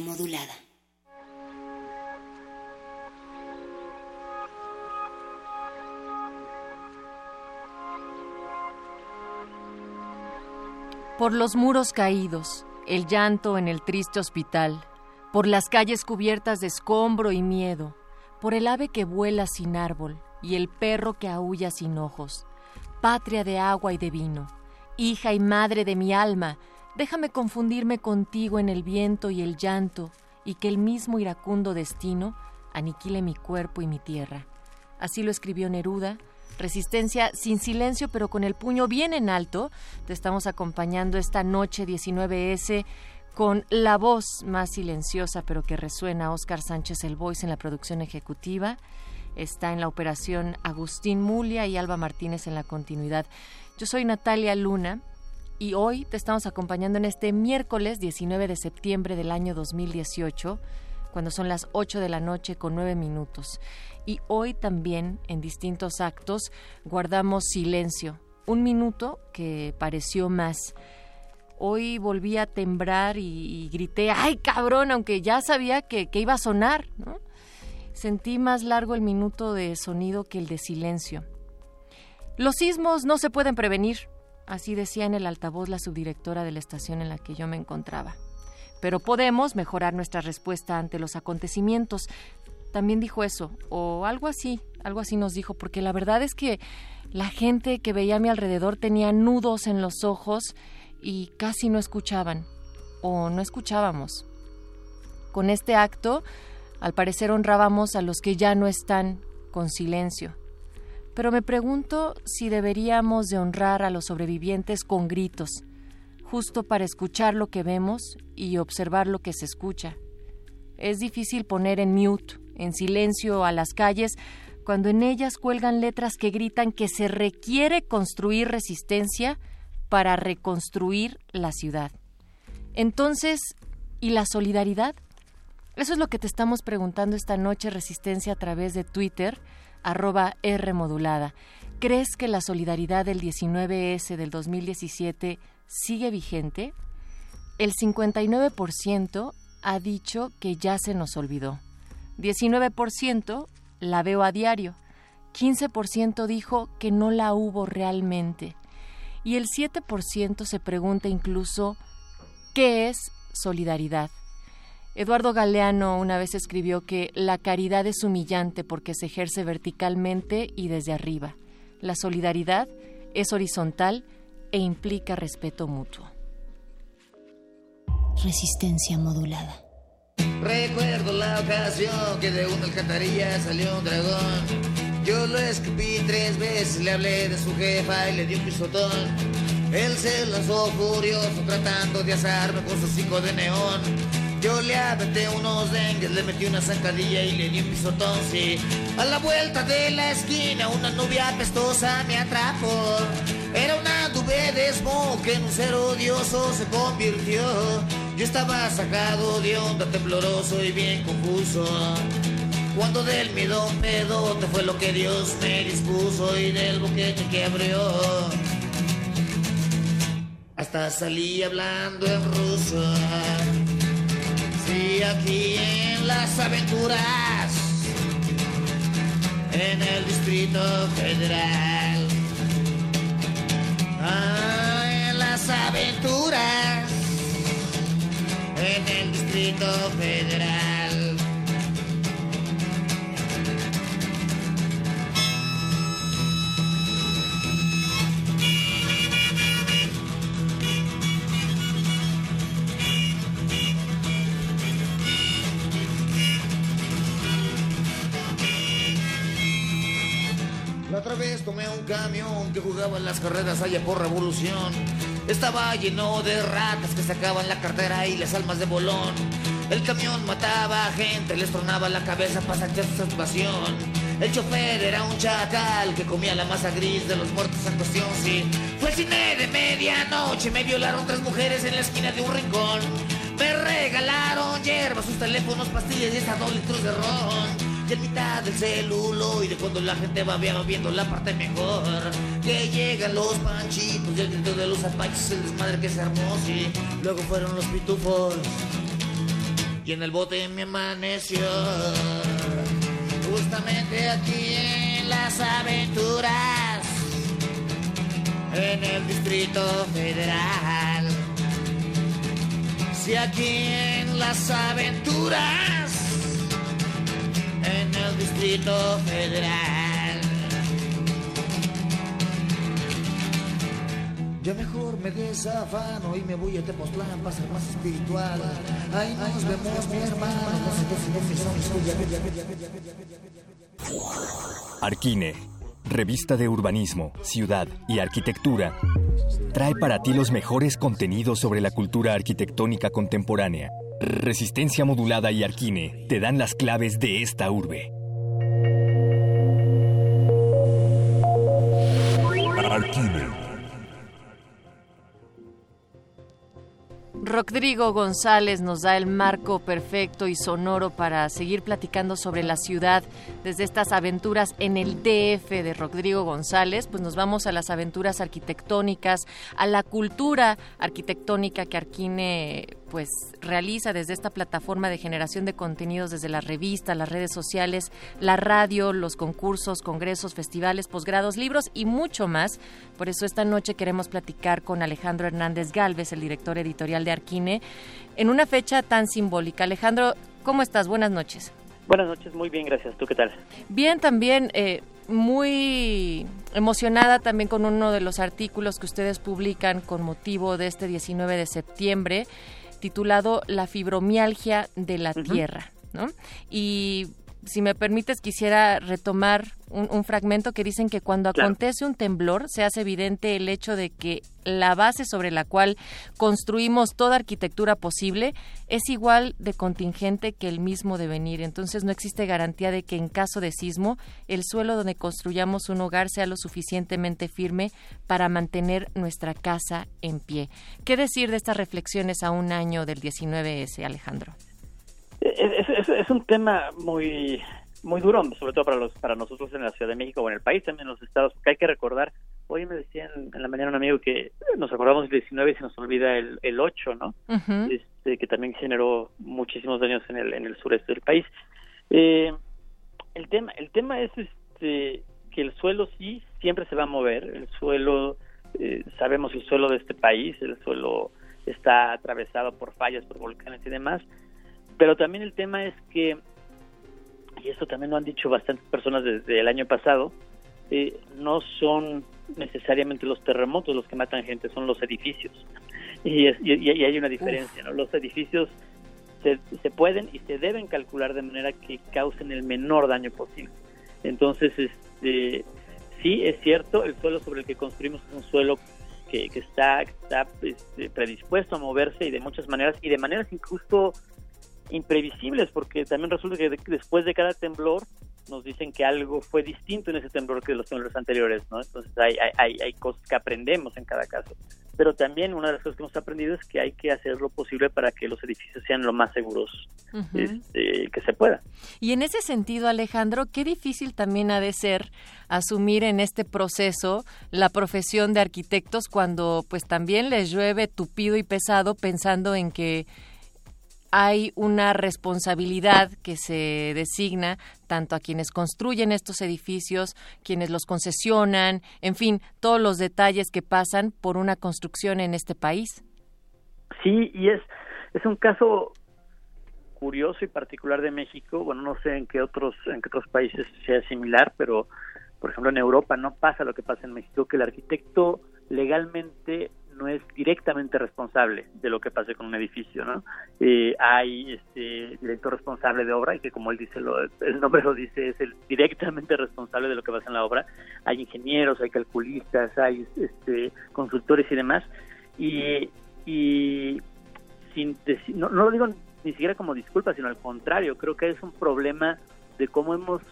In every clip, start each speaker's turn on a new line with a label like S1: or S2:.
S1: Modulada.
S2: Por los muros caídos, el llanto en el triste hospital, por las calles cubiertas de escombro y miedo, por el ave que vuela sin árbol y el perro que aúlla sin ojos, patria de agua y de vino, hija y madre de mi alma, déjame confundirme contigo en el viento y el llanto, y que el mismo iracundo destino aniquile mi cuerpo y mi tierra. Así lo escribió Neruda, Resistencia sin silencio, pero con el puño bien en alto. Te estamos acompañando esta noche 19S con la voz más silenciosa, pero que resuena Oscar Sánchez el Voice en la producción ejecutiva. Está en la operación Agustín Mulia y Alba Martínez en la continuidad. Yo soy Natalia Luna y hoy te estamos acompañando en este miércoles 19 de septiembre del año 2018, cuando son las 8 de la noche con 9 minutos. Y hoy también, en distintos actos, guardamos silencio, un minuto que pareció más. Hoy volví a temblar y, grité, ¡ay cabrón! aunque ya sabía que, iba a sonar. Sentí más largo el minuto de sonido que el de silencio. Los sismos no se pueden prevenir, así decía en el altavoz la subdirectora de la estación en la que yo me encontraba. Pero podemos mejorar nuestra respuesta ante los acontecimientos, también dijo eso, o algo así, algo así nos dijo, porque la verdad es que la gente que veía a mi alrededor tenía nudos en los ojos y casi no escuchaban, o no escuchábamos. Con este acto, al parecer honrábamos a los que ya no están con silencio. Pero me pregunto si deberíamos de honrar a los sobrevivientes con gritos, justo para escuchar lo que vemos y observar lo que se escucha. Es difícil poner en mute en silencio a las calles cuando en ellas cuelgan letras que gritan que se requiere construir resistencia para reconstruir la ciudad. Entonces, ¿y la solidaridad? Eso es lo que te estamos preguntando esta noche, Resistencia, a través de Twitter, arroba R modulada. ¿Crees que la solidaridad del 19S del 2017 sigue vigente? El 59% ha dicho que ya se nos olvidó. 19% la veo a diario. 15% dijo que no la hubo realmente. Y el 7% se pregunta incluso ¿qué es solidaridad? Eduardo Galeano una vez escribió que la caridad es humillante porque se ejerce verticalmente y desde arriba. La solidaridad es horizontal e implica respeto mutuo.
S1: Resistencia modulada.
S3: Recuerdo la ocasión que de una alcantarilla salió un dragón. Yo lo escribí tres veces, le hablé de su jefa y le di un pisotón. Él se lanzó furioso tratando de asarme con sus cinco de neón. Yo le aventé unos dengues, le metí una zancadilla y le di un pisotón, sí. A la vuelta de la esquina una nube apestosa me atrapó. Era una nube de smog que en un ser odioso se convirtió. Yo estaba sacado de onda, tembloroso y bien confuso. Cuando del miedo pedo te fue lo que Dios me dispuso y del boquete que abrió. Hasta salí hablando en ruso. Sí, aquí en las aventuras, en el Distrito Federal. Ah, en las aventuras, en el Distrito Federal. Tomé un camión que jugaba en las carreras allá por revolución. Estaba lleno de ratas que sacaban la cartera y las almas de bolón. El camión mataba a gente, les tronaba la cabeza para sacar su satisfacción. El chofer era un chacal que comía la masa gris de los muertos en cuestión, sí. Fue cine de medianoche, me violaron tres mujeres en la esquina de un rincón. Me regalaron hierbas, sus teléfonos, pastillas y hasta dos litros de ron. Y en mitad del celuloide, cuando la gente va viendo la parte mejor, que llegan los panchitos y el grito de los apaches, el desmadre que se armó, sí. Luego fueron los pitufos y en el bote me amaneció. Justamente aquí en las aventuras, en el Distrito Federal. Si aquí en las aventuras, en el Distrito Federal. Yo mejor me desafano y me voy a Tepoztlán para ser más espiritual. Ahí nos vemos, mi hermano.
S4: Arquine, revista de urbanismo, ciudad y arquitectura, trae para ti los mejores contenidos sobre la cultura arquitectónica contemporánea. Resistencia modulada y Arquine te dan las claves de esta urbe.
S2: Rodrigo González nos da el marco perfecto y sonoro para seguir platicando sobre la ciudad desde estas aventuras en el DF de Rodrigo González. Pues nos vamos a las aventuras arquitectónicas, a la cultura arquitectónica que Arquine pues realiza desde esta plataforma de generación de contenidos desde la revista, las redes sociales, la radio, los concursos, congresos, festivales, posgrados, libros y mucho más. Por eso esta noche queremos platicar con Alejandro Hernández Galvez, el director editorial de Arquine, en una fecha tan simbólica. Alejandro, ¿cómo estás? Buenas noches.
S5: Buenas noches, muy bien, gracias. ¿Tú qué tal?
S2: Bien, también eh, muy emocionada también con uno de los artículos que ustedes publican con motivo de este 19 de septiembre titulado La fibromialgia de la Tierra. ¿no? Y si me permites, quisiera retomar un, fragmento que dicen que cuando acontece un temblor se hace evidente el hecho de que la base sobre la cual construimos toda arquitectura posible es igual de contingente que el mismo devenir. Entonces no existe garantía de que en caso de sismo el suelo donde construyamos un hogar sea lo suficientemente firme para mantener nuestra casa en pie. ¿Qué decir de estas reflexiones a un año del 19S, Alejandro?
S5: Es, un tema muy muy duro, sobre todo para los para nosotros en la Ciudad de México o en el país, también en los estados, porque hay que recordar, hoy me decían en la mañana un amigo que nos acordamos del 19 y se nos olvida el, el 8, ¿no? este, que también generó muchísimos daños en el, en el sureste del país. Eh, el tema el tema es este que el suelo sí siempre se va a mover, el suelo, eh, sabemos el suelo de este país, el suelo está atravesado por fallas, por volcanes y demás, pero también el tema es que, y esto también lo han dicho bastantes personas desde el año pasado, eh, no son necesariamente los terremotos los que matan gente, son los edificios. Y, y, hay una diferencia, ¿no? Los edificios se, se, pueden y se deben calcular de manera que causen el menor daño posible. Entonces, este, sí, es cierto, el suelo sobre el que construimos es un suelo que, que está, está este, predispuesto a moverse y de muchas maneras, y de maneras incluso imprevisibles, porque también resulta que después de cada temblor nos dicen que algo fue distinto en ese temblor que los temblores anteriores, ¿no? Entonces hay, hay, hay cosas que aprendemos en cada caso. Pero también una de las cosas que hemos aprendido es que hay que hacer lo posible para que los edificios sean lo más seguros este, que se pueda.
S2: Y en ese sentido, Alejandro, qué difícil también ha de ser asumir en este proceso la profesión de arquitectos cuando pues también les llueve tupido y pesado pensando en que hay una responsabilidad que se designa tanto a quienes construyen estos edificios, quienes los concesionan, en fin, todos los detalles que pasan por una construcción en este país.
S5: Sí, y es, es un caso curioso y particular de México. Bueno, no sé en qué otros en qué otros países sea similar, pero por ejemplo en Europa no pasa lo que pasa en México, que el arquitecto legalmente no es directamente responsable de lo que pase con un edificio, ¿no? Eh, hay este director responsable de obra y que como él dice, lo, el nombre lo dice, es el directamente responsable de lo que pasa en la obra. Hay ingenieros, hay calculistas, hay este, consultores y demás. Y, y sin no, no lo digo ni siquiera como disculpa, sino al contrario, creo que es un problema de cómo hemos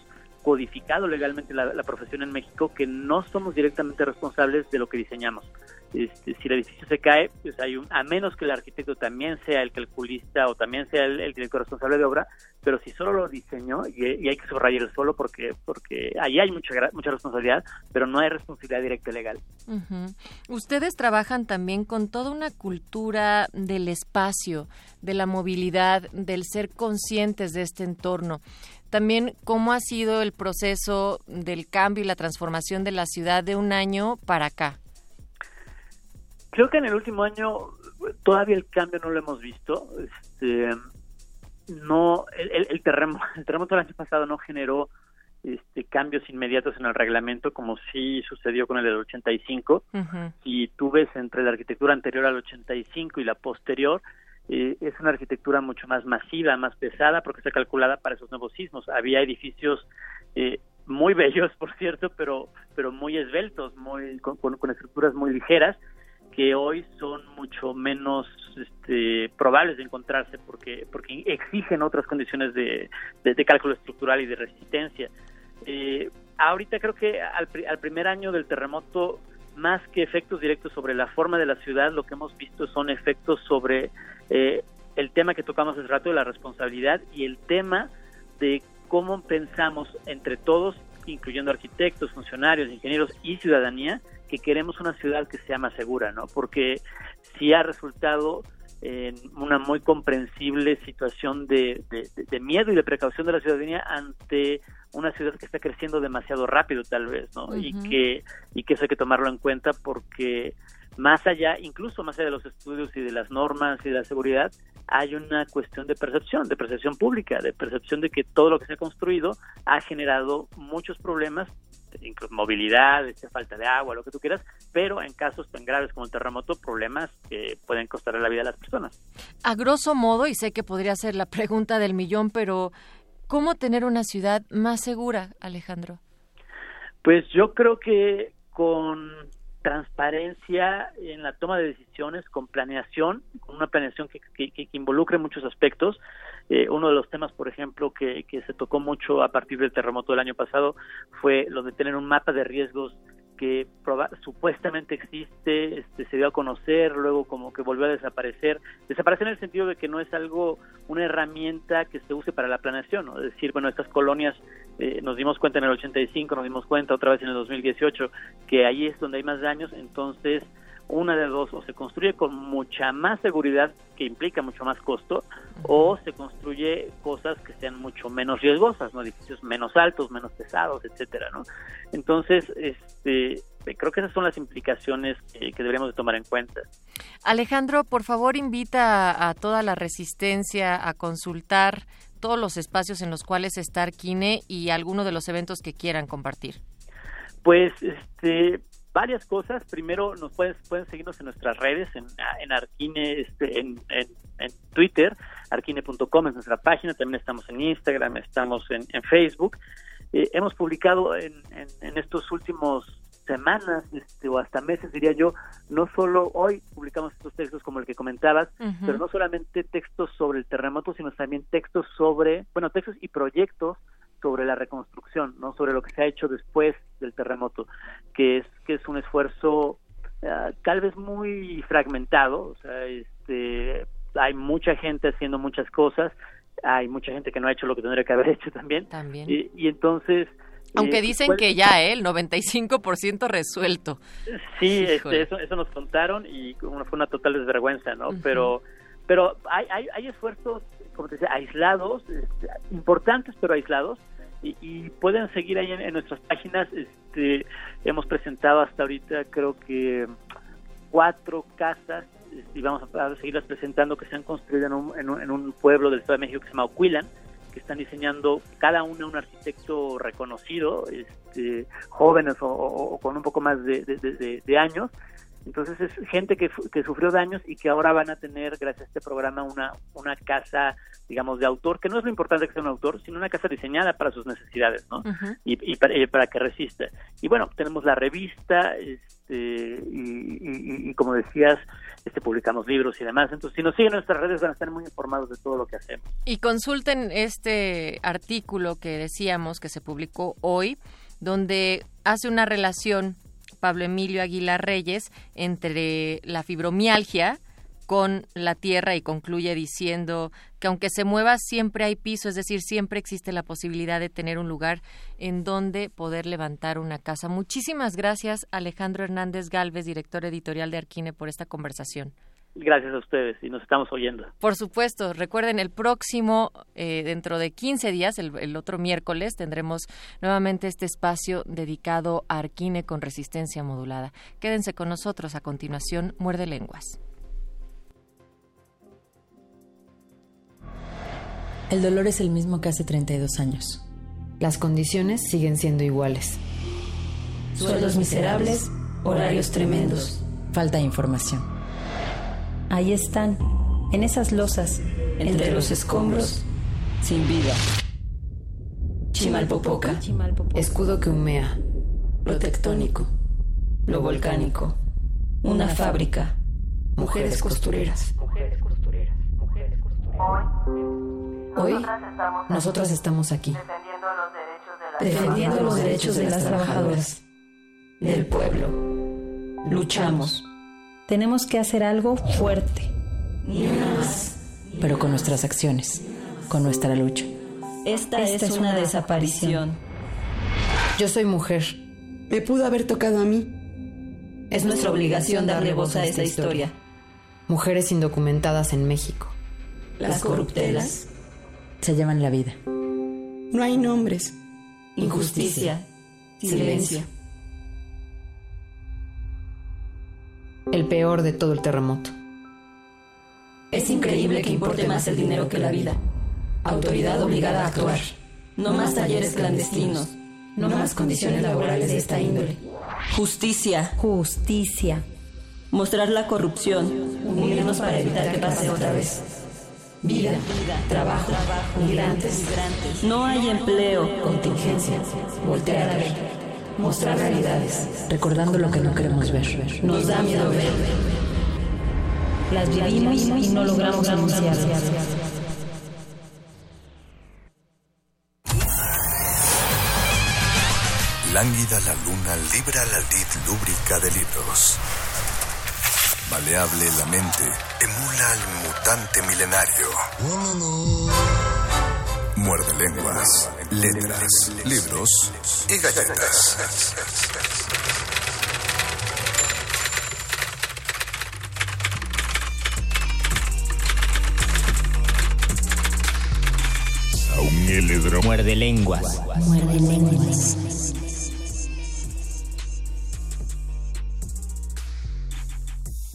S5: codificado legalmente la, profesión en México que no somos directamente responsables de lo que diseñamos. Este, si el edificio se cae, pues hay un, a menos que el arquitecto también sea el calculista o también sea el, director responsable de obra, pero si solo lo diseñó, y, hay que subrayar el solo porque, porque ahí hay mucha, mucha responsabilidad, pero no hay responsabilidad directa legal.
S2: Ustedes trabajan también con toda una cultura del espacio, de la movilidad, del ser conscientes de este entorno también cómo ha sido el proceso del cambio y la transformación de la ciudad de un año para acá.
S5: Creo que en el último año todavía el cambio no lo hemos visto. Este, no, el, el, terremoto, el terremoto del año pasado no generó este, cambios inmediatos en el reglamento, como sí sucedió con el del 85. Si tú ves entre la arquitectura anterior al 85 y la posterior, eh, es una arquitectura mucho más masiva, más pesada, porque está calculada para esos nuevos sismos. Había edificios eh, muy bellos, por cierto, pero, pero muy esbeltos, muy, con, estructuras muy ligeras, que hoy son mucho menos este, probables de encontrarse porque, porque exigen otras condiciones de, de, cálculo estructural y de resistencia. Eh, ahorita creo que al, al primer año del terremoto más que efectos directos sobre la forma de la ciudad, lo que hemos visto son efectos sobre eh, el tema que tocamos hace rato de la responsabilidad y el tema de cómo pensamos entre todos, incluyendo arquitectos, funcionarios, ingenieros y ciudadanía, que queremos una ciudad que sea más segura, ¿no? Porque si ha resultado en una muy comprensible situación de, de, miedo y de precaución de la ciudadanía ante una ciudad que está creciendo demasiado rápido tal vez, ¿no? Y que y que eso hay que tomarlo en cuenta porque más allá, incluso más allá de los estudios y de las normas y de la seguridad, hay una cuestión de percepción, de percepción pública, de percepción de que todo lo que se ha construido ha generado muchos problemas, incluso movilidad, este, falta de agua, lo que tú quieras, pero en casos tan graves como el terremoto, problemas que pueden costarle la vida a las personas.
S2: A grosso modo, y sé que podría ser la pregunta del millón, pero ¿cómo tener una ciudad más segura, Alejandro?
S5: Pues yo creo que con transparencia en la toma de decisiones, con planeación, con una planeación que, que, involucre muchos aspectos. Eh, uno de los temas, por ejemplo, que, que se tocó mucho a partir del terremoto del año pasado fue lo de tener un mapa de riesgos que supuestamente existe, este, se dio a conocer, luego como que volvió a desaparecer. Desaparecer en el sentido de que no es algo, una herramienta que se use para la planeación, ¿no? es decir, bueno, estas colonias, eh, nos dimos cuenta en el 85, nos dimos cuenta otra vez en el 2018, que ahí es donde hay más daños, entonces una de dos, o se construye con mucha más seguridad que implica mucho más costo, o se construye cosas que sean mucho menos riesgosas, ¿no? edificios menos altos, menos pesados, etcétera, ¿no? Entonces, este, creo que esas son las implicaciones que, deberíamos de tomar en cuenta.
S2: Alejandro, por favor, invita a, toda la resistencia a consultar todos los espacios en los cuales está Arquine y alguno de los eventos que quieran compartir.
S5: Pues, este, varias cosas. Primero, nos pueden, pueden seguirnos en nuestras redes, en, en Arquine, este, en, en, Twitter, arquine.com es nuestra página, también estamos en Instagram, estamos en, Facebook. Eh, hemos publicado en, en, estos últimos semanas este, o hasta meses, diría yo, no solo hoy publicamos estos textos como el que comentabas, pero no solamente textos sobre el terremoto, sino también textos sobre, bueno, textos y proyectos sobre la reconstrucción, no sobre lo que se ha hecho después del terremoto, que es que es un esfuerzo uh, tal vez muy fragmentado, o sea, este hay mucha gente haciendo muchas cosas, hay mucha gente que no ha hecho lo que tendría que haber hecho también.
S2: También.
S5: Y, entonces
S2: aunque eh, dicen que ya, ¿eh? el 95% resuelto.
S5: Sí, este, eso, eso nos contaron y fue una total desvergüenza, ¿no? Pero pero hay, hay, hay esfuerzos, como te decía, aislados, este, importantes pero aislados, y, pueden seguir ahí en, nuestras páginas. Este, hemos presentado hasta ahorita creo que cuatro casas y vamos a, seguirlas presentando que se han construido en un, en un, pueblo del Estado de México que se llama Oquilan que están diseñando cada una un arquitecto reconocido, este, jóvenes o, con un poco más de, años, Entonces es gente que, que sufrió daños y que ahora van a tener, gracias a este programa, una, una casa, digamos, de autor, que no es lo importante que sea un autor, sino una casa diseñada para sus necesidades, ¿no? y, y, para, y, para, que resista. Y bueno, tenemos la revista, este, y, y, como decías, este publicamos libros y demás. Entonces, si nos siguen en nuestras redes van a estar muy informados de todo lo que hacemos.
S2: Y consulten este artículo que decíamos que se publicó hoy, donde hace una relación Pablo Emilio Aguilar Reyes entre la fibromialgia con la tierra y concluye diciendo que aunque se mueva siempre hay piso, es decir, siempre existe la posibilidad de tener un lugar en donde poder levantar una casa. Muchísimas gracias Alejandro Hernández Galvez, director editorial de Arquine, por esta conversación.
S5: Gracias a ustedes y nos estamos oyendo.
S2: Por supuesto, recuerden el próximo, eh, dentro de 15 días, el, el, otro miércoles, tendremos nuevamente este espacio dedicado a Arquine con resistencia modulada. Quédense con nosotros a continuación, Muerde Lenguas.
S6: El dolor es el mismo que hace 32 años. Las condiciones siguen siendo iguales.
S7: Sueldos miserables, horarios tremendos.
S6: Falta de información.
S7: Ahí están, en esas losas, entre los escombros, sin vida. Chimalpopoca,
S6: escudo que humea,
S7: lo tectónico, lo volcánico, una fábrica, mujeres costureras.
S6: Hoy, nosotras estamos aquí.
S7: Defendiendo los derechos de las trabajadoras, del pueblo. Luchamos tenemos que hacer algo fuerte. Ni más.
S6: Pero con nuestras acciones, con nuestra lucha.
S7: Esta, Esta es, una, desaparición.
S6: Yo soy mujer.
S8: Me pudo haber tocado a mí.
S7: Es nuestra obligación darle voz a esta historia.
S6: Mujeres indocumentadas en México.
S7: Las corruptelas
S6: se llevan la vida.
S8: No hay nombres.
S7: Injusticia. Silencio.
S6: El peor de todo el terremoto.
S7: Es increíble que importe más el dinero que la vida. Autoridad obligada a actuar. No más talleres clandestinos. No más condiciones laborales de esta índole. Justicia.
S6: Justicia.
S7: Mostrar la corrupción. Unirnos para evitar que pase otra vez. Vida, trabajo, migrantes. No hay empleo.
S6: Contingencia.
S7: Voltear a ver mostrar realidades,
S6: recordando lo que no queremos ver.
S7: Nos da miedo ver.
S6: Las vivimos y no logramos anunciarlas.
S9: Lánguida la luna libra la lid lúbrica de libros. Maleable la mente emula al mutante milenario. Muerde lenguas, letras, libros y galletas.
S10: Muerde lenguas.
S1: Muerde lenguas.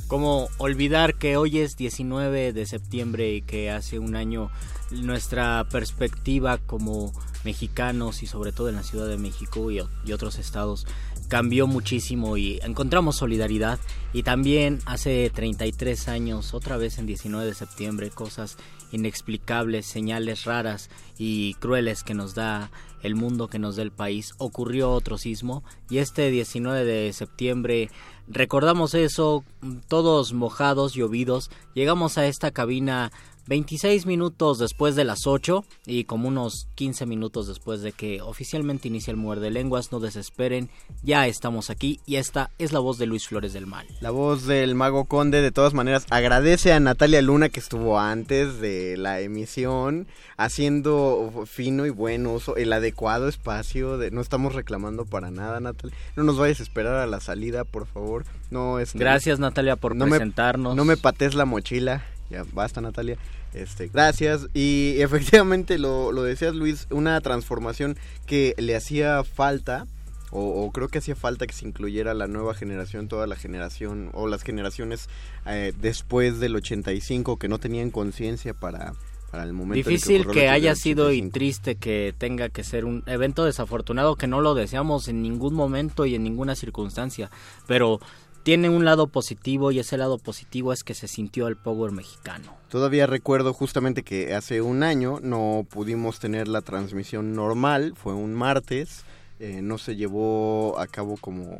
S11: ¿Cómo olvidar que hoy es 19 de septiembre y que hace un año nuestra perspectiva como mexicanos y sobre todo en la Ciudad de México y, otros estados cambió muchísimo y encontramos solidaridad. Y también hace 33 años, otra vez en 19 de septiembre, cosas inexplicables, señales raras y crueles que nos da el mundo, que nos da el país, ocurrió otro sismo. Y este 19 de septiembre recordamos eso, todos mojados, llovidos, llegamos a esta cabina 26 minutos después de las 8 y como unos 15 minutos después de que oficialmente inicie el Muerde Lenguas, no desesperen, ya estamos aquí y esta es la voz de Luis Flores del Mal.
S12: La voz del Mago Conde, de todas maneras, agradece a Natalia Luna que estuvo antes de la emisión, haciendo fino y buen uso, el adecuado espacio, de, no estamos reclamando para nada, Natalia, no nos vayas a esperar a la salida, por favor. No, es
S11: Gracias Natalia por presentarnos.
S12: no me pates la mochila ya basta Natalia. Este, gracias. Y efectivamente lo, lo decías Luis, una transformación que le hacía falta, o, creo que hacía falta que se incluyera la nueva generación, toda la generación, o las generaciones eh, después del 85 que no tenían conciencia para, para el momento.
S11: Difícil que, haya sido y triste que tenga que ser un evento desafortunado que no lo deseamos en ningún momento y en ninguna circunstancia, pero tiene un lado positivo y ese lado positivo es que se sintió el power mexicano.
S12: Todavía recuerdo justamente que hace un año no pudimos tener la transmisión normal, fue un martes, eh, no se llevó a cabo como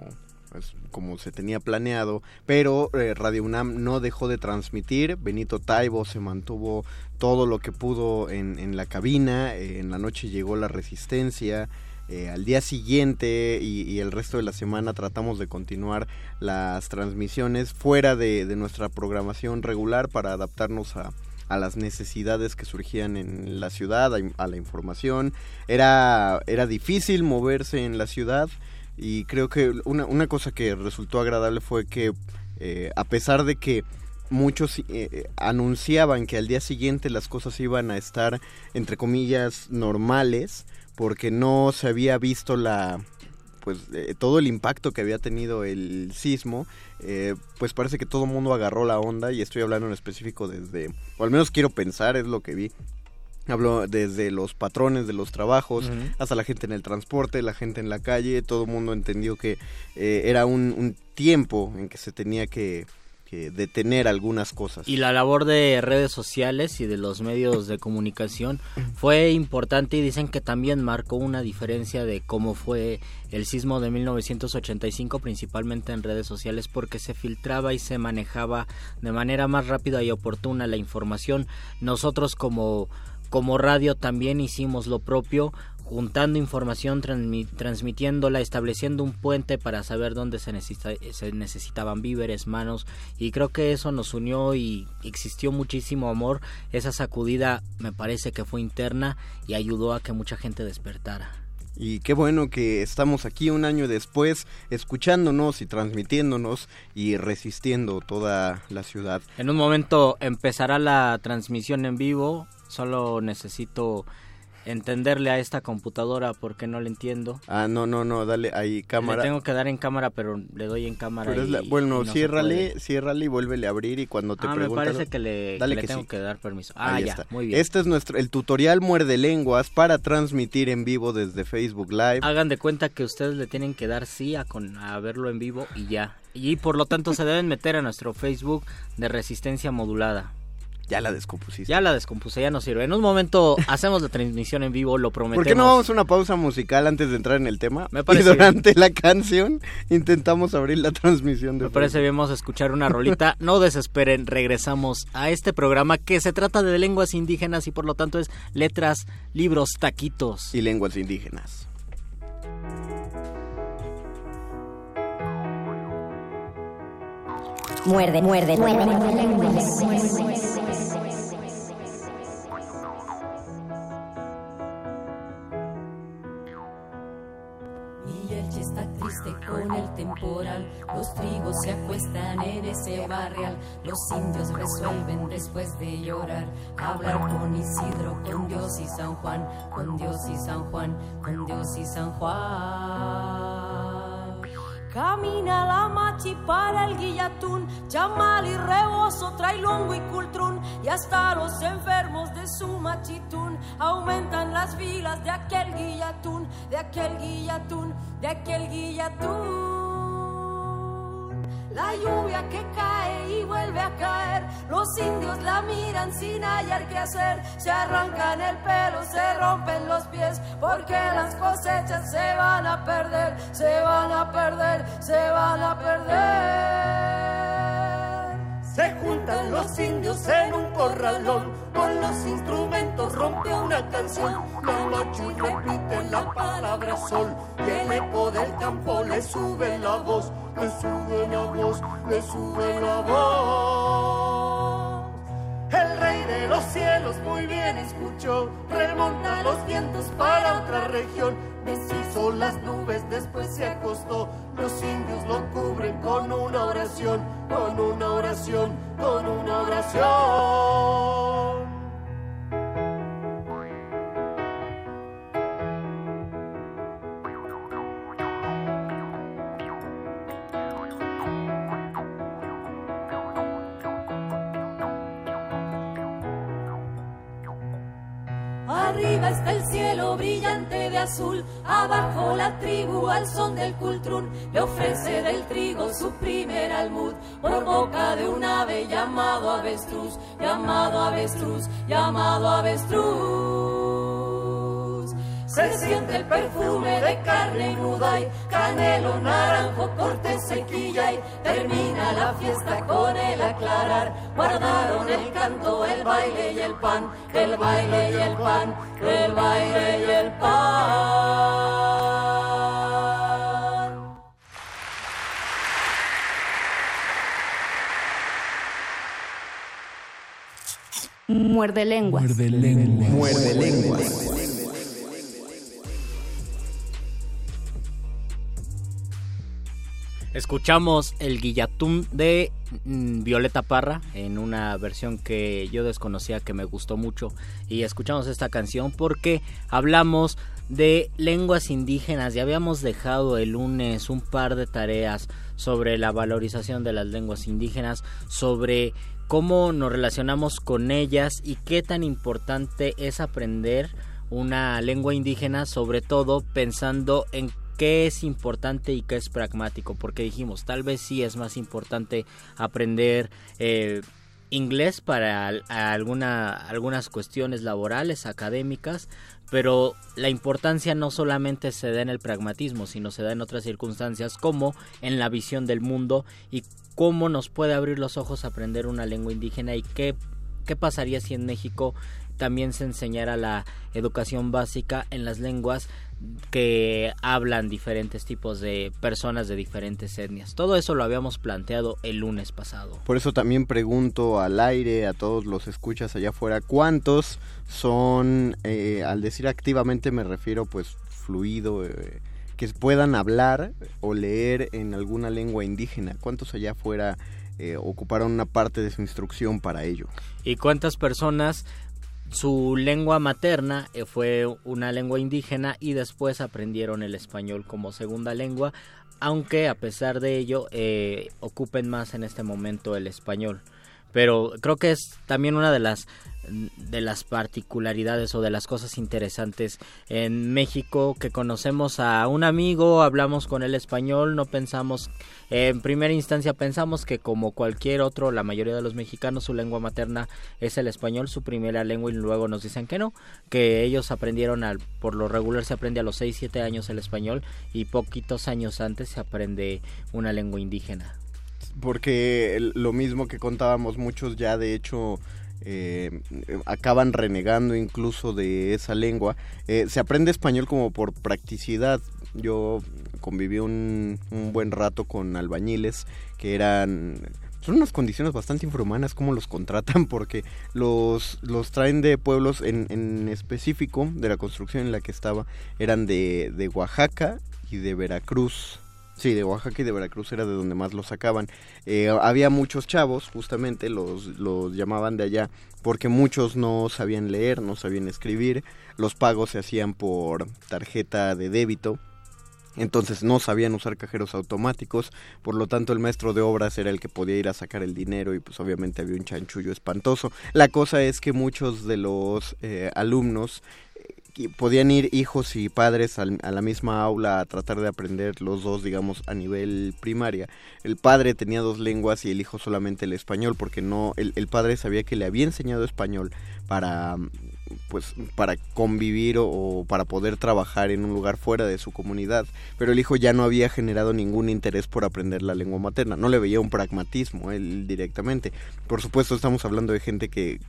S12: pues, como se tenía planeado, pero eh, Radio UNAM no dejó de transmitir, Benito Taibo se mantuvo todo lo que pudo en, en la cabina, eh, en la noche llegó la resistencia, eh, al día siguiente y, el resto de la semana tratamos de continuar las transmisiones fuera de, nuestra programación regular para adaptarnos a, las necesidades que surgían en la ciudad, a, la información. Era, era difícil moverse en la ciudad y creo que una, una cosa que resultó agradable fue que eh, a pesar de que muchos eh, anunciaban que al día siguiente las cosas iban a estar entre comillas normales, porque no se había visto la pues eh, todo el impacto que había tenido el sismo, eh, pues parece que todo el mundo agarró la onda y estoy hablando en específico desde, o al menos quiero pensar, es lo que vi. Hablo desde los patrones de los trabajos hasta la gente en el transporte, la gente en la calle, todo el mundo entendió que eh, era un tiempo en que se tenía que, detener algunas cosas.
S11: Y la labor de redes sociales y de los medios de comunicación fue importante y dicen que también marcó una diferencia de cómo fue el sismo de 1985, principalmente en redes sociales, porque se filtraba y se manejaba de manera más rápida y oportuna la información. Nosotros como como radio también hicimos lo propio, juntando información, transmitiéndola, estableciendo un puente para saber dónde se, se necesitaban víveres, manos, y creo que eso nos unió y existió muchísimo amor. Esa sacudida me parece que fue interna y ayudó a que mucha gente despertara.
S12: Y qué bueno que estamos aquí un año después escuchándonos y transmitiéndonos y resistiendo toda la ciudad.
S11: En un momento empezará la transmisión en vivo, solo necesito entenderle a esta computadora porque no le entiendo.
S12: Ah, no, no, no, dale ahí cámara.
S11: Le tengo que dar en cámara, pero le doy en cámara.
S12: bueno, ciérrale, ciérrale y vuélvele a abrir y cuando te
S11: ah,
S12: me
S11: parece que le, tengo que dar permiso. Ah, ya, está. muy bien.
S12: Este es nuestro el tutorial muerde lenguas para transmitir en vivo desde Facebook Live.
S11: Hagan de cuenta que ustedes le tienen que dar sí a con a verlo en vivo y ya. Y por lo tanto se deben meter a nuestro Facebook de resistencia modulada.
S12: Ya la descompusiste.
S11: Ya la descompuse, ya no sirve. En un momento hacemos la transmisión en vivo, lo prometemos.
S12: ¿Por qué no vamos a una pausa musical antes de entrar en el tema? Me parece. Y durante la canción intentamos abrir la transmisión de
S11: Me parece bien, vamos a escuchar una rolita. no desesperen, regresamos a este programa que se trata de lenguas indígenas y por lo tanto es letras, libros, taquitos.
S12: Y lenguas indígenas.
S13: Muerde, muerde, muerde, muerde, muerde.
S14: Con el temporal. Los trigos se acuestan en ese barrial. Los indios resuelven después de llorar. Hablar con Isidro, con Dios y San Juan, con Dios y San Juan, con Dios y San Juan. Camina la machi para el guillatún, chamal y rebozo, trae longo y cultrún, y hasta los enfermos de su machitún aumentan las vilas de aquel guillatún, de aquel guillatún, de aquel guillatún. La lluvia que cae y vuelve a caer, los indios la miran sin hallar qué hacer, se arrancan el pelo, se rompen los pies, porque las cosechas se van a perder, se van a perder, se van a perder.
S15: Se juntan los indios en un corralón, con los instrumentos rompe una canción, la macho repite la palabra sol, y el eco del campo le sube la voz. Le sube la voz, le sube la voz. Los cielos muy bien escuchó, remonta los vientos para otra región, deshizo las nubes, después se acostó, los indios lo cubren con una oración, con una oración, con una oración.
S14: El cielo brillante de azul, abajo la tribu al son del cultrún le ofrece del trigo su primer almud por boca de un ave llamado avestruz, llamado avestruz, llamado avestruz. Se siente el perfume de carne nuda y canelo, naranjo, corte, sequilla y termina la fiesta con el aclarar. Guardaron el canto, el baile y el pan, el baile y el pan, el baile y el pan.
S16: Muerde lenguas.
S9: Muerde lenguas.
S12: Muerde lenguas.
S11: Escuchamos el Guillatún de mm, Violeta Parra en una versión que yo desconocía que me gustó mucho. Y escuchamos esta canción porque hablamos de lenguas indígenas y habíamos dejado el lunes un par de tareas sobre la valorización de las lenguas indígenas, sobre cómo nos relacionamos con ellas y qué tan importante es aprender una lengua indígena, sobre todo pensando en qué es importante y qué es pragmático, porque dijimos, tal vez sí es más importante aprender eh, inglés para alguna, algunas cuestiones laborales, académicas, pero la importancia no solamente se da en el pragmatismo, sino se da en otras circunstancias como en la visión del mundo y cómo nos puede abrir los ojos aprender una lengua indígena y qué, qué pasaría si en México también se enseñara la educación básica en las lenguas que hablan diferentes tipos de personas de diferentes etnias. Todo eso lo habíamos planteado el lunes pasado.
S12: Por eso también pregunto al aire, a todos los escuchas allá afuera, ¿cuántos son, eh, al decir activamente me refiero pues fluido, eh, que puedan hablar o leer en alguna lengua indígena? ¿Cuántos allá afuera eh, ocuparon una parte de su instrucción para ello?
S11: ¿Y cuántas personas su lengua materna eh, fue una lengua indígena y después aprendieron el español como segunda lengua, aunque a pesar de ello eh, ocupen más en este momento el español. Pero creo que es también una de las de las particularidades o de las cosas interesantes en México que conocemos a un amigo, hablamos con el español, no pensamos, en primera instancia pensamos que como cualquier otro, la mayoría de los mexicanos su lengua materna es el español, su primera lengua y luego nos dicen que no, que ellos aprendieron al, por lo regular se aprende a los 6, 7 años el español y poquitos años antes se aprende una lengua indígena.
S12: Porque lo mismo que contábamos muchos ya de hecho eh, acaban renegando incluso de esa lengua. Eh, se aprende español como por practicidad. Yo conviví un, un buen rato con albañiles que eran son unas condiciones bastante infrahumanas como los contratan porque los, los traen de pueblos en, en específico de la construcción en la que estaba eran de, de Oaxaca y de Veracruz Sí, de Oaxaca y de Veracruz era de donde más los sacaban. Eh, había muchos chavos, justamente, los, los llamaban de allá, porque muchos no sabían leer, no sabían escribir, los pagos se hacían por tarjeta de débito, entonces no sabían usar cajeros automáticos, por lo tanto el maestro de obras era el que podía ir a sacar el dinero y pues obviamente había un chanchullo espantoso. La cosa es que muchos de los eh, alumnos podían ir hijos y padres a la misma aula a tratar de aprender los dos, digamos, a nivel primaria. El padre tenía dos lenguas y el hijo solamente el español, porque no, el, el padre sabía que le había enseñado español para pues para convivir o, para poder trabajar en un lugar fuera de su comunidad, pero el hijo ya no había generado ningún interés por aprender la lengua materna, no le veía un pragmatismo él directamente. Por supuesto estamos hablando de gente que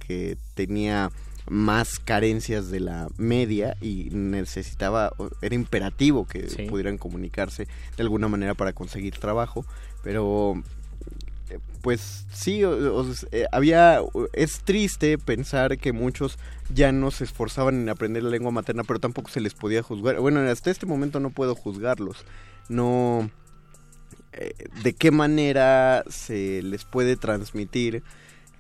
S12: tenía más carencias de la media y necesitaba, era imperativo que sí. pudieran comunicarse de alguna manera para conseguir trabajo, pero pues sí, o, o, eh, había, es triste pensar que muchos ya no se esforzaban en aprender la lengua materna, pero tampoco se les podía juzgar. Bueno, hasta este momento no puedo juzgarlos. No, eh, de qué manera se les puede transmitir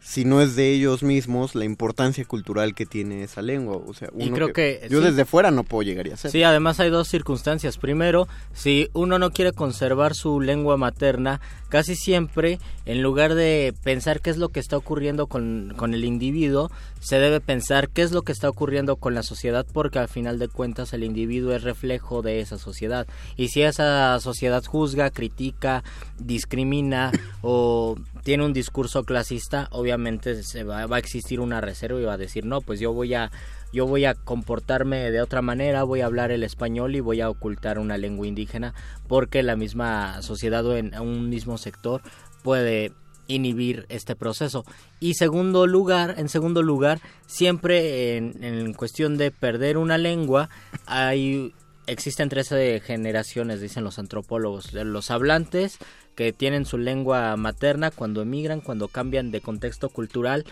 S12: si no es de ellos mismos la importancia cultural que tiene esa lengua. O sea,
S11: y creo que,
S12: que yo sí. desde fuera no puedo llegar a ser.
S11: Sí, además hay dos circunstancias. Primero, si uno no quiere conservar su lengua materna, casi siempre, en lugar de pensar qué es lo que está ocurriendo con, con el individuo, se debe pensar qué es lo que está ocurriendo con la sociedad, porque al final de cuentas el individuo es reflejo de esa sociedad. Y si esa sociedad juzga, critica, discrimina o tiene un discurso clasista, obviamente se va, va a existir una reserva y va a decir, no, pues yo voy a yo voy a comportarme de otra manera, voy a hablar el español y voy a ocultar una lengua indígena porque la misma sociedad o en un mismo sector puede inhibir este proceso. Y segundo lugar, en segundo lugar, siempre en, cuestión de perder una lengua, hay existen tres generaciones, dicen los antropólogos, los hablantes que tienen su lengua materna cuando emigran, cuando cambian de contexto cultural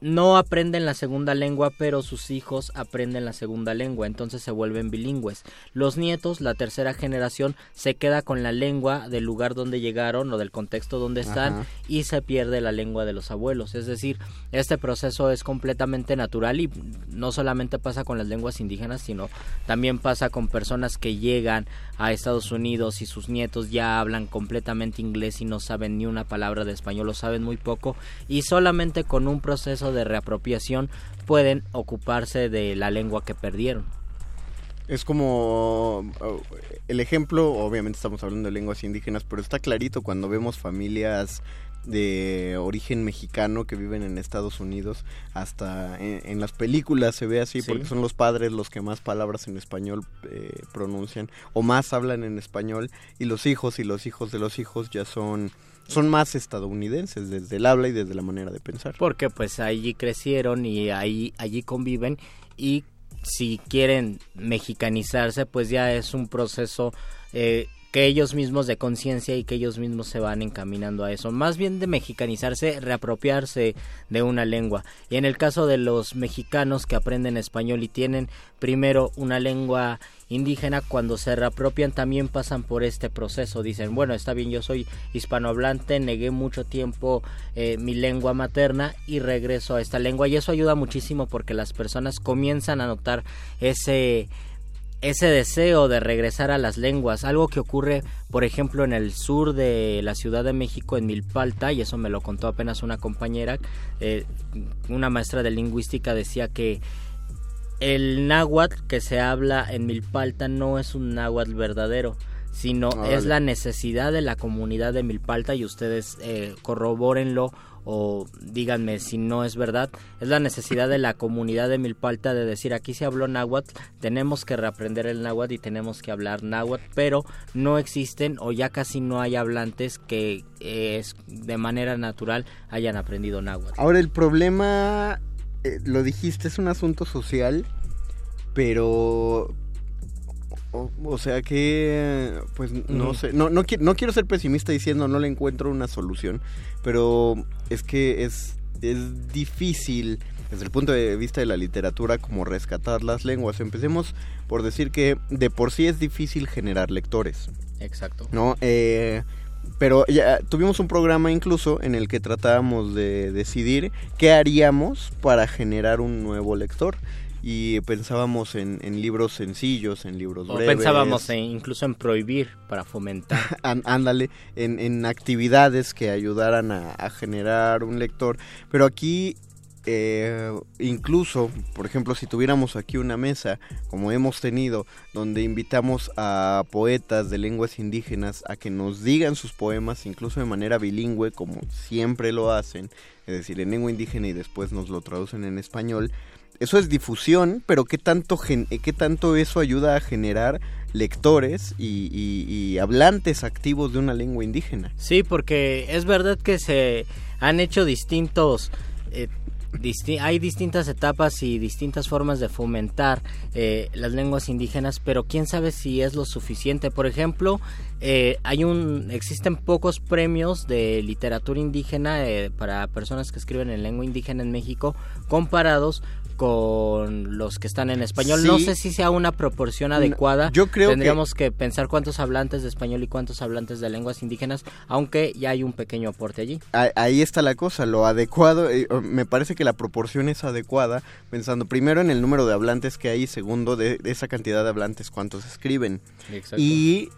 S11: no aprenden la segunda lengua, pero sus hijos aprenden la segunda lengua, entonces se vuelven bilingües. Los nietos, la tercera generación, se queda con la lengua del lugar donde llegaron o del contexto donde están y se pierde la lengua de los abuelos. Es decir, este proceso es completamente natural y no solamente pasa con las lenguas indígenas, sino también pasa con personas que llegan a Estados Unidos y sus nietos ya hablan completamente inglés y no saben ni una palabra de español, lo saben muy poco y solamente con un proceso de reapropiación pueden ocuparse de la lengua que perdieron.
S12: Es como el ejemplo, obviamente estamos hablando de lenguas indígenas, pero está clarito cuando vemos familias de origen mexicano que viven en Estados Unidos, hasta en, las películas se ve así, porque son los padres los que más palabras en español eh, pronuncian o más hablan en español, y los hijos y los hijos de los hijos ya son son más estadounidenses desde el habla y desde la manera de pensar.
S11: Porque pues allí crecieron y ahí allí conviven y si quieren mexicanizarse pues ya es un proceso eh, que ellos mismos de conciencia y que ellos mismos se van encaminando a eso. Más bien de mexicanizarse, reapropiarse de una lengua. Y en el caso de los mexicanos que aprenden español y tienen primero una lengua indígena, cuando se reapropian también pasan por este proceso. Dicen, bueno, está bien, yo soy hispanohablante, negué mucho tiempo eh, mi lengua materna y regreso a esta lengua. Y eso ayuda muchísimo porque las personas comienzan a notar ese ese deseo de regresar a las lenguas, algo que ocurre, por ejemplo, en el sur de la Ciudad de México, en Milpalta, y eso me lo contó apenas una compañera, eh, una maestra de lingüística decía que el náhuatl que se habla en Milpalta no es un náhuatl verdadero, sino es la necesidad de la comunidad de Milpalta y ustedes eh, corrobórenlo o díganme si no es verdad, es la necesidad de la comunidad de Milpalta de decir aquí se habló náhuatl, tenemos que reaprender el náhuatl y tenemos que hablar náhuatl, pero no existen o ya casi no hay hablantes que eh, es, de manera natural hayan aprendido náhuatl.
S12: Ahora el problema, eh, lo dijiste, es un asunto social, pero o, sea que, pues no sé, no, no, no, quiero ser pesimista diciendo no le encuentro una solución, pero es que es, es difícil desde el punto de vista de la literatura como rescatar las lenguas. Empecemos por decir que de por sí es difícil generar lectores.
S11: Exacto.
S12: ¿No? Eh, pero ya tuvimos un programa incluso en el que tratábamos de decidir qué haríamos para generar un nuevo lector y pensábamos en, libros sencillos, en libros breves.
S11: pensábamos incluso en prohibir para fomentar.
S12: Ándale, en, en, actividades que ayudaran a, generar un lector. Pero aquí, eh, incluso, por ejemplo, si tuviéramos aquí una mesa, como hemos tenido, donde invitamos a poetas de lenguas indígenas a que nos digan sus poemas, incluso de manera bilingüe, como siempre lo hacen, es decir, en lengua indígena y después nos lo traducen en español, eso es difusión, pero ¿qué tanto, eh, qué tanto eso ayuda a generar lectores y, hablantes activos de una lengua indígena?
S11: Sí, porque es verdad que se han hecho distintos... Eh, hay distintas etapas y distintas formas de fomentar eh, las lenguas indígenas, pero quién sabe si es lo suficiente. Por ejemplo, hay un, existen pocos premios de literatura indígena para personas que escriben en lengua indígena en México comparados con los que están en español. No sé si sea una proporción adecuada.
S12: Yo creo
S11: Tendríamos que... pensar cuántos hablantes de español y cuántos hablantes de lenguas indígenas, aunque ya hay un pequeño aporte allí.
S12: Ahí está la cosa, lo adecuado, eh, me parece que la proporción es adecuada, pensando primero en el número de hablantes que hay, segundo de, esa cantidad de hablantes cuántos escriben.
S11: Exacto.
S12: Y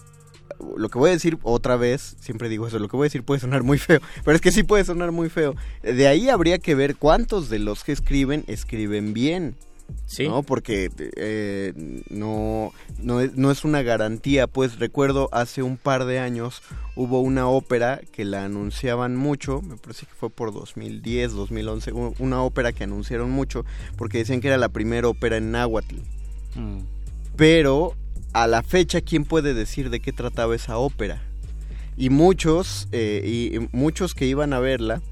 S12: lo que voy a decir otra vez, siempre digo eso, lo que voy a decir puede sonar muy feo, pero es que sí puede sonar muy feo. De ahí habría que ver cuántos de los que escriben escriben bien.
S11: Sí.
S12: ¿no? Porque eh, no, no, es, no es una garantía. Pues recuerdo hace un par de años hubo una ópera que la anunciaban mucho, me parece que fue por 2010, 2011, u- una ópera que anunciaron mucho porque decían que era la primera ópera en náhuatl.
S11: Mm.
S12: Pero a la fecha, ¿quién puede decir de qué trataba esa ópera? Y muchos, eh, y muchos que iban a verla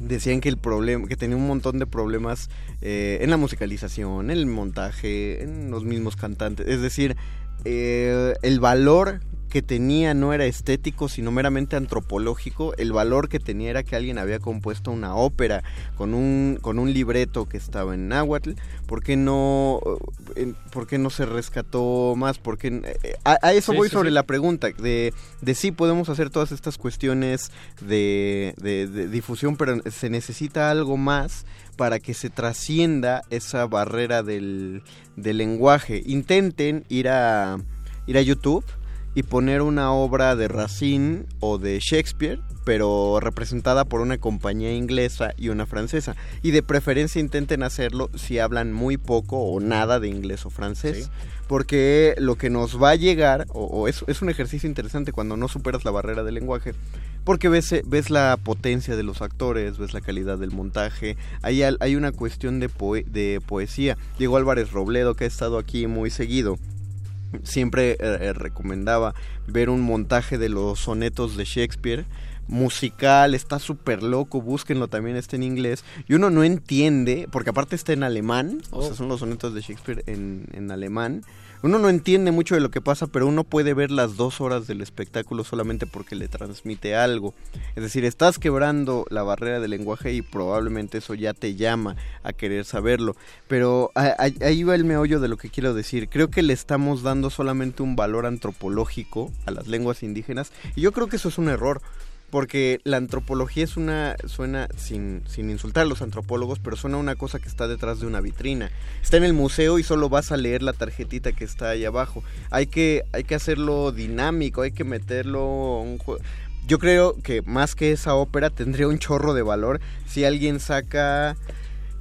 S12: decían que el problema, que tenía un montón de problemas eh, en la musicalización, en el montaje, en los mismos cantantes. Es decir, eh, el valor que tenía no era estético, sino meramente antropológico. El valor que tenía era que alguien había compuesto una ópera con un, con un libreto que estaba en náhuatl. ¿Por qué no, eh, por qué no se rescató más? Porque eh, a, a eso
S11: Sí,
S12: voy
S11: sí,
S12: sobre
S11: sí.
S12: la pregunta de, de si podemos hacer todas estas cuestiones de, de- de difusión, pero se necesita algo más para que se trascienda esa barrera del, del lenguaje. Intenten ir a, ir a YouTube y poner una obra de Racine o de Shakespeare, pero representada por una compañía inglesa y una francesa. Y de preferencia intenten hacerlo si hablan muy poco o nada de inglés o francés. Porque lo que nos va a llegar, o, o es, es un ejercicio interesante cuando no superas la barrera del lenguaje, porque ves, ves la potencia de los actores, ves la calidad del montaje, hay, hay una cuestión de, poe- de poesía. Diego Álvarez Robledo, que ha estado aquí muy seguido, siempre eh, eh, recomendaba ver un montaje de los sonetos de Shakespeare. Musical, está súper loco, búsquenlo también, está en inglés, y uno no entiende, porque aparte está en alemán, o sea,
S11: Oh.
S12: son los sonetos de Shakespeare en, en alemán, uno no entiende mucho de lo que pasa, pero uno puede ver las dos horas del espectáculo solamente porque le transmite algo. Es decir, estás quebrando la barrera del lenguaje y probablemente eso ya te llama a querer saberlo. Pero ahí va el meollo de lo que quiero decir. Creo que le estamos dando solamente un valor antropológico a las lenguas indígenas y yo creo que eso es un error. Porque la antropología es una, suena, sin, sin insultar a los antropólogos, pero suena una cosa que está detrás de una vitrina. Está en el museo y solo vas a leer la tarjetita que está ahí abajo. Hay que, hay que hacerlo dinámico, hay que meterlo un Yo creo que más que esa ópera tendría un chorro de valor si alguien saca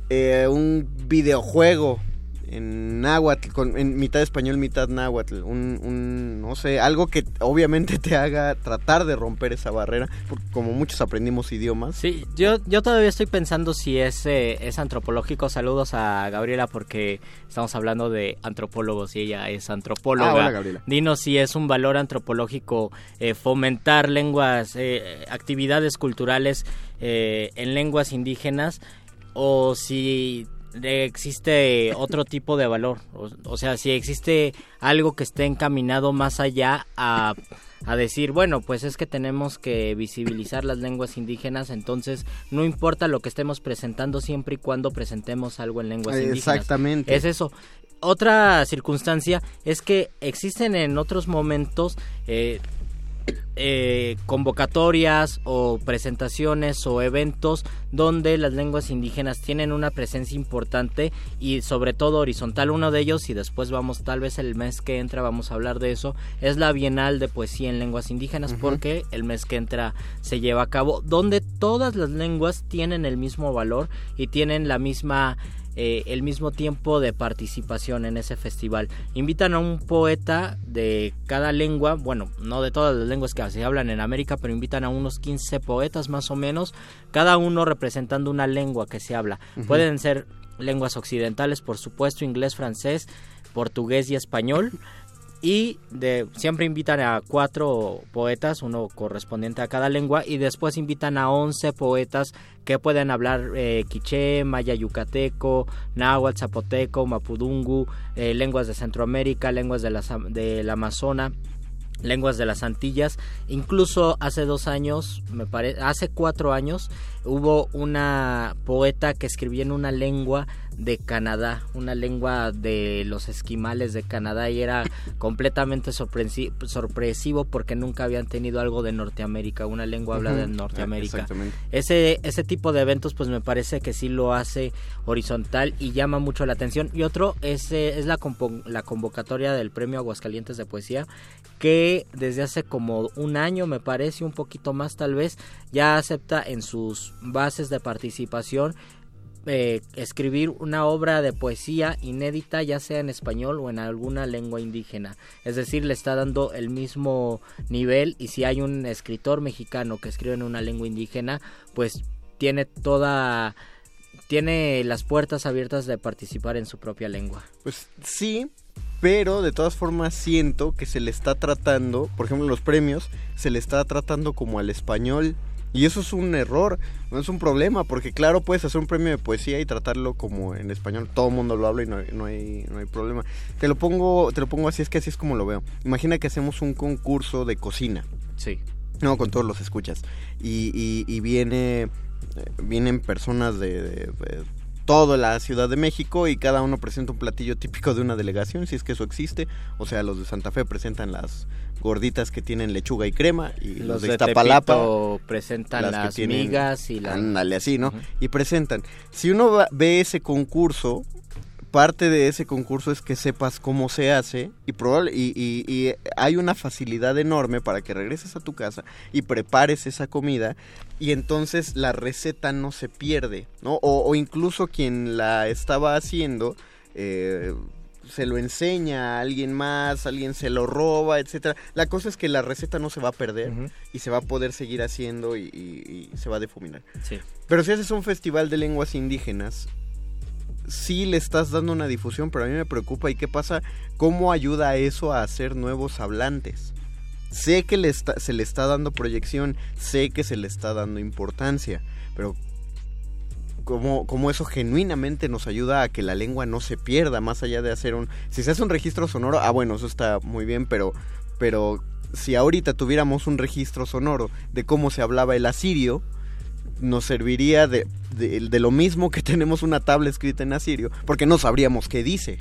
S12: eh, un videojuego en náhuatl, con, en mitad español, mitad náhuatl, un, un, no sé, algo que obviamente te haga tratar de romper esa barrera, porque como muchos aprendimos idiomas.
S11: Sí, yo, yo todavía estoy pensando si es, eh, es antropológico. Saludos a Gabriela porque estamos hablando de antropólogos y ella es antropóloga.
S12: Ah, hola, Gabriela.
S11: Dinos si es un valor antropológico eh, fomentar lenguas, eh, actividades culturales eh, en lenguas indígenas o si existe otro tipo de valor. O, o sea, si existe algo que esté encaminado más allá a, a decir, bueno, pues es que tenemos que visibilizar las lenguas indígenas, entonces no importa lo que estemos presentando siempre y cuando presentemos algo en lenguas indígenas.
S12: Exactamente.
S11: Es eso. Otra circunstancia es que existen en otros momentos eh, eh, convocatorias o presentaciones o eventos donde las lenguas indígenas tienen una presencia importante y sobre todo horizontal. Uno de ellos, y después vamos, tal vez el mes que entra vamos a hablar de eso, es la Bienal de Poesía en Lenguas Indígenas porque el mes que entra se lleva a cabo, donde todas las lenguas tienen el mismo valor y tienen la misma eh, el mismo tiempo de participación en ese festival. Invitan a un poeta de cada lengua, bueno, no de todas las lenguas que se hablan en América, pero invitan a unos 15 poetas más o menos, cada uno representando una lengua que se habla. Pueden ser lenguas occidentales, por supuesto, inglés, francés, portugués y español. Y de, siempre invitan a cuatro poetas, uno correspondiente a cada lengua, y después invitan a 11 poetas que pueden hablar eh, quiché, maya yucateco, náhuatl, zapoteco, mapudungu, eh, lenguas de Centroamérica, lenguas de las, del Amazonas lenguas de las Antillas. Incluso hace dos años, me parece, hace cuatro años, hubo una poeta que escribió en una lengua de Canadá, una lengua de los esquimales de Canadá y era completamente sorpresivo porque nunca habían tenido algo de Norteamérica, una lengua hablada en Norteamérica. Ese, ese tipo de eventos pues me parece que sí lo hace horizontal y llama mucho la atención. Y otro es, eh, es la, la convocatoria del Premio Aguascalientes de Poesía que desde hace como un año me parece, un poquito más tal vez, ya acepta en sus bases de participación eh, escribir una obra de poesía inédita, ya sea en español o en alguna lengua indígena. Es decir, le está dando el mismo nivel y si hay un escritor mexicano que escribe en una lengua indígena, pues tiene toda tiene las puertas abiertas de participar en su propia lengua.
S12: Pues sí, pero de todas formas siento que se le está tratando, por ejemplo, los premios se le está tratando como al español y eso es un error, no es un problema, porque claro, puedes hacer un premio de poesía y tratarlo como en español, todo el mundo lo habla y no, no, hay, no hay problema. Te lo, pongo, te lo pongo así, es que así es como lo veo. Imagina que hacemos un concurso de cocina.
S11: Sí.
S12: No, con todos los escuchas. Y, y, viene, eh, vienen personas de, de toda la Ciudad de México y cada uno presenta un platillo típico de una delegación, si es que eso existe. O sea, los de Santa Fe presentan las gorditas que tienen lechuga y crema y los, de, Iztapalapa
S11: presentan las, migas y la
S12: ándale así, ¿no? Y presentan. Si uno ve ese concurso, parte de ese concurso es que sepas cómo se hace y, probable, y, hay una facilidad enorme para que regreses a tu casa y prepares esa comida y entonces la receta no se pierde, ¿no? O, incluso quien la estaba haciendo eh, se lo enseña a alguien más, alguien se lo roba, etcétera. La cosa es que la receta no se va a perder y se va a poder seguir haciendo y, se va a difuminar. Pero si haces un festival de lenguas indígenas, sí le estás dando una difusión, pero a mí me preocupa y qué pasa, cómo ayuda eso a hacer nuevos hablantes. Sé que le se le está dando proyección, sé que se le está dando importancia, pero cómo, eso genuinamente nos ayuda a que la lengua no se pierda, más allá de hacer un... Si se hace un registro sonoro, ah bueno, eso está muy bien, pero, pero si ahorita tuviéramos un registro sonoro de cómo se hablaba el asirio, nos serviría de, de, lo mismo que tenemos una tabla escrita en asirio, porque no sabríamos qué dice.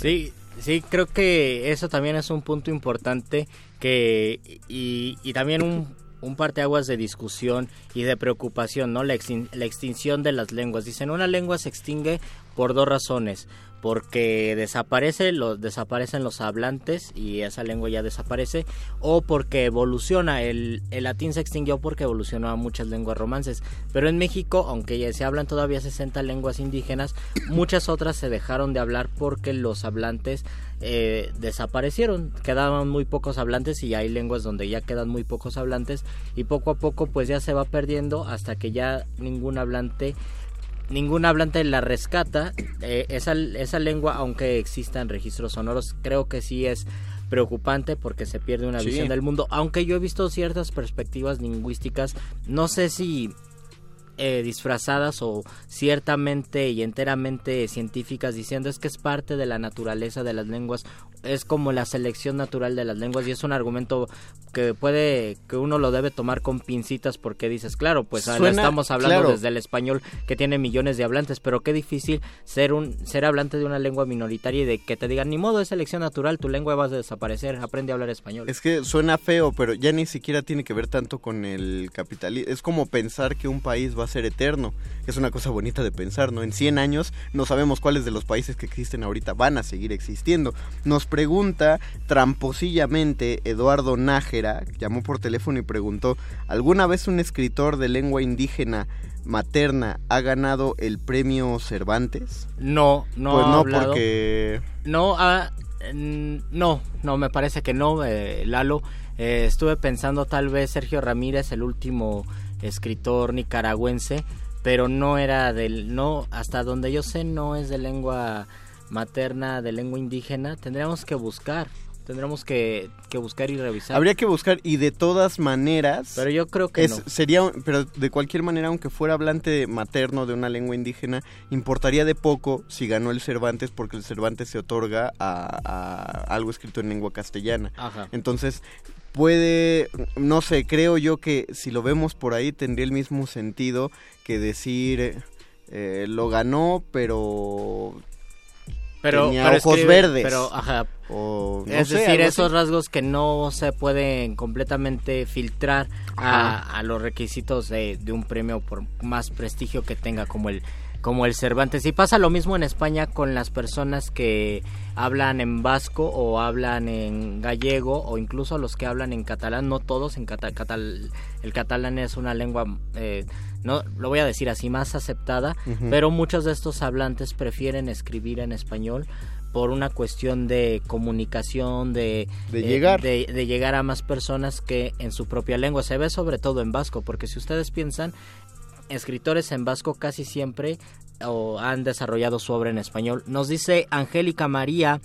S11: Sí, sí, creo que eso también es un punto importante que y, también un un parteaguas de discusión y de preocupación, ¿no? La, la extinción de las lenguas. Dicen, una lengua se extingue por dos razones porque desaparece, los, desaparecen los hablantes y esa lengua ya desaparece, o porque evoluciona, el, el latín se extinguió porque evolucionó muchas lenguas romances, pero en México, aunque ya se hablan todavía 60 lenguas indígenas, muchas otras se dejaron de hablar porque los hablantes eh, desaparecieron, quedaban muy pocos hablantes y hay lenguas donde ya quedan muy pocos hablantes y poco a poco pues ya se va perdiendo hasta que ya ningún hablante ningún hablante la rescata. Eh, esa, esa lengua, aunque existan registros sonoros, creo que sí es preocupante porque se pierde una visión del mundo. Aunque yo he visto ciertas perspectivas lingüísticas, no sé si eh, disfrazadas o ciertamente y enteramente científicas diciendo es que es parte de la naturaleza de las lenguas es como la selección natural de las lenguas y es un argumento que puede que uno lo debe tomar con pincitas porque dices claro pues estamos hablando desde el español que tiene millones de hablantes pero qué difícil ser un ser hablante de una lengua minoritaria y de que te digan ni modo es selección natural tu lengua va a desaparecer aprende a hablar español
S12: es que suena feo pero ya ni siquiera tiene que ver tanto con el capitalismo es como pensar que un país va a ser eterno. Es una cosa bonita de pensar no en 100 años no sabemos cuáles de los países que existen ahorita van a seguir existiendo. Nos pregunta tramposillamente Eduardo Nájera, llamó por teléfono y preguntó, ¿alguna vez un escritor de lengua indígena materna ha ganado el premio Cervantes?
S11: No, no.
S12: Pues no, porque...
S11: No, ah, no, no, me parece que no, eh, Lalo. Eh, estuve pensando tal vez Sergio Ramírez, el último escritor nicaragüense, pero no era del, no, hasta donde yo sé no es de lengua materna de lengua indígena, tendríamos que buscar, tendríamos que, que, buscar y revisar.
S12: Habría que buscar y de todas maneras.
S11: Pero yo creo que
S12: sería, pero de cualquier manera, aunque fuera hablante materno de una lengua indígena, importaría de poco si ganó el Cervantes, porque el Cervantes se otorga a, algo escrito en lengua castellana. Entonces puede, no sé, creo yo que si lo vemos por ahí tendría el mismo sentido que decir eh, lo ganó, pero
S11: pero,
S12: tenía
S11: pero
S12: ojos
S11: escribe-
S12: verdes.
S11: Pero, ajá.
S12: O, no
S11: es
S12: sé,
S11: decir, esos
S12: así.
S11: rasgos que no se pueden completamente filtrar a, a los requisitos de, de un premio por más prestigio que tenga como el como el Cervantes. Y pasa lo mismo en España con las personas que hablan en vasco o hablan en gallego o incluso los que hablan en catalán, no todos, en cata- catal- el catalán es una lengua, eh, no lo voy a decir así, más aceptada, pero muchos de estos hablantes prefieren escribir en español por una cuestión de comunicación, de,
S12: De
S11: eh,
S12: llegar.
S11: de, de llegar a más personas que en su propia lengua. Se ve sobre todo en vasco, porque si ustedes piensan, escritores en vasco casi siempre o han desarrollado su obra en español. Nos dice Angélica María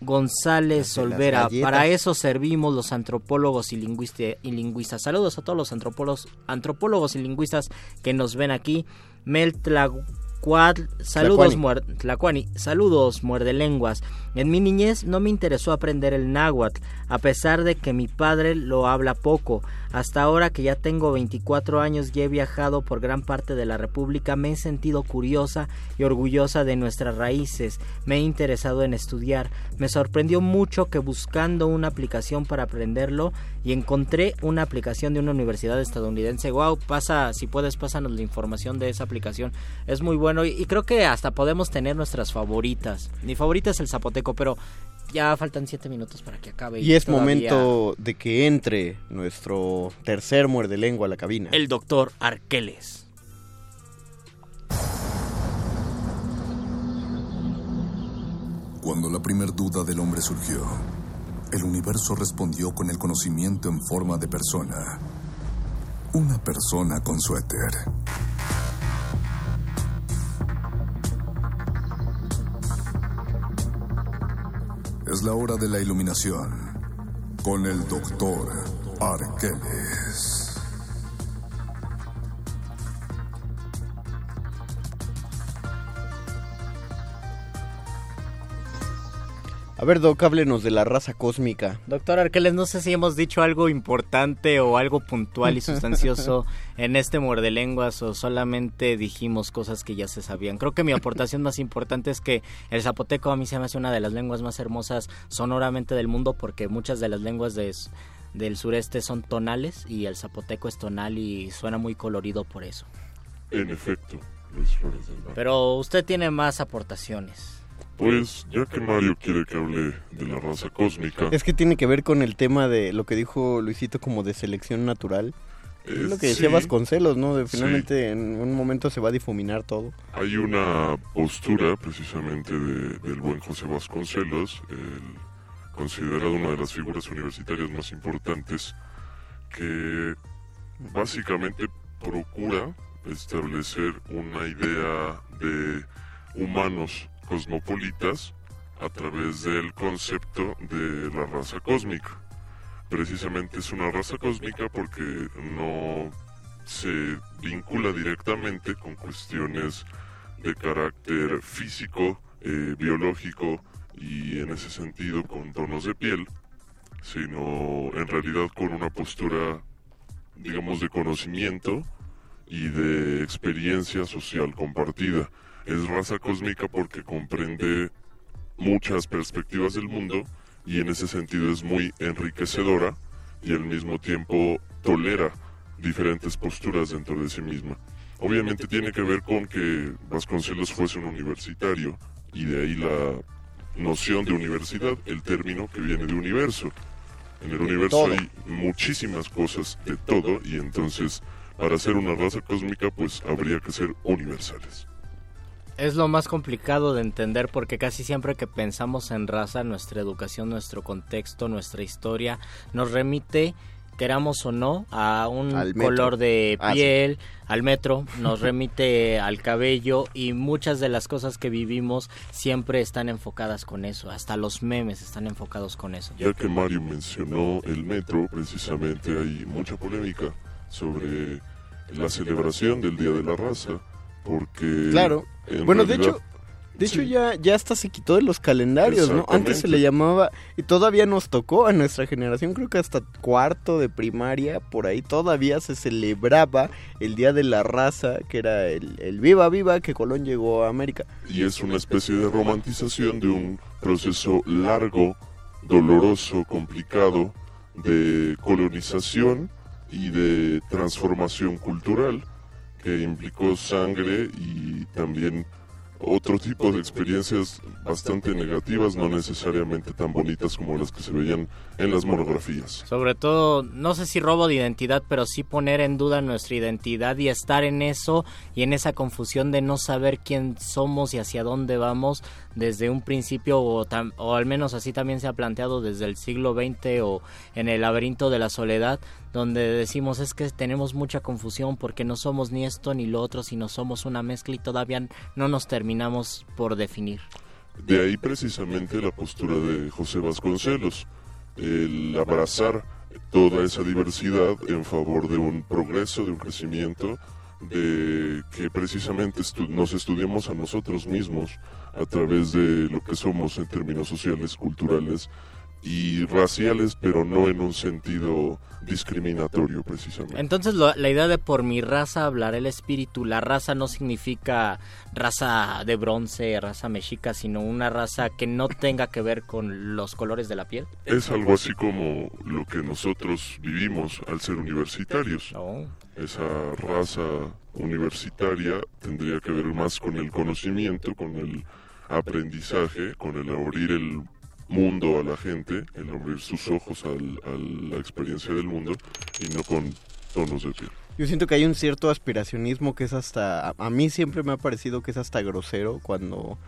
S11: González Olvera, para eso servimos los antropólogos y, y lingüistas. Saludos a todos los antropólogos, antropólogos y lingüistas que nos ven aquí. Mel Tlacual, saludos,
S12: Tlacuani.
S11: muer- Tlacuani, saludos, muerde lenguas. En mi niñez no me interesó aprender el náhuatl, a pesar de que mi padre lo habla poco. Hasta ahora que ya tengo 24 años y he viajado por gran parte de la República, me he sentido curiosa y orgullosa de nuestras raíces. Me he interesado en estudiar. Me sorprendió mucho que buscando una aplicación para aprenderlo y encontré una aplicación de una universidad estadounidense. Wow, pasa, si puedes, pásanos la información de esa aplicación. Es muy bueno y, y creo que hasta podemos tener nuestras favoritas. Mi favorita es el zapoteco, pero ya faltan siete minutos para que acabe.
S12: Y es
S11: todavía-
S12: momento de que entre nuestro tercer muerde lengua a la cabina.
S11: El doctor Arqueles.
S9: Cuando la primer duda del hombre surgió, el universo respondió con el conocimiento en forma de persona. Una persona con suéter. Es la hora de la iluminación con el doctor Arqueles.
S12: A ver, Doc, háblenos de la raza cósmica.
S11: Doctor Arqueles, no sé si hemos dicho algo importante o algo puntual y sustancioso en este muerde lenguas o solamente dijimos cosas que ya se sabían. Creo que mi aportación más importante es que el zapoteco a mí se me hace una de las lenguas más hermosas sonoramente del mundo porque muchas de las lenguas de- del sureste son tonales y el zapoteco es tonal y suena muy colorido por eso.
S17: En efecto, Luis Flores del Mar.
S11: Pero usted tiene más aportaciones.
S17: Pues, ya que Mario quiere que hable de la raza cósmica,
S12: Es que tiene que ver con el tema de lo que dijo Luisito como de selección natural. Es lo que decía
S17: sí.
S12: Vasconcelos, ¿no? De
S17: Sí.
S12: finalmente en un momento se va a difuminar todo.
S17: hay una postura precisamente de- del buen José Vasconcelos, el considerado una de las figuras universitarias más importantes, que básicamente procura establecer una idea de humanos cosmopolitas a través del concepto de la raza cósmica. Precisamente es una raza cósmica porque no se vincula directamente con cuestiones de carácter físico, eh, biológico y en ese sentido con tonos de piel, sino en realidad con una postura, digamos, de conocimiento y de experiencia social compartida. Es raza cósmica porque comprende muchas perspectivas del mundo y en ese sentido es muy enriquecedora y al mismo tiempo tolera diferentes posturas dentro de sí misma. Obviamente tiene que ver con que Vasconcelos fuese un universitario y de ahí la noción de universidad, el término que viene de universo. En el universo hay muchísimas cosas de todo y entonces para ser una raza cósmica pues habría que ser universales.
S11: Es lo más complicado de entender porque casi siempre que pensamos en raza, nuestra educación, nuestro contexto, nuestra historia, nos remite, queramos o no, a un color de
S12: Ah, sí.
S11: piel, al metro, nos remite al cabello y muchas de las cosas que vivimos siempre están enfocadas con eso, hasta los memes están enfocados con eso.
S17: Ya que Mario mencionó el metro, precisamente hay mucha polémica sobre la celebración del Día de la Raza, porque...
S12: Claro.
S17: en
S12: Bueno, de hecho, De hecho, ya, ya hasta se quitó de los calendarios, ¿no? Antes se le llamaba, y todavía nos tocó a nuestra generación, creo que hasta cuarto de primaria, por ahí todavía se celebraba el Día de la Raza, que era el, el Viva Viva que Colón llegó a América.
S17: y es una especie de romantización de un proceso largo, doloroso, complicado de colonización y de transformación cultural que implicó sangre y también otro tipo de experiencias bastante negativas, no necesariamente tan bonitas como las que se veían en las monografías.
S11: Sobre todo, no sé si robo de identidad, pero sí poner en duda nuestra identidad y estar en eso y en esa confusión de no saber quién somos y hacia dónde vamos desde un principio o, tam- o al menos así también se ha planteado desde el siglo XX o en el laberinto de la soledad donde decimos es que tenemos mucha confusión porque no somos ni esto ni lo otro sino somos una mezcla y todavía no nos terminamos por definir.
S17: De ahí precisamente la postura de José Vasconcelos, el abrazar toda esa diversidad en favor de un progreso, de un crecimiento, de que precisamente nos estudiemos a nosotros mismos a través de lo que somos en términos sociales, culturales y raciales, pero no en un sentido discriminatorio precisamente.
S11: Entonces lo- la idea de por mi raza hablará el espíritu, la raza no significa raza de bronce, raza mexica, sino una raza que no tenga que ver con los colores de la piel.
S17: Es algo así como lo que nosotros vivimos al ser universitarios. Esa raza universitaria tendría que ver más con el conocimiento, con el aprendizaje, con el abrir el mundo a la gente, el abrir sus ojos al- a la experiencia del mundo y no con tonos de piel.
S12: Yo siento que hay un cierto aspiracionismo que es hasta, a, mí siempre me ha parecido que es hasta grosero cuando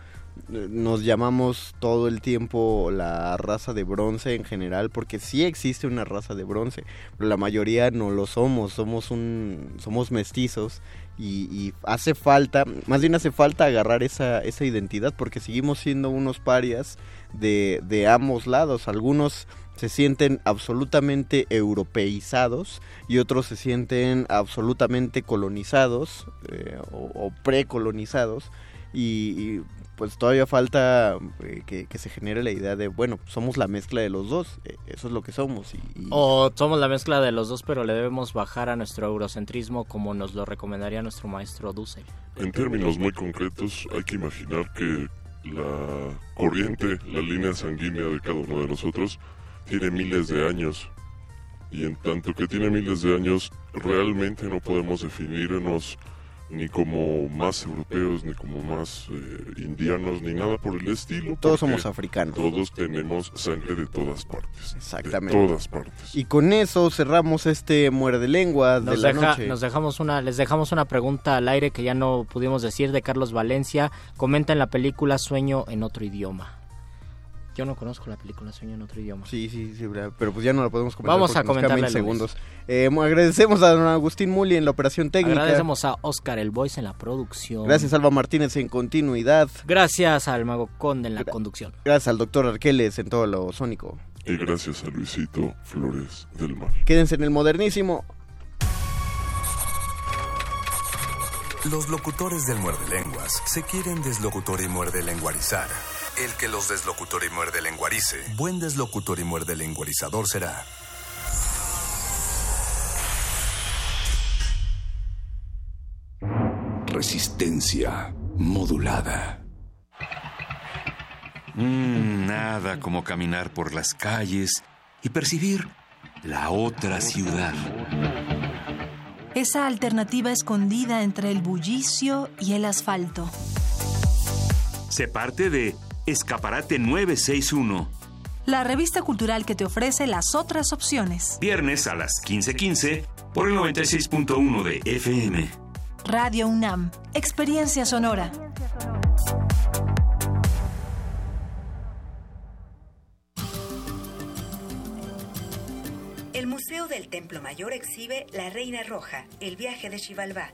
S12: eh, nos llamamos todo el tiempo la raza de bronce en general, porque sí existe una raza de bronce, pero la mayoría no lo somos, somos un, somos mestizos y, y hace falta, más bien hace falta agarrar esa, esa identidad porque seguimos siendo unos parias de, de ambos lados, algunos se sienten absolutamente europeizados y otros se sienten absolutamente colonizados eh, o, o precolonizados y, y, pues todavía falta eh, que, que se genere la idea de bueno somos la mezcla de los dos eh, eso es lo que somos y, y-
S11: O somos la mezcla de los dos, pero le debemos bajar a nuestro eurocentrismo como nos lo recomendaría nuestro maestro Dussel.
S17: En términos muy concretos, hay que imaginar que la corriente, la línea sanguínea de cada uno de nosotros, tiene miles de años. Y en tanto que tiene miles de años, realmente no podemos definirnos ni como más europeos, ni como más eh, indianos, ni nada por el estilo.
S12: Todos somos africanos.
S17: Todos tenemos sangre de todas partes.
S12: Exactamente.
S17: De todas partes.
S12: y con eso cerramos este muerde lenguas de
S11: Nos,
S12: la
S11: deja-
S12: noche
S11: nos dejamos una, les dejamos una pregunta al aire que ya no pudimos decir de Carlos Valencia. Comenta en la película Sueño en otro idioma. Yo no conozco la película Sueño en otro idioma.
S12: Sí, sí, sí, pero pues ya no la podemos comentar.
S11: Vamos a
S12: nos quedan
S11: comentarle
S12: 20
S11: el lunes.
S12: segundos. Eh, agradecemos a don Agustín Muli en la operación técnica.
S11: Agradecemos a Oscar el Voice en la producción.
S12: Gracias Alba Martínez en continuidad.
S11: Gracias al Mago Conde en la conducción.
S12: Gracias al doctor Arqueles en todo lo sónico.
S17: Y gracias a Luisito Flores del Mar.
S12: Quédense en el modernísimo.
S18: Los locutores del muerde lenguas se quieren deslocutor y muerde lenguarizar. El que los deslocutor y muerde lenguarice, buen deslocutor y muerde lenguarizador será.
S19: Resistencia modulada. Mm, nada como caminar por las calles y percibir la otra ciudad.
S20: Esa alternativa escondida entre el bullicio y el asfalto.
S19: Se parte de Escaparate 961,
S20: La revista cultural que te ofrece las otras opciones.
S19: viernes a las 15:15 por el 96.1 de FM.
S20: Radio UNAM. Experiencia sonora.
S21: El Museo del Templo Mayor exhibe La Reina Roja, el viaje de Xibalbá,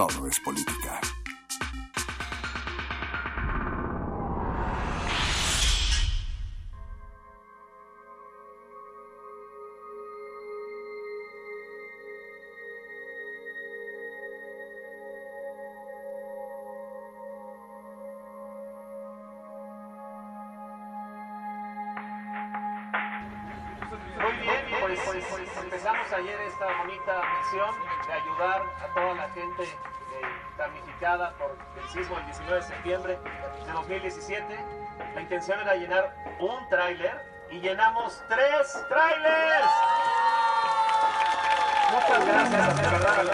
S9: Todo es política.
S22: Gente eh, damnificada por el sismo del 19 de septiembre de 2017. La intención era llenar un tráiler y llenamos tres tráilers. Muchas gracias, de verdad,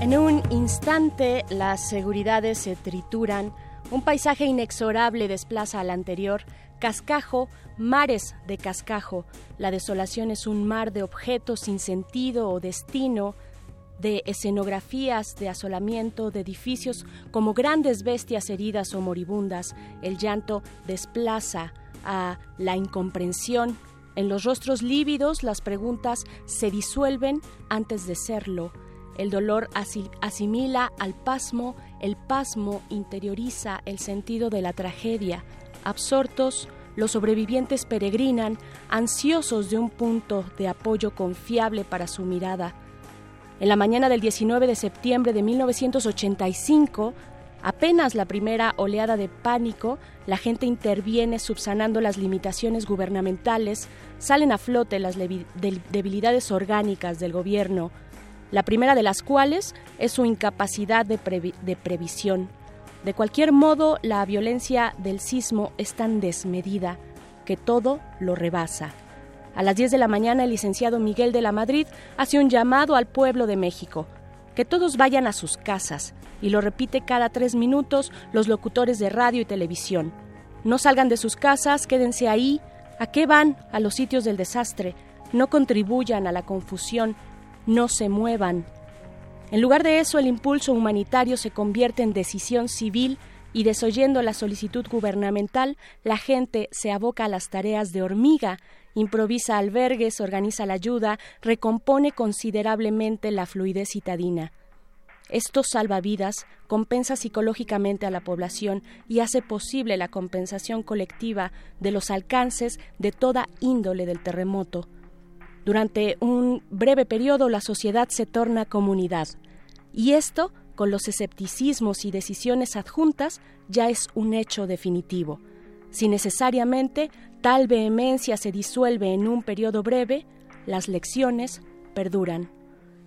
S23: En un instante las seguridades se trituran, un paisaje inexorable desplaza al anterior, cascajo, mares de cascajo, la desolación es un mar de objetos sin sentido o destino, de escenografías de asolamiento, de edificios como grandes bestias heridas o moribundas, el llanto desplaza a la incomprensión. En los rostros lívidos las preguntas se disuelven antes de serlo. El dolor asi- asimila al pasmo, el pasmo interioriza el sentido de la tragedia. Absortos, los sobrevivientes peregrinan, ansiosos de un punto de apoyo confiable para su mirada. En la mañana del 19 de septiembre de 1985, apenas la primera oleada de pánico, la gente interviene subsanando las limitaciones gubernamentales, salen a flote las debilidades orgánicas del gobierno, la primera de las cuales es su incapacidad de, de previsión. De cualquier modo, la violencia del sismo es tan desmedida que todo lo rebasa. A las 10 de la mañana, el licenciado Miguel de la Madrid hace un llamado al pueblo de México, que todos vayan a sus casas, y lo repite cada tres minutos los locutores de radio y televisión. No salgan de sus casas, quédense ahí. ¿A qué van? A los sitios del desastre. No contribuyan a la confusión, no se muevan. En lugar de eso, el impulso humanitario se convierte en decisión civil y desoyendo la solicitud gubernamental, la gente se aboca a las tareas de hormiga, improvisa albergues, organiza la ayuda, recompone considerablemente la fluidez citadina. Esto salva vidas, compensa psicológicamente a la población y hace posible la compensación colectiva de los alcances de toda índole del terremoto. Durante un breve periodo la sociedad se torna comunidad. Y esto, con los escepticismos y decisiones adjuntas, ya es un hecho definitivo. Si necesariamente tal vehemencia se disuelve en un periodo breve, las lecciones perduran.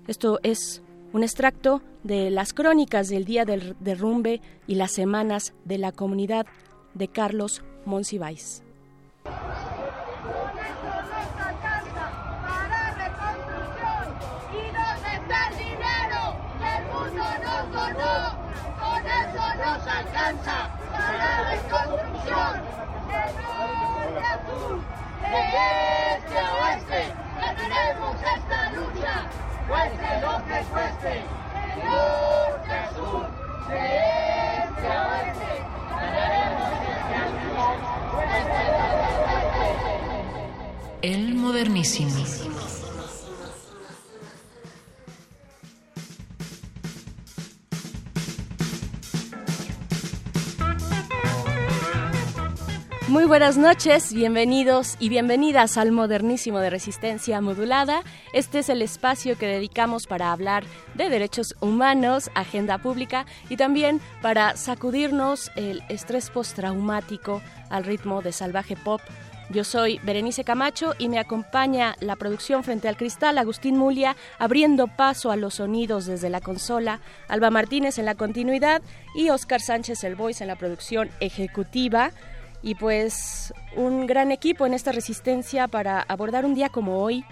S23: Esto es un extracto de las crónicas del día del derrumbe y las semanas de la comunidad de Carlos Monsiváis.
S15: no, con eso no se alcanza para la reconstrucción del norte sur, de este a oeste, ganaremos esta lucha, cueste lo que cueste, de norte sur, de este a oeste, ganaremos esta lucha, cueste lo que cueste.
S1: El este este modernísimo.
S23: Muy buenas noches, bienvenidos y bienvenidas al Modernísimo de Resistencia Modulada. Este es el espacio que dedicamos para hablar de derechos humanos, agenda pública y también para sacudirnos el estrés postraumático al ritmo de salvaje pop. Yo soy Berenice Camacho y me acompaña la producción frente al cristal, Agustín Mulia, abriendo paso a los sonidos desde la consola, Alba Martínez en la continuidad y Oscar Sánchez el Voice en la producción ejecutiva y pues un gran equipo en esta resistencia para abordar un día como hoy,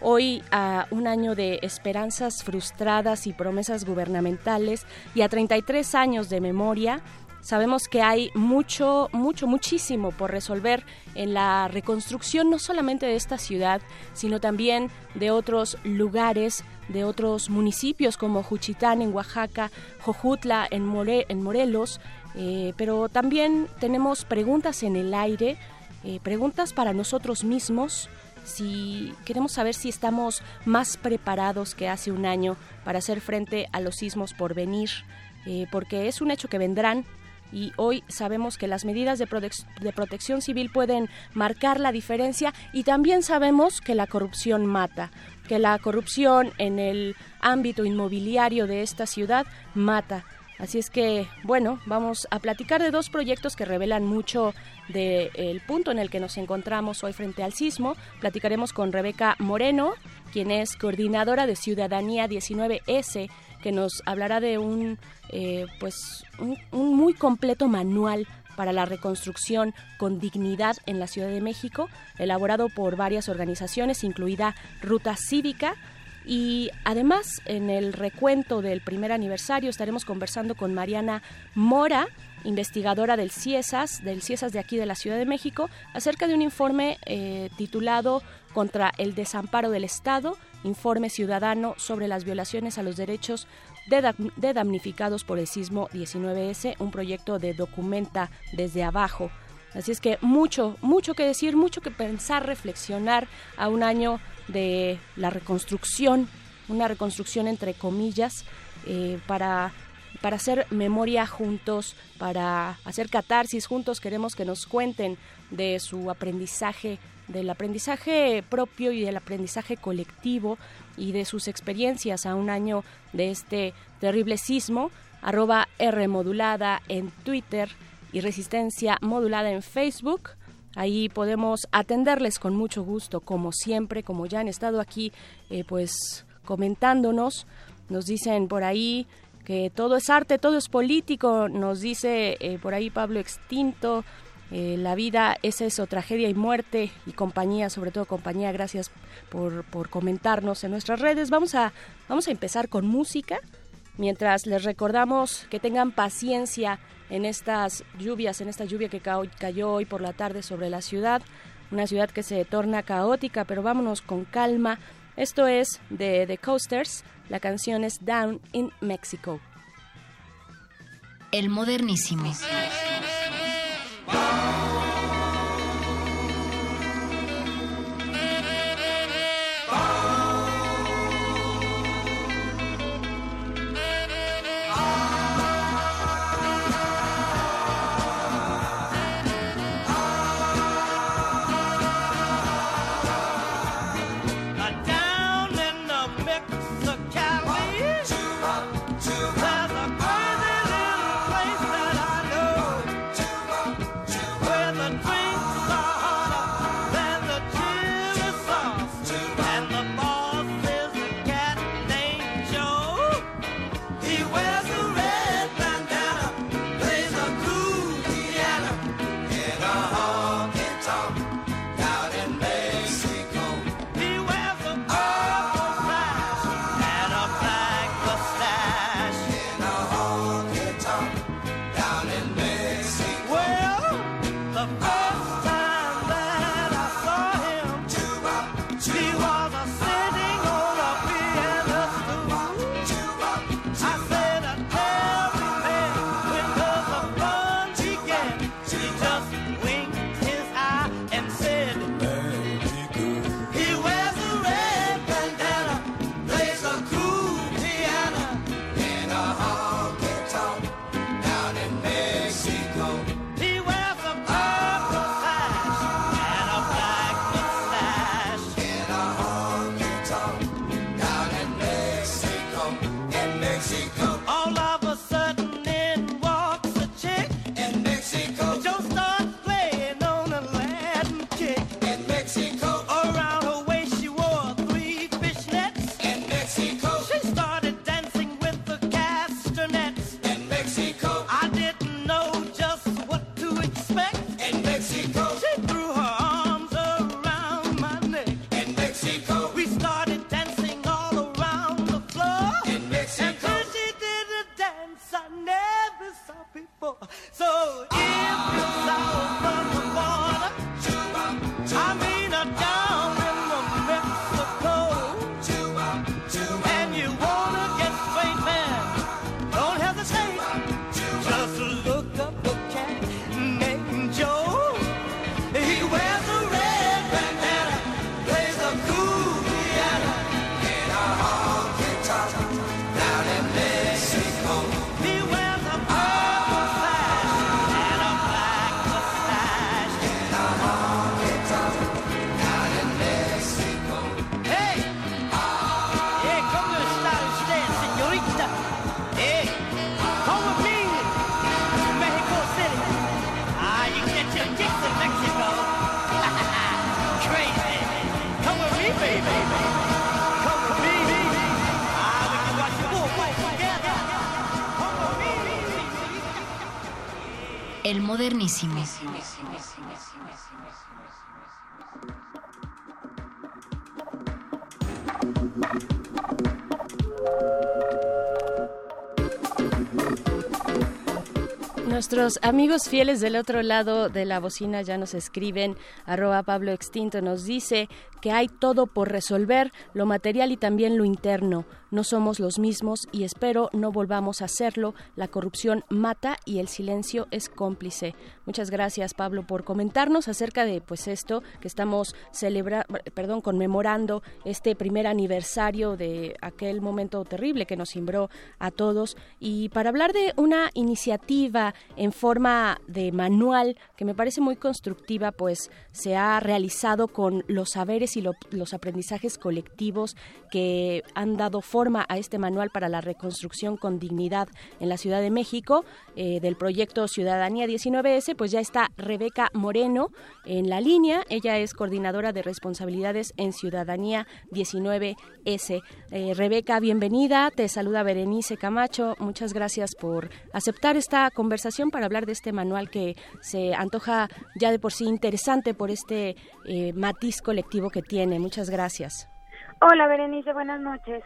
S23: hoy a un año de esperanzas frustradas y promesas gubernamentales y a 33 años de memoria. Sabemos que hay mucho, mucho, muchísimo por resolver en la reconstrucción no solamente de esta ciudad, sino también de otros lugares, de otros municipios como Juchitán en Oaxaca, Jojutla en, en Morelos, eh, pero también tenemos preguntas en el aire, eh, preguntas para nosotros mismos. Si queremos saber si estamos más preparados que hace un año para hacer frente a los sismos por venir, eh, porque es un hecho que vendrán, y hoy sabemos que las medidas de, de, protección civil pueden marcar la diferencia y también sabemos que la corrupción mata, que la corrupción en el ámbito inmobiliario de esta ciudad mata. Así es que, bueno, vamos a platicar de dos proyectos que revelan mucho del punto en el que nos encontramos hoy frente al sismo. Platicaremos con Rebeca Moreno, quien es coordinadora de Ciudadanía 19S, que nos hablará de un, eh, pues, un muy completo manual para la reconstrucción con dignidad en la Ciudad de México, elaborado por varias organizaciones, incluida Ruta Cívica, y además, en el recuento del primer aniversario estaremos conversando con Mariana Mora, investigadora del CIESAS, del CIESAS de aquí de la Ciudad de México, acerca de un informe eh, titulado Contra el desamparo del Estado, informe ciudadano sobre las violaciones a los derechos de, damnificados por el sismo 19S, un proyecto de documenta desde abajo. Así es que mucho, mucho que decir, mucho que pensar, reflexionar a un año de la reconstrucción, una reconstrucción entre comillas, eh, para, para hacer memoria juntos, para hacer catarsis juntos. Queremos que nos cuenten de su aprendizaje, del aprendizaje propio y del aprendizaje colectivo y de sus experiencias a un año de este terrible sismo. Arroba R modulada en Twitter y Resistencia modulada en Facebook. Ahí podemos atenderles con mucho gusto, como siempre, como ya han estado aquí, eh, pues comentándonos. Nos dicen por ahí que todo es arte, todo es político. Nos dice eh, por ahí Pablo Extinto. Eh, la vida es eso, tragedia y muerte y compañía, sobre todo compañía. Gracias por, por comentarnos en nuestras redes. Vamos a, vamos a empezar con música. Mientras les recordamos que tengan paciencia en estas lluvias, en esta lluvia que cayó hoy por la tarde sobre la ciudad, una ciudad que se torna caótica, pero vámonos con calma. Esto es de The Coasters, la canción es Down in Mexico.
S1: El modernísimo.
S23: Nuestros amigos fieles del otro lado de la bocina ya nos escriben, arroba Pablo Extinto nos dice que hay todo por resolver, lo material y también lo interno. No somos los mismos y espero no volvamos a hacerlo. La corrupción mata y el silencio es cómplice. Muchas gracias Pablo por comentarnos acerca de pues esto que estamos celebrando, perdón, conmemorando este primer aniversario de aquel momento terrible que nos cimbró a todos y para hablar de una iniciativa en forma de manual que me parece muy constructiva, pues se ha realizado con los saberes y los aprendizajes colectivos que han dado forma a este manual para la reconstrucción con dignidad en la Ciudad de México eh, del proyecto Ciudadanía 19S, pues ya está Rebeca Moreno en la línea. Ella es coordinadora de responsabilidades en Ciudadanía 19S. Eh, Rebeca, bienvenida. Te saluda Berenice Camacho. Muchas gracias por aceptar esta conversación para hablar de este manual que se antoja ya de por sí interesante por este eh, matiz colectivo que tiene. Muchas gracias.
S24: Hola Berenice, buenas noches.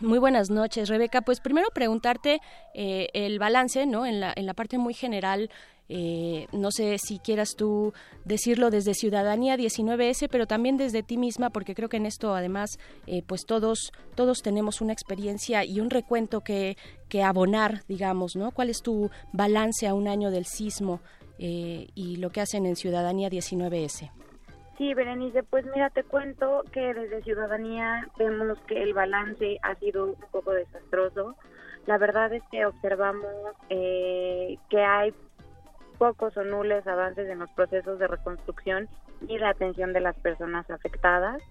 S23: Muy buenas noches, Rebeca. Pues primero preguntarte eh, el balance, ¿no? En la, en la parte muy general eh, no sé si quieras tú decirlo desde Ciudadanía 19S, pero también desde ti misma, porque creo que en esto además, eh, pues todos, todos tenemos una experiencia y un recuento que, que abonar, digamos, ¿no? ¿Cuál es tu balance a un año del sismo eh, y lo que hacen en Ciudadanía 19S?
S24: Sí, Berenice, pues mira, te cuento que desde Ciudadanía vemos que el balance ha sido un poco desastroso. La verdad es que observamos que hay pocos o nulos avances en los procesos de reconstrucción y la atención de las personas afectadas.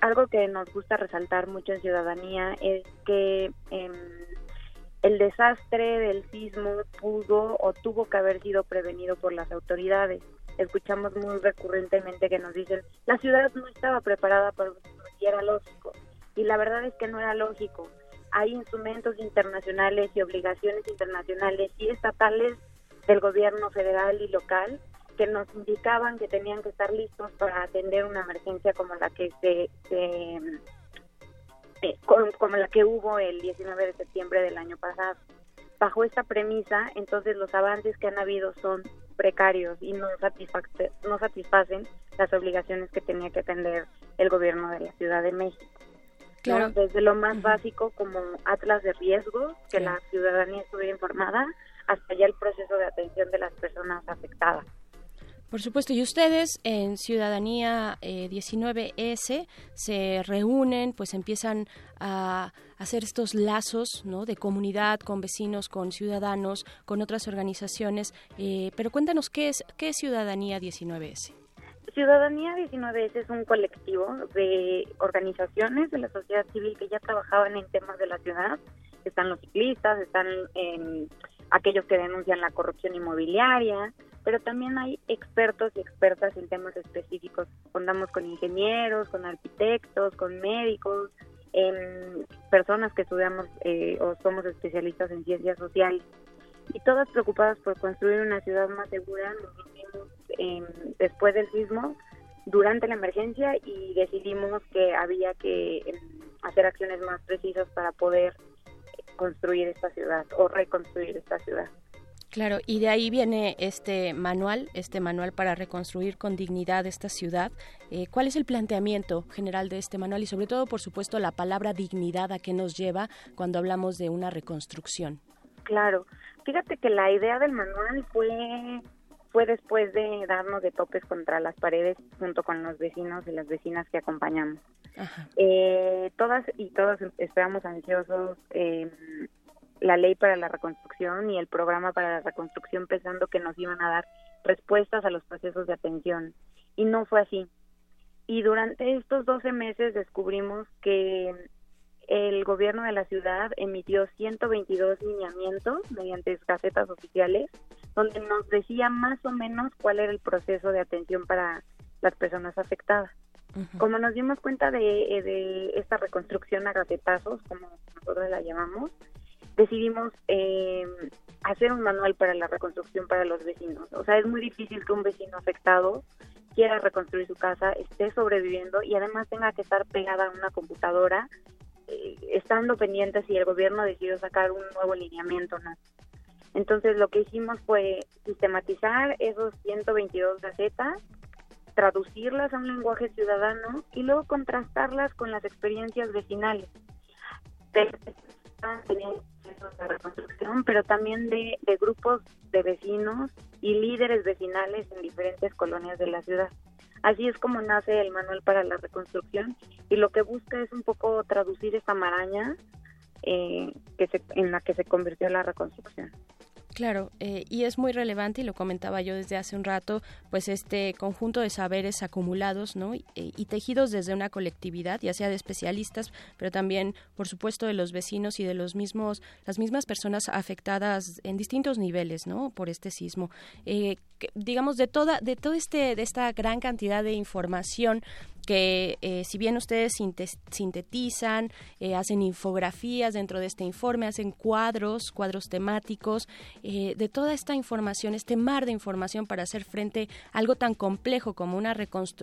S24: algo que nos gusta resaltar mucho en ciudadanía es que em, el desastre del sismo pudo o tuvo que haber sido prevenido por las autoridades. Escuchamos muy recurrentemente que nos dicen, la ciudad no estaba preparada para un y era lógico. Y la verdad es que no era lógico. Hay instrumentos internacionales y obligaciones internacionales y estatales del gobierno federal y local que nos indicaban que tenían que estar listos para atender una emergencia como la que se, eh, como la que hubo el 19 de septiembre del año pasado. Bajo esta premisa, entonces los avances que han habido son precarios y no, no satisfacen las obligaciones que tenía que atender el gobierno de la Ciudad de México. Claro. Desde lo más básico como atlas de riesgos, que la ciudadanía estuviera informada, hasta ya el proceso de atención de las personas afectadas.
S23: Por supuesto, y ustedes en Ciudadanía 19S eh, se reúnen, pues empiezan a hacer estos lazos ¿no? de comunidad con vecinos, con ciudadanos, con otras organizaciones. Eh, pero cuéntanos, ¿qué es, ¿qué es Ciudadanía 19S?
S24: Ciudadanía 19S es un colectivo de organizaciones de la sociedad civil que ya trabajaban en temas de la ciudad. Están los ciclistas, están en aquellos que denuncian la corrupción inmobiliaria, pero también hay expertos y expertas en temas específicos. Contamos con ingenieros, con arquitectos, con médicos, en personas que estudiamos eh, o somos especialistas en ciencias sociales. Y todas preocupadas por construir una ciudad más segura, nos después del sismo, durante la emergencia, y decidimos que había que em, hacer acciones más precisas para poder construir esta ciudad o reconstruir esta ciudad.
S23: Claro, y de ahí viene este manual, este manual para reconstruir con dignidad esta ciudad. Eh, ¿Cuál es el planteamiento general de este manual y sobre todo, por supuesto, la palabra dignidad a qué nos lleva cuando hablamos de una reconstrucción?
S24: Claro, fíjate que la idea del manual fue fue después de darnos de topes contra las paredes junto con los vecinos y las vecinas que acompañamos. Eh, todas y todos esperamos ansiosos eh, la ley para la reconstrucción y el programa para la reconstrucción pensando que nos iban a dar respuestas a los procesos de atención. Y no fue así. Y durante estos 12 meses descubrimos que el gobierno de la ciudad emitió 122 lineamientos mediante casetas oficiales donde nos decía más o menos cuál era el proceso de atención para las personas afectadas. Como nos dimos cuenta de, eh, de, esta reconstrucción a gatetazos, como nosotros la llamamos, decidimos eh, hacer un manual para la reconstrucción para los vecinos. O sea, es muy difícil que un vecino afectado quiera reconstruir su casa, esté sobreviviendo y además tenga que estar pegada a una computadora, eh, estando pendiente si el gobierno decidió sacar un nuevo lineamiento. Entonces lo que hicimos fue sistematizar esos 122 gacetas, traducirlas a un lenguaje ciudadano y luego contrastarlas con las experiencias vecinales de reconstrucción, pero también de, de grupos de vecinos y líderes vecinales en diferentes colonias de la ciudad. Así es como nace el manual para la reconstrucción y lo que busca es un poco traducir esta maraña eh, que se, en la que se convirtió la reconstrucción.
S23: Claro, eh, y es muy relevante, y lo comentaba yo desde hace un rato, pues este conjunto de saberes acumulados ¿no? y, y, tejidos desde una colectividad, ya sea de especialistas, pero también, por supuesto, de los vecinos y de los mismos, las mismas personas afectadas en distintos niveles ¿no? por este sismo. Eh, digamos, de toda, de todo este, de esta gran cantidad de información que eh, si bien ustedes sintetizan, eh, hacen infografías dentro de este informe, hacen cuadros, cuadros temáticos, eh, de toda esta información, este mar de información para hacer frente a algo tan complejo como una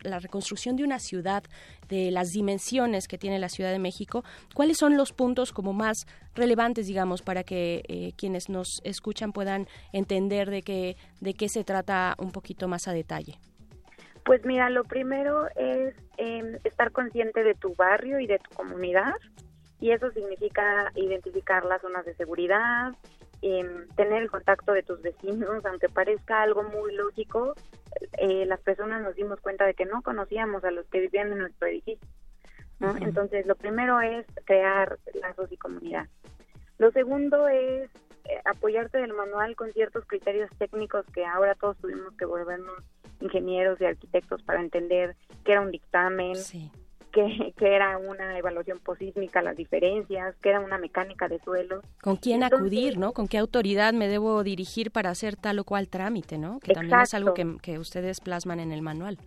S23: la reconstrucción de una ciudad, de las dimensiones que tiene la Ciudad de México, ¿cuáles son los puntos como más relevantes, digamos, para que quienes nos escuchan puedan entender de qué, de qué se trata un poquito más a detalle?
S24: Pues mira, lo primero es eh, estar consciente de tu barrio y de tu comunidad y eso significa identificar las zonas de seguridad, eh, tener el contacto de tus vecinos, aunque parezca algo muy lógico, eh, las personas nos dimos cuenta de que no conocíamos a los que vivían en nuestro edificio. ¿no? Entonces, lo primero es crear lazos y comunidad. Lo segundo es apoyarte del manual con ciertos criterios técnicos que ahora todos tuvimos que volvernos ingenieros y arquitectos para entender qué era un dictamen, qué, era una evaluación posísmica, las diferencias, qué era una mecánica de suelo.
S23: ¿Con quién acudir, no? ¿Con qué autoridad me debo dirigir para hacer tal o cual trámite, no? Que también es algo que, que ustedes plasman en el manual.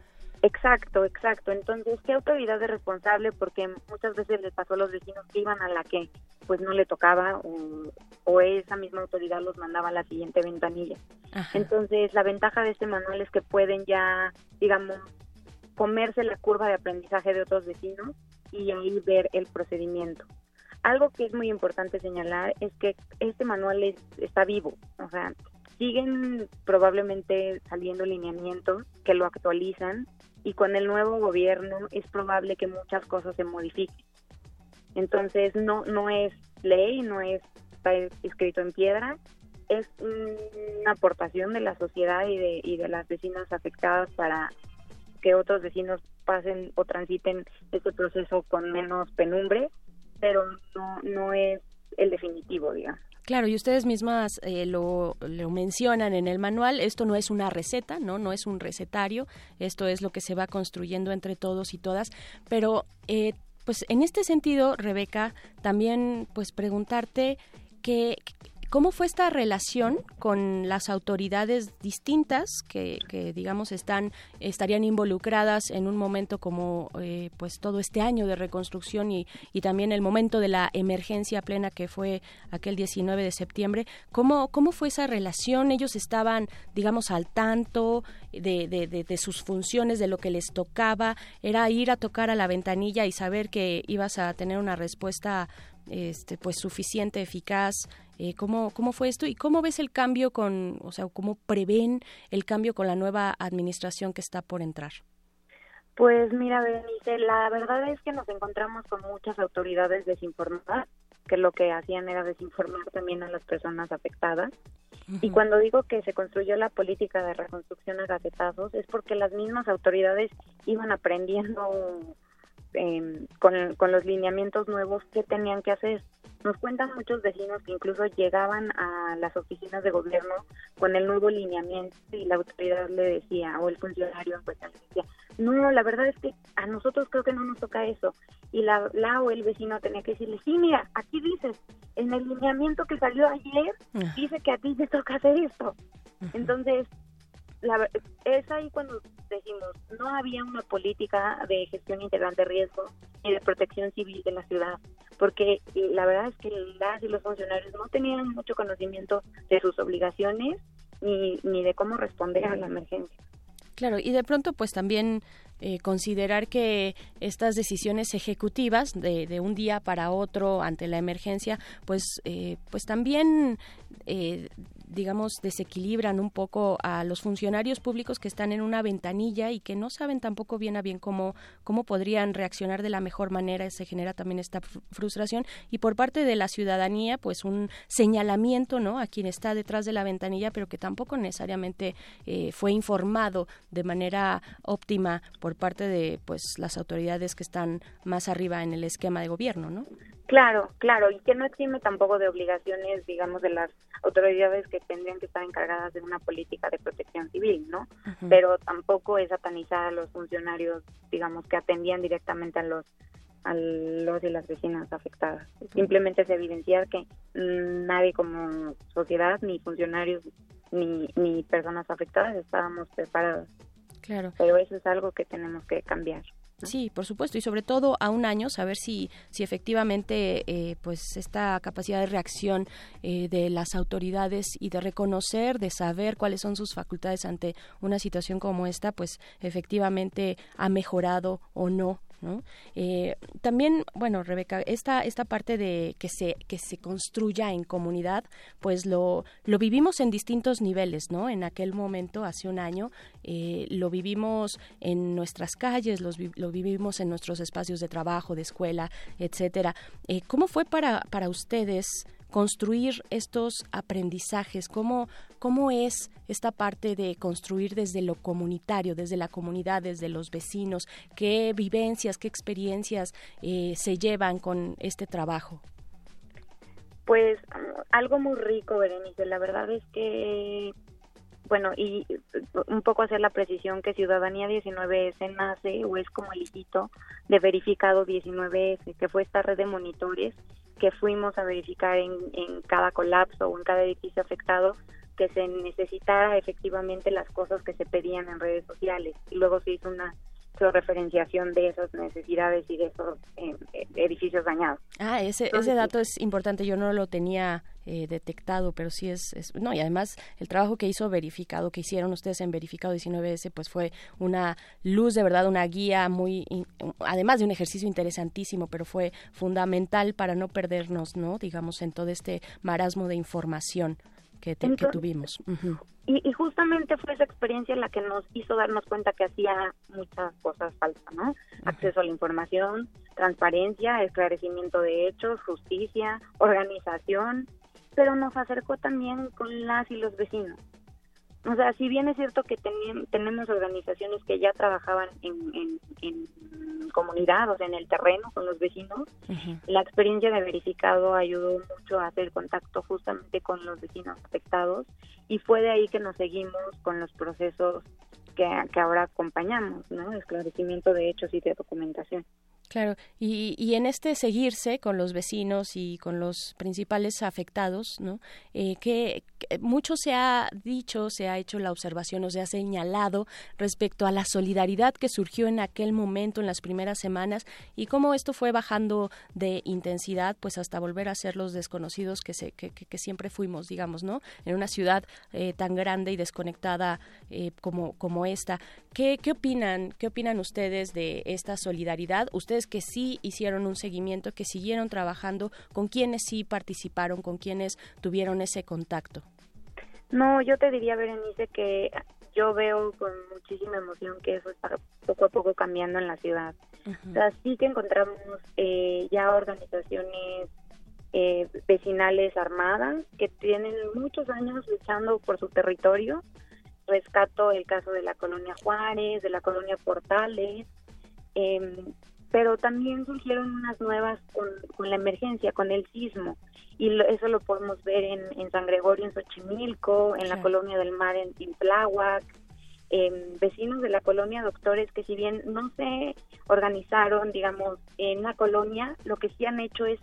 S24: Exacto, exacto. Entonces, ¿qué autoridad es responsable? Porque muchas veces les pasó a los vecinos que iban a la que pues no le tocaba o, esa misma autoridad los mandaba a la siguiente ventanilla. Entonces, la ventaja de este manual es que pueden ya, digamos, comerse la curva de aprendizaje de otros vecinos y ahí ver el procedimiento. Algo que es muy importante señalar es que este manual está vivo, o sea, siguen probablemente saliendo lineamientos que lo actualizan y con el nuevo gobierno es probable que muchas cosas se modifiquen. Entonces no no es ley, no es está escrito en piedra, es una aportación de la sociedad y de, y de las vecinas afectadas para que otros vecinos pasen o transiten este proceso con menos penumbre, pero no, no es el definitivo, digamos.
S23: Claro, y ustedes mismas eh, lo, mencionan en el manual, esto no es una receta, ¿no? No es un recetario, esto es lo que se va construyendo entre todos y todas, pero eh, pues en este sentido, Rebeca, también pues preguntarte qué, ¿Cómo fue esta relación con las autoridades distintas que, digamos, están, estarían involucradas en un momento como eh, pues todo este año de reconstrucción y, y, también el momento de la emergencia plena que fue aquel 19 de septiembre? ¿Cómo, cómo fue esa relación? ¿Ellos estaban, digamos, al tanto de, de, de, de sus funciones, de lo que les tocaba? ¿Era ir a tocar a la ventanilla y saber que ibas a tener una respuesta este, pues suficiente, eficaz eh, ¿cómo, ¿Cómo fue esto y cómo ves el cambio con, o sea, cómo prevén el cambio con la nueva administración que está por entrar?
S24: Pues mira, Berenice, la verdad es que nos encontramos con muchas autoridades desinformadas, que lo que hacían era desinformar también a las personas afectadas. Y cuando digo que se construyó la política de reconstrucción a gacetazos, es porque las mismas autoridades iban aprendiendo eh, con, con los lineamientos nuevos qué tenían que hacer. Nos cuentan muchos vecinos que incluso llegaban a las oficinas de gobierno con el nuevo lineamiento y la autoridad le decía, o el funcionario pues le decía, no, la verdad es que a nosotros creo que no nos toca eso. Y la, la o el vecino tenía que decirle, sí, mira, aquí dices, en el lineamiento que salió ayer, dice que a ti te toca hacer esto. Entonces, la, es ahí cuando decimos, no había una política de gestión integral de riesgo y de protección civil de la ciudad, porque la verdad es que las y los funcionarios no tenían mucho conocimiento de sus obligaciones ni, ni de cómo responder a la emergencia.
S23: Claro, y de pronto pues también eh, considerar que estas decisiones ejecutivas de, de, un día para otro ante la emergencia, pues, eh, pues también eh, digamos, desequilibran un poco a los funcionarios públicos que están en una ventanilla y que no saben tampoco bien a bien cómo, cómo podrían reaccionar de la mejor manera. Se genera también esta frustración. Y por parte de la ciudadanía, pues un señalamiento, ¿no? A quien está detrás de la ventanilla, pero que tampoco necesariamente eh, fue informado de manera óptima por parte de, pues, las autoridades que están más arriba en el esquema de gobierno, ¿no?
S24: Claro, claro, y que no exime tampoco de obligaciones, digamos, de las autoridades que que estar encargadas de una política de protección civil, ¿no? Pero tampoco es satanizar a los funcionarios, digamos, que atendían directamente a los a los y las vecinas afectadas. Simplemente es evidenciar que nadie como sociedad, ni funcionarios, ni, ni personas afectadas estábamos preparados.
S23: Claro.
S24: Pero eso es algo que tenemos que cambiar.
S23: Sí, por supuesto, y sobre todo a un año saber si, si efectivamente eh, pues esta capacidad de reacción eh, de las autoridades y de reconocer, de saber cuáles son sus facultades ante una situación como esta, pues efectivamente ha mejorado o no Eh, también, bueno, Rebeca, esta, esta parte de que se, que se construya en comunidad, pues lo, lo vivimos en distintos niveles, ¿no? En aquel momento, hace un año, eh, lo vivimos en nuestras calles, lo vivimos en nuestros espacios de trabajo, de escuela, etcétera. Eh, ¿Cómo fue para, para ustedes? Construir estos aprendizajes? ¿Cómo, ¿Cómo es esta parte de construir desde lo comunitario, desde la comunidad, desde los vecinos? ¿Qué vivencias, qué experiencias eh, se llevan con este trabajo?
S24: Pues algo muy rico, Berenice. La verdad es que, bueno, y un poco hacer la precisión que Ciudadanía 19S nace o es como el hijito de Verificado 19S, que fue esta red de monitores que fuimos a verificar en, en cada colapso o en cada edificio afectado que se necesitara efectivamente las cosas que se pedían en redes sociales. Y luego se hizo una referenciación de esas necesidades y de esos eh, edificios dañados.
S23: Ah, ese, ese dato es importante, yo no lo tenía eh, detectado, pero sí es, es, no, y además el trabajo que hizo verificado, que hicieron ustedes en verificado 19S, pues fue una luz de verdad, una guía muy, además de un ejercicio interesantísimo, pero fue fundamental para no perdernos, ¿no? Digamos, en todo este marasmo de información que, que tuvimos.
S24: Y, justamente fue esa experiencia la que nos hizo darnos cuenta que hacía muchas cosas falsas, ¿no? Acceso a la información, transparencia, esclarecimiento de hechos, justicia, organización, pero nos acercó también con las y los vecinos. O sea, si bien es cierto que tenemos organizaciones que ya trabajaban en, en, comunidad, o sea, en el terreno con los vecinos, la experiencia de verificado ayudó mucho a hacer contacto justamente con los vecinos afectados y fue de ahí que nos seguimos con los procesos que, que ahora acompañamos, ¿no? Esclarecimiento de hechos y de documentación.
S23: Claro, y, y, en este seguirse con los vecinos y con los principales afectados, ¿no? Eh, que, mucho se ha dicho, se ha hecho la observación o se ha señalado respecto a la solidaridad que surgió en aquel momento, en las primeras semanas, y cómo esto fue bajando de intensidad, pues hasta volver a ser los desconocidos que, se, que, que, siempre fuimos, digamos, ¿no? En una ciudad eh, tan grande y desconectada eh, como, como esta. ¿Qué, ¿Qué opinan? ¿Qué opinan ustedes de esta solidaridad? Ustedes que sí hicieron un seguimiento, que siguieron trabajando, con quienes sí participaron, con quienes tuvieron ese contacto?
S24: No, yo te diría, Berenice, que yo veo con muchísima emoción que eso está poco a poco cambiando en la ciudad. O sea, sí que encontramos eh, ya organizaciones eh, vecinales armadas que tienen muchos años luchando por su territorio. Rescato el caso de la colonia Juárez, de la colonia Portales, eh, pero también surgieron unas nuevas con, la emergencia, con el sismo, y eso lo podemos ver en, San Gregorio, en Xochimilco, en la colonia del mar en Timpláhuac, vecinos de la colonia doctores que si bien no se organizaron, digamos, en la colonia, lo que sí han hecho es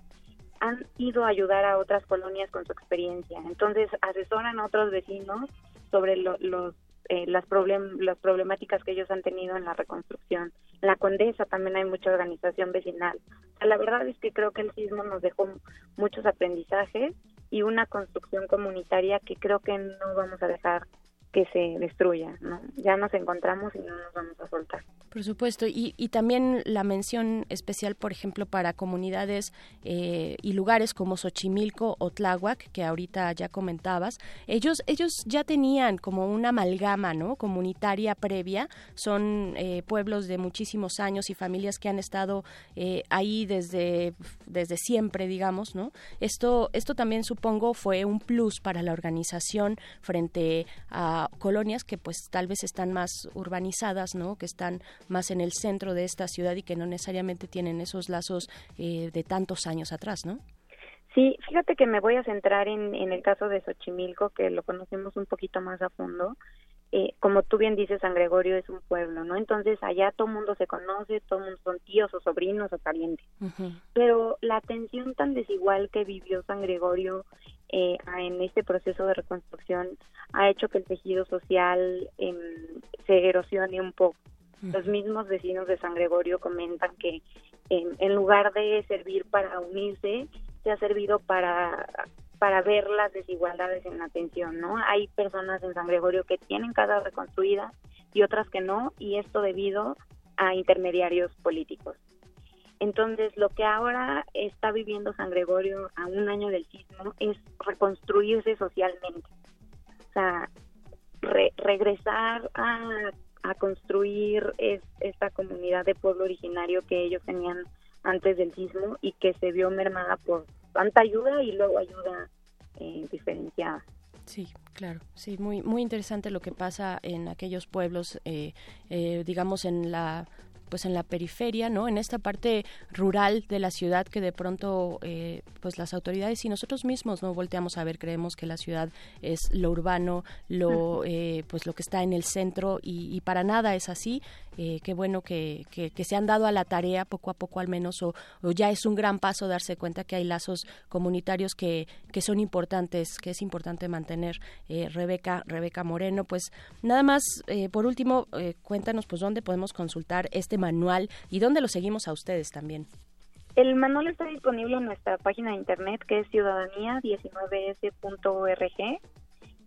S24: han ido a ayudar a otras colonias con su experiencia. Entonces asesoran a otros vecinos sobre los eh, las, problem las problemáticas que ellos han tenido en la reconstrucción. En la Condesa también hay mucha organización vecinal. la verdad es que creo que el sismo nos dejó muchos aprendizajes y una construcción comunitaria que creo que no vamos a dejar que se destruya, ¿no? Ya nos encontramos y no nos vamos a soltar.
S23: Por supuesto, y, y también la mención especial, por ejemplo, para comunidades eh, y lugares como Xochimilco o Tláhuac, que ahorita ya comentabas, ellos, ellos ya tenían como una amalgama ¿no? comunitaria previa, son eh, pueblos de muchísimos años y familias que han estado eh, ahí desde, desde siempre, digamos, ¿no? Esto, esto también supongo fue un plus para la organización frente a colonias que pues tal vez están más urbanizadas, ¿no? Que están más en el centro de esta ciudad y que no necesariamente tienen esos lazos eh, de tantos años atrás, ¿no?
S24: Sí, fíjate que me voy a centrar en, en el caso de Xochimilco, que lo conocemos un poquito más a fondo. Eh, como tú bien dices, San Gregorio es un pueblo, ¿no? Entonces allá todo mundo se conoce, todo mundo son tíos o sobrinos o parientes. Pero la tensión tan desigual que vivió San Gregorio eh, en este proceso de reconstrucción ha hecho que el tejido social em, se erosione un poco. Los mismos vecinos de San Gregorio comentan que em, en lugar de servir para unirse, se ha servido para para ver las desigualdades en la atención, ¿no? Hay personas en San Gregorio que tienen casas reconstruidas y otras que no, y esto debido a intermediarios políticos. Entonces, lo que ahora está viviendo San Gregorio a un año del sismo es reconstruirse socialmente. O sea, regresar a, a construir es, esta comunidad de pueblo originario que ellos tenían antes del sismo y que se vio mermada por tanta ayuda y luego ayuda eh, diferenciada.
S23: Sí, claro, sí, muy muy interesante lo que pasa en aquellos pueblos, eh, eh, digamos en la pues en la periferia, ¿no? En esta parte rural de la ciudad que de pronto, eh, pues las autoridades y nosotros mismos no volteamos a ver, creemos que la ciudad es lo urbano, lo, eh, pues lo que está en el centro y, para nada es así. Eh, qué bueno que, que, se han dado a la tarea poco a poco al menos o, ya es un gran paso darse cuenta que hay lazos comunitarios que, que son importantes, que es importante mantener. Rebeca, Rebeca Moreno, pues nada más, por último, cuéntanos pues dónde podemos consultar este manual y dónde lo seguimos a ustedes también.
S24: El manual está disponible en nuestra página de internet que es ciudadanía19s.org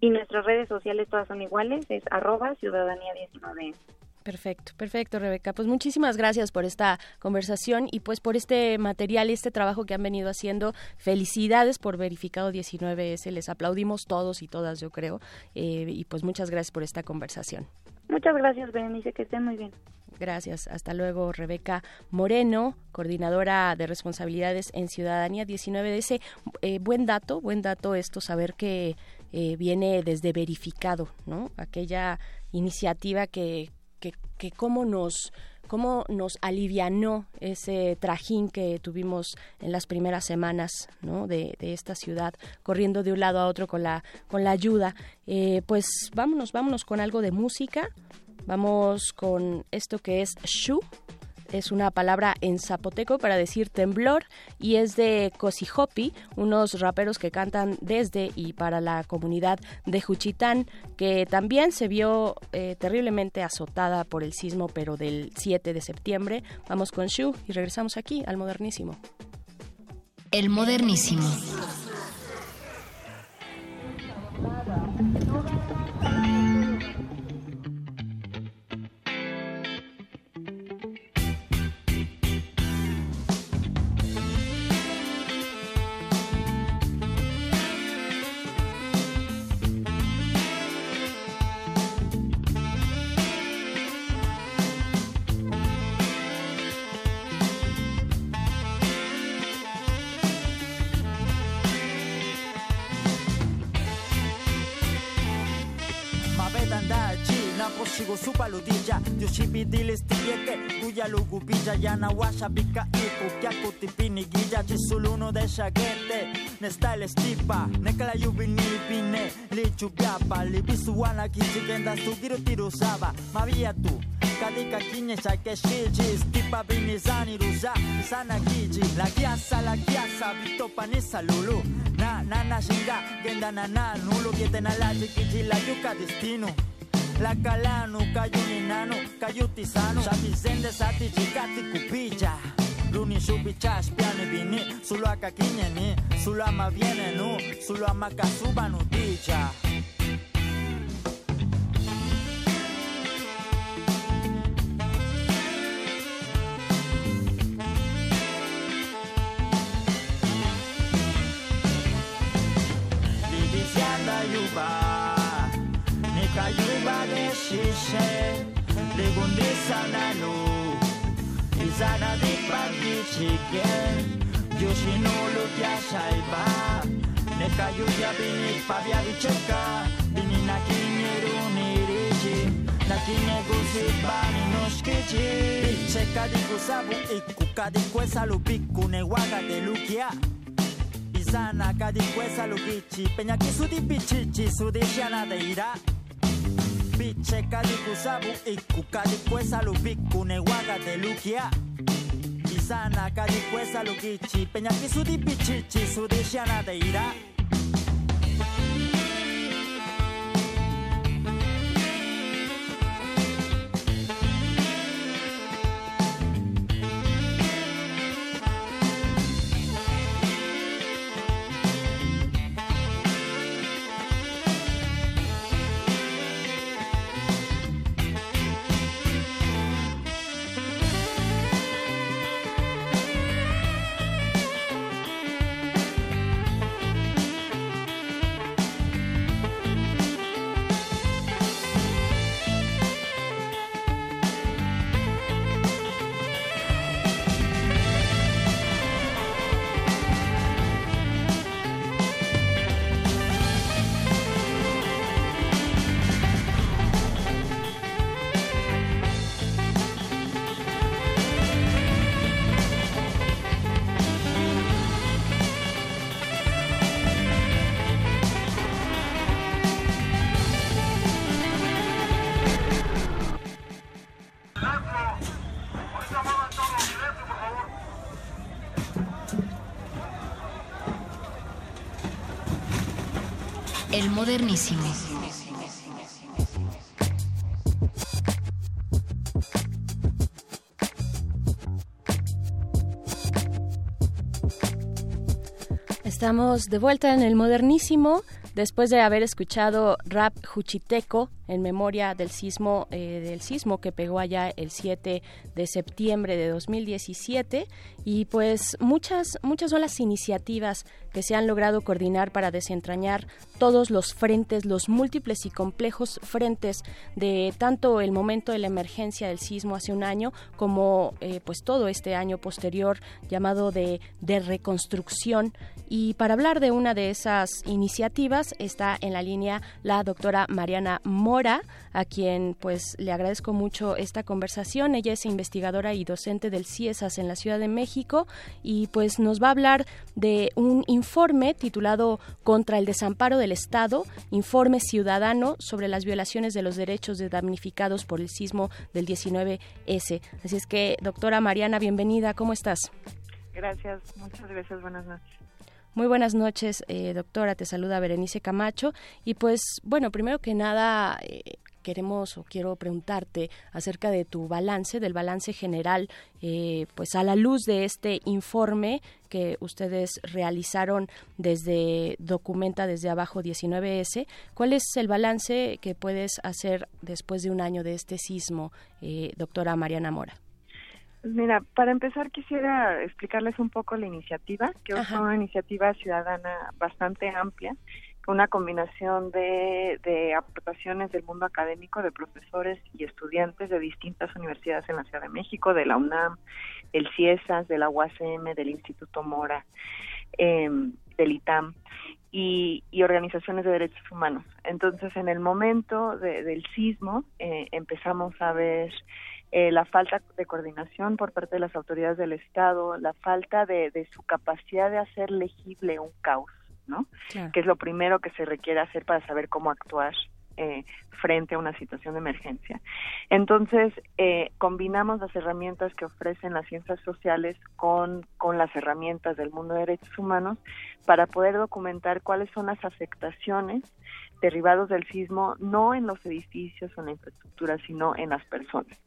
S24: y nuestras redes sociales todas son iguales, es arroba ciudadanía19s.
S23: Perfecto, perfecto, Rebeca. Pues muchísimas gracias por esta conversación y pues por este material y este trabajo que han venido haciendo. Felicidades por Verificado 19S. Les aplaudimos todos y todas, yo creo. Eh, y pues muchas gracias por esta conversación.
S24: Muchas gracias, Berenice, que estén muy bien.
S23: Gracias. Hasta luego, Rebeca Moreno, coordinadora de responsabilidades en Ciudadanía 19 de ese eh, buen dato, buen dato esto, saber que eh, viene desde verificado, ¿no? Aquella iniciativa que, que, cómo nos cómo nos alivianó ese trajín que tuvimos en las primeras semanas ¿no? de, esta ciudad, corriendo de un lado a otro con la, con la ayuda. Eh, pues vámonos, vámonos con algo de música. Vamos con esto que es Shu, es una palabra en zapoteco para decir temblor y es de Cosijopi, unos raperos que cantan desde y para la comunidad de Juchitán, que también se vio eh, terriblemente azotada por el sismo, pero del 7 de septiembre. Vamos con Shu y regresamos aquí al modernísimo.
S1: El modernísimo.
S25: Sigo su paludilla. Dioshibidilis tipieke Guyalo gubilla. Yana washa bika iku Kyaku tipini guilla. Chisuluno de shaguete Nesta el estipa. Nekla yubini bine Lichu biapa Libisuana kichigenda Sugiru tirusaba Mavia tu kadika kinyesha keshiji stipa binizani ruja sana kiji. La kiasa la kiasa bitopa ni salulu na na na shinga genda na na nulo. La kiji la yuka destino La kalanu kayuninanu kayutisanu Sabizende sati chikati kupilla Luni shubichas piani vini Sulu akakinyeni Sulu ama viene nu Sulu ama kasuba nu dicha Divisianda yuba yuba de shishe Ligundisa nanu Izana di pagi chicken Yoshino kya shaiba Nika yuya bini pavia vicheka Bini nakinyeru niriji Nakinye gusibani noshkichi Bicheka di kusabu ikuka di kwesa lupiku Newaga de lukia Izana kadi kwesa lukichi Peña kisu di pichichi Su di shiana de ira bi txekaliku zabu iku kaliku ezalu biku neguaga delukia izan akaliku ezalu gitxi peinak izudi bitxitxi izudi xeana ira
S1: modernísimo.
S23: Estamos de vuelta en el modernísimo después de haber escuchado rap juchiteco en memoria del sismo eh, del sismo que pegó allá el 7 de septiembre de 2017 y pues muchas muchas son las iniciativas que se han logrado coordinar para desentrañar todos los frentes, los múltiples y complejos frentes de tanto el momento de la emergencia del sismo hace un año como eh, pues todo este año posterior llamado de, de reconstrucción. Y para hablar de una de esas iniciativas está en la línea la doctora Mariana Mora, a quien pues le agradezco mucho esta conversación. Ella es investigadora y docente del CIESAS en la Ciudad de México y pues nos va a hablar de un informe titulado Contra el desamparo del Estado, informe ciudadano sobre las violaciones de los derechos de damnificados por el sismo del 19S. Así es que, doctora Mariana, bienvenida, ¿cómo estás?
S26: Gracias, muchas gracias, buenas noches.
S23: Muy buenas noches, eh, doctora. Te saluda Berenice Camacho. Y pues, bueno, primero que nada, eh, queremos o quiero preguntarte acerca de tu balance, del balance general, eh, pues a la luz de este informe que ustedes realizaron desde Documenta desde abajo 19S. ¿Cuál es el balance que puedes hacer después de un año de este sismo, doctora Mariana Mora?
S26: Mira, para empezar quisiera explicarles un poco la iniciativa, que es una iniciativa ciudadana bastante amplia, una combinación de, de, aportaciones del mundo académico, de profesores y estudiantes de distintas universidades en la Ciudad de México, de la UNAM, el CIESAS, de la UACM, del Instituto Mora, eh, del ITAM. Y, y, organizaciones de derechos humanos. Entonces, en el momento de, del sismo, eh, empezamos a ver eh, la falta de coordinación por parte de las autoridades del Estado, la falta de, de su capacidad de hacer legible un caos, ¿no?
S23: Claro.
S26: Que es lo primero que se requiere hacer para saber cómo actuar eh, frente a una situación de emergencia. Entonces, eh, combinamos las herramientas que ofrecen las ciencias sociales con, con las herramientas del mundo de derechos humanos para poder documentar cuáles son las afectaciones derivados del sismo, no en los edificios o en la infraestructura, sino en las personas.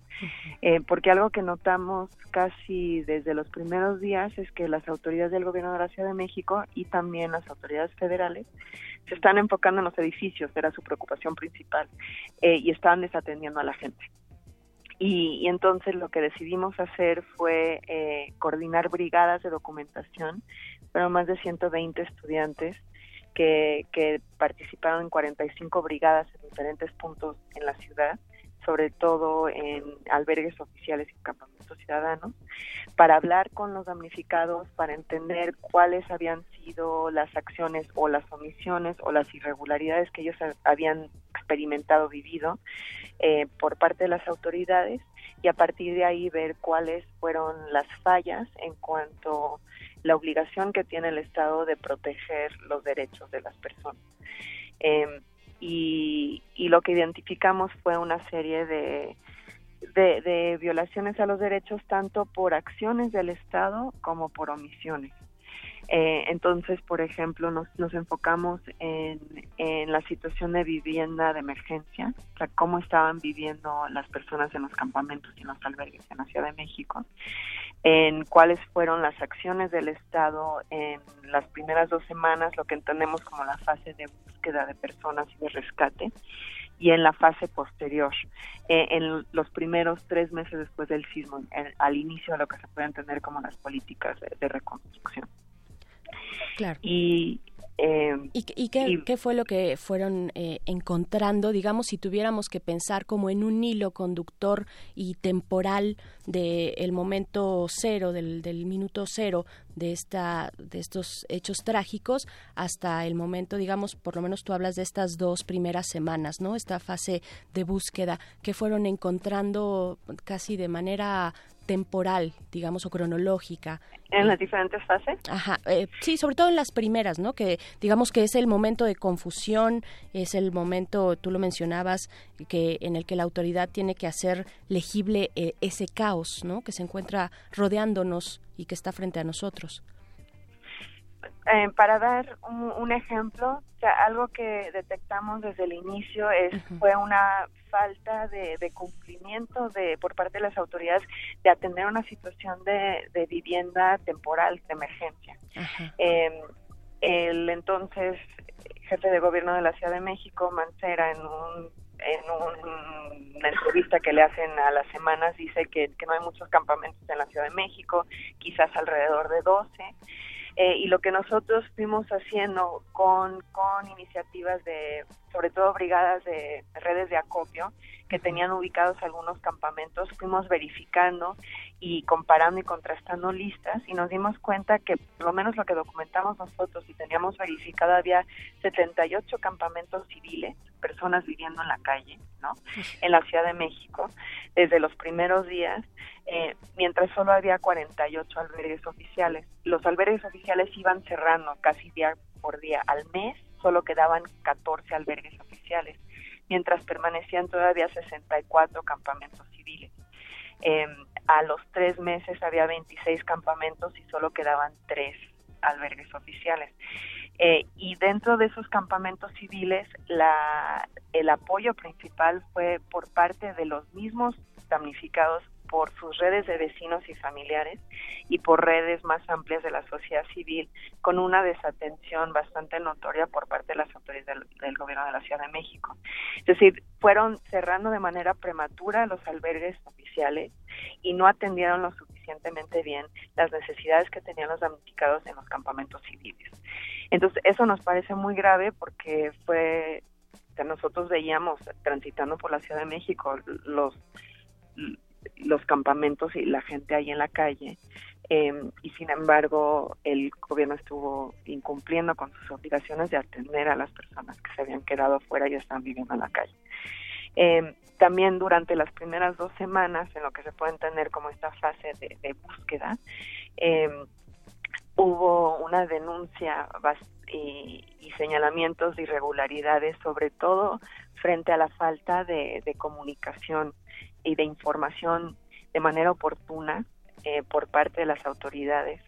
S26: Eh, porque algo que notamos casi desde los primeros días es que las autoridades del gobierno de la Ciudad de México y también las autoridades federales se están enfocando en los edificios, era su preocupación principal, eh, y estaban desatendiendo a la gente. Y, entonces lo que decidimos hacer fue eh, coordinar brigadas de documentación, pero más de 120 estudiantes que, que participaron en 45 brigadas en diferentes puntos en la ciudad sobre todo en albergues oficiales y campamentos ciudadanos, para hablar con los damnificados, para entender cuáles habían sido las acciones o las omisiones o las irregularidades que ellos habían experimentado, vivido eh, por parte de las autoridades y a partir de ahí ver cuáles fueron las fallas en cuanto la obligación que tiene el Estado de proteger los derechos de las personas. Eh, y, lo que identificamos fue una serie de, de, violaciones a los derechos tanto por acciones del Estado como por omisiones. Eh, entonces, por ejemplo, nos, nos enfocamos en, la situación de vivienda de emergencia, o sea, cómo estaban viviendo las personas en los campamentos y en los albergues en la Ciudad de México, en cuáles fueron las acciones del Estado en las primeras dos semanas, lo que entendemos como la fase de búsqueda de personas y de rescate, y en la fase posterior, eh, en los primeros tres meses después del sismo, al inicio de lo que se puede entender como las políticas de, reconstrucción.
S23: Claro.
S26: Y
S23: eh, ¿Y, qué, fue lo que fueron eh, encontrando, digamos, si tuviéramos que pensar como en un hilo conductor y temporal del momento cero, del, del, minuto cero de, esta, de estos hechos trágicos hasta el momento, digamos, por lo menos tú hablas de estas dos primeras semanas, ¿no? Esta fase de búsqueda que fueron encontrando casi de manera temporal, digamos, o cronológica.
S26: ¿En las diferentes fases?
S23: Ajá, eh, sí, sobre todo en las primeras, ¿no? Que digamos que es el momento de confusión, es el momento, tú lo mencionabas, que en el que la autoridad tiene que hacer legible eh, ese caos, ¿no? Que se encuentra rodeándonos y que está frente a nosotros.
S26: Eh, para dar un, ejemplo, algo que detectamos desde el inicio es fue una falta de, cumplimiento de por parte de las autoridades de atender una situación de, vivienda temporal de emergencia. Em, el entonces jefe de gobierno de la Ciudad de México, Mancera, en un en una entrevista que le hacen a las semanas dice que, que, no hay muchos campamentos en la Ciudad de México, quizás alrededor de 12, eh, y lo que nosotros fuimos haciendo con, con iniciativas de, sobre todo brigadas de redes de acopio, que tenían ubicados algunos campamentos, fuimos verificando y comparando y contrastando listas y nos dimos cuenta que por lo menos lo que documentamos nosotros y teníamos verificado había 78 campamentos civiles, personas viviendo en la calle, ¿no? En la Ciudad de México, desde los primeros días eh, mientras solo había 48 albergues oficiales. Los albergues oficiales iban cerrando casi día por día. Al mes solo quedaban 14 albergues oficiales, mientras permanecían todavía 64 campamentos civiles. Em, a los tres meses había 26 campamentos y solo quedaban tres albergues oficiales. Eh, y dentro de esos campamentos civiles, la, el apoyo principal fue por parte de los mismos damnificados por sus redes de vecinos y familiares y por redes más amplias de la sociedad civil, con una desatención bastante notoria por parte de las autoridades del, gobierno de la Ciudad de México. Es decir, fueron cerrando de manera prematura los albergues oficiales y no atendieron lo bien las necesidades que tenían los damnificados en los campamentos civiles. Entonces, eso nos parece muy grave porque fue, nosotros veíamos transitando por la Ciudad de México los los campamentos y la gente ahí en la calle. Em, y sin embargo, el gobierno estuvo incumpliendo con sus obligaciones de atender a las personas que se habían quedado fuera y están viviendo en la calle. Eh, también durante las primeras dos semanas, en lo que se puede entender como esta fase de, búsqueda, em, hubo una denuncia y, señalamientos de irregularidades, sobre todo frente a la falta de, comunicación y de información de manera oportuna eh, por parte de las autoridades.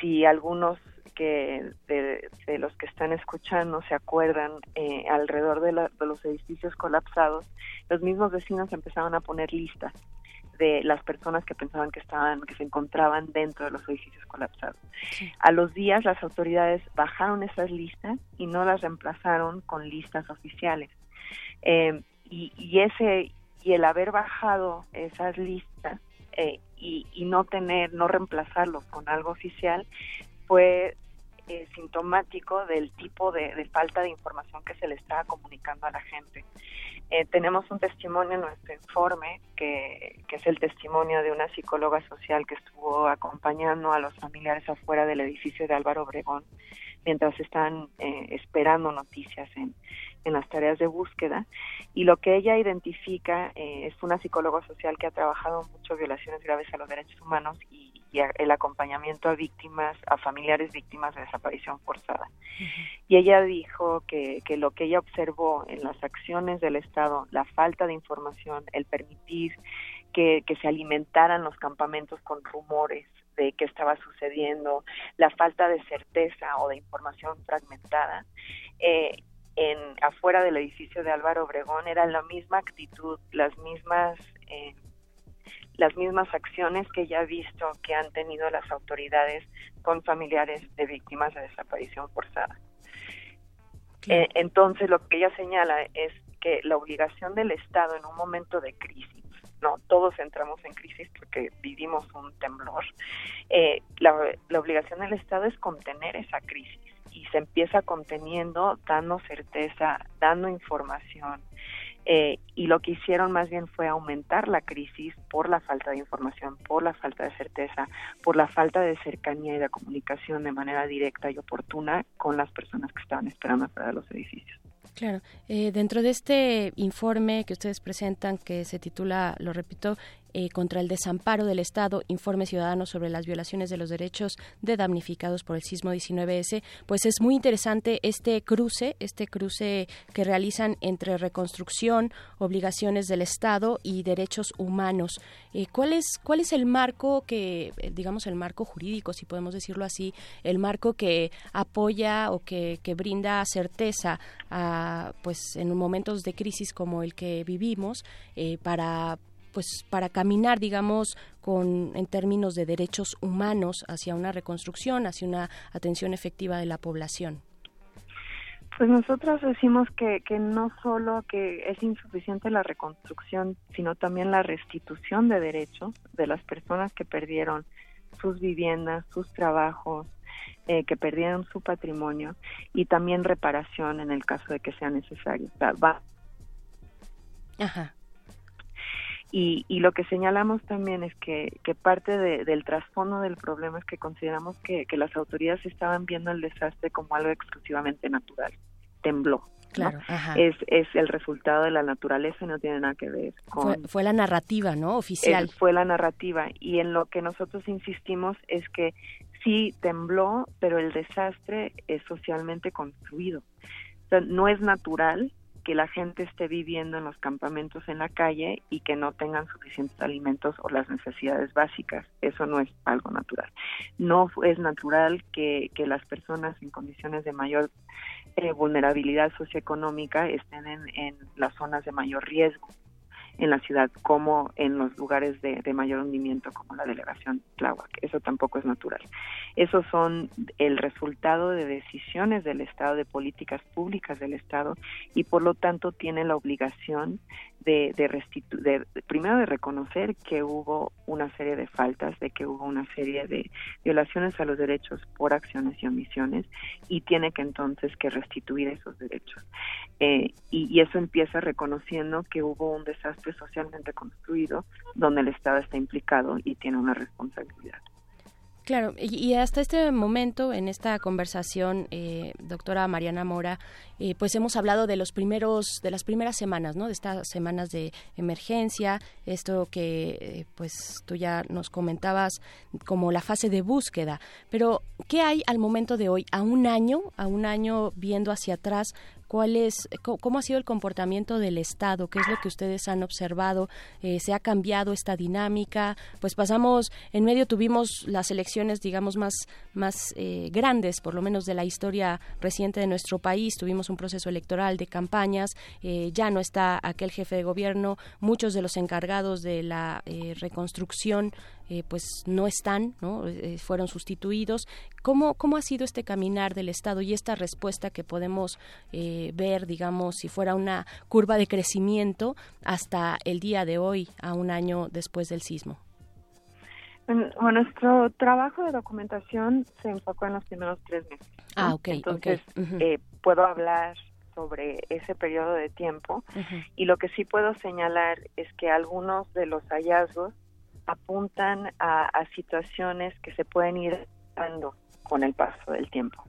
S26: Si algunos que de, los que están escuchando se acuerdan, eh, alrededor de, de los edificios colapsados, los mismos vecinos empezaron a poner listas de las personas que pensaban que estaban, que se encontraban dentro de los edificios colapsados. A los días las autoridades bajaron esas listas y no las reemplazaron con listas oficiales. Eh, y, ese y el haber bajado esas listas eh, y, no tener, no reemplazarlo con algo oficial, fue eh, sintomático del tipo de, falta de información que se le estaba comunicando a la gente. Eh, tenemos un testimonio en nuestro informe, que, es el testimonio de una psicóloga social que estuvo acompañando a los familiares afuera del edificio de Álvaro Obregón mientras están eh, esperando noticias en, en las tareas de búsqueda. Y lo que ella identifica eh, es una psicóloga social que ha trabajado mucho violaciones graves a los derechos humanos y, el acompañamiento a víctimas, a familiares víctimas de desaparición forzada. Y ella dijo que, que lo que ella observó en las acciones del Estado, la falta de información, el permitir que, que se alimentaran los campamentos con rumores, de qué estaba sucediendo, la falta de certeza o de información fragmentada, eh, en afuera del edificio de Álvaro Obregón era la misma actitud, las mismas eh, las mismas acciones que ya ha visto que han tenido las autoridades con familiares de víctimas de desaparición forzada. Eh, entonces, lo que ella señala es que la obligación del Estado en un momento de crisis, no, todos entramos en crisis porque vivimos un temblor, eh, la, la obligación del Estado es contener esa crisis y se empieza conteniendo, dando certeza, dando información. Eh, y lo que hicieron más bien fue aumentar la crisis por la falta de información, por la falta de certeza, por la falta de cercanía y de comunicación de manera directa y oportuna con las personas que estaban esperando para los edificios.
S23: Claro, eh, dentro de este informe que ustedes presentan, que se titula, lo repito, eh, contra el desamparo del Estado, informe ciudadano sobre las violaciones de los derechos de damnificados por el sismo 19S, pues es muy interesante este cruce, este cruce que realizan entre reconstrucción, obligaciones del Estado y derechos humanos. Eh, ¿cuál, es, ¿Cuál es el marco que, eh, digamos, el marco jurídico, si podemos decirlo así, el marco que apoya o que, que brinda certeza a, pues, en momentos de crisis como el que vivimos para pues para caminar digamos con en términos de derechos humanos hacia una reconstrucción hacia una atención efectiva de la población
S26: pues nosotros decimos que, que no solo que es insuficiente la reconstrucción, sino también la restitución de derechos de las personas que perdieron sus viviendas, sus trabajos, eh, que perdieron su patrimonio y también reparación en el caso de que sea necesario. va.
S23: Ajá.
S26: Y, y, lo que señalamos también es que, que parte del trasfondo del problema es que consideramos que, que, las autoridades estaban viendo el desastre como algo exclusivamente natural. Tembló.
S23: Claro,
S26: Es, es el resultado de la naturaleza y no tiene nada que ver
S23: con... Fue, la narrativa, ¿no? Oficial.
S26: fue la narrativa. Y en lo que nosotros insistimos es que sí tembló, pero el desastre es socialmente construido. O sea, no es natural que la gente esté viviendo en los campamentos en la calle y que no tengan suficientes alimentos o las necesidades básicas. Eso no es algo natural. No es natural que, que las personas en condiciones de mayor eh, vulnerabilidad socioeconómica estén en, en las zonas de mayor riesgo en la ciudad como en los lugares de, mayor hundimiento como la delegación Tláhuac. Eso tampoco es natural. Esos son el resultado de decisiones del Estado, de políticas públicas del Estado y por lo tanto tiene la obligación de, de, primero de reconocer que hubo una serie de faltas, de que hubo una serie de violaciones a los derechos por acciones y omisiones y tiene que entonces que restituir esos derechos. Eh, y, y, eso empieza reconociendo que hubo un desastre socialmente construido donde el Estado está implicado y tiene una responsabilidad.
S23: Claro, y, hasta este momento, en esta conversación, eh, doctora Mariana Mora, eh, pues hemos hablado de los primeros, de las primeras semanas, ¿no? De estas semanas de emergencia, esto que, eh, pues, tú ya nos comentabas como la fase de búsqueda. Pero, ¿qué hay al momento de hoy, a un año, a un año viendo hacia atrás? Cuál es, cómo ha sido el comportamiento del Estado, qué es lo que ustedes han observado, eh, se ha cambiado esta dinámica, pues pasamos, en medio tuvimos las elecciones, digamos, más, más eh, grandes, por lo menos de la historia reciente de nuestro país, tuvimos un proceso electoral de campañas, eh, ya no está aquel jefe de gobierno, muchos de los encargados de la reconstrucción eh, pues no están, ¿no? Eh, fueron sustituidos. ¿Cómo, ¿Cómo ha sido este caminar del Estado y esta respuesta que podemos eh, ver, digamos, si fuera una curva de crecimiento hasta el día de hoy, a un año después del sismo?
S26: Bueno, nuestro trabajo de documentación se enfocó en los primeros tres meses.
S23: Ah, ok.
S26: Entonces, puedo hablar sobre ese periodo de tiempo y lo que sí puedo señalar es que algunos de los hallazgos apuntan a, situaciones que se pueden ir dando con el paso del tiempo.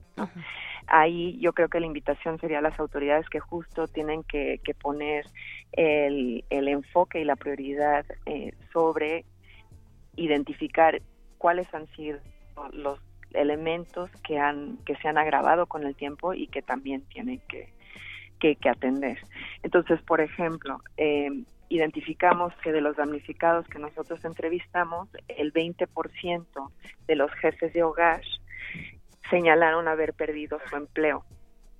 S26: Ahí yo creo que la invitación sería a las autoridades que justo tienen que, poner el, enfoque y la prioridad eh, sobre identificar cuáles han sido los elementos que han que se han agravado con el tiempo y que también tienen que, que, atender. Entonces, por ejemplo, eh, identificamos que de los damnificados que nosotros entrevistamos, el 20% de los jefes de hogar señalaron haber perdido su empleo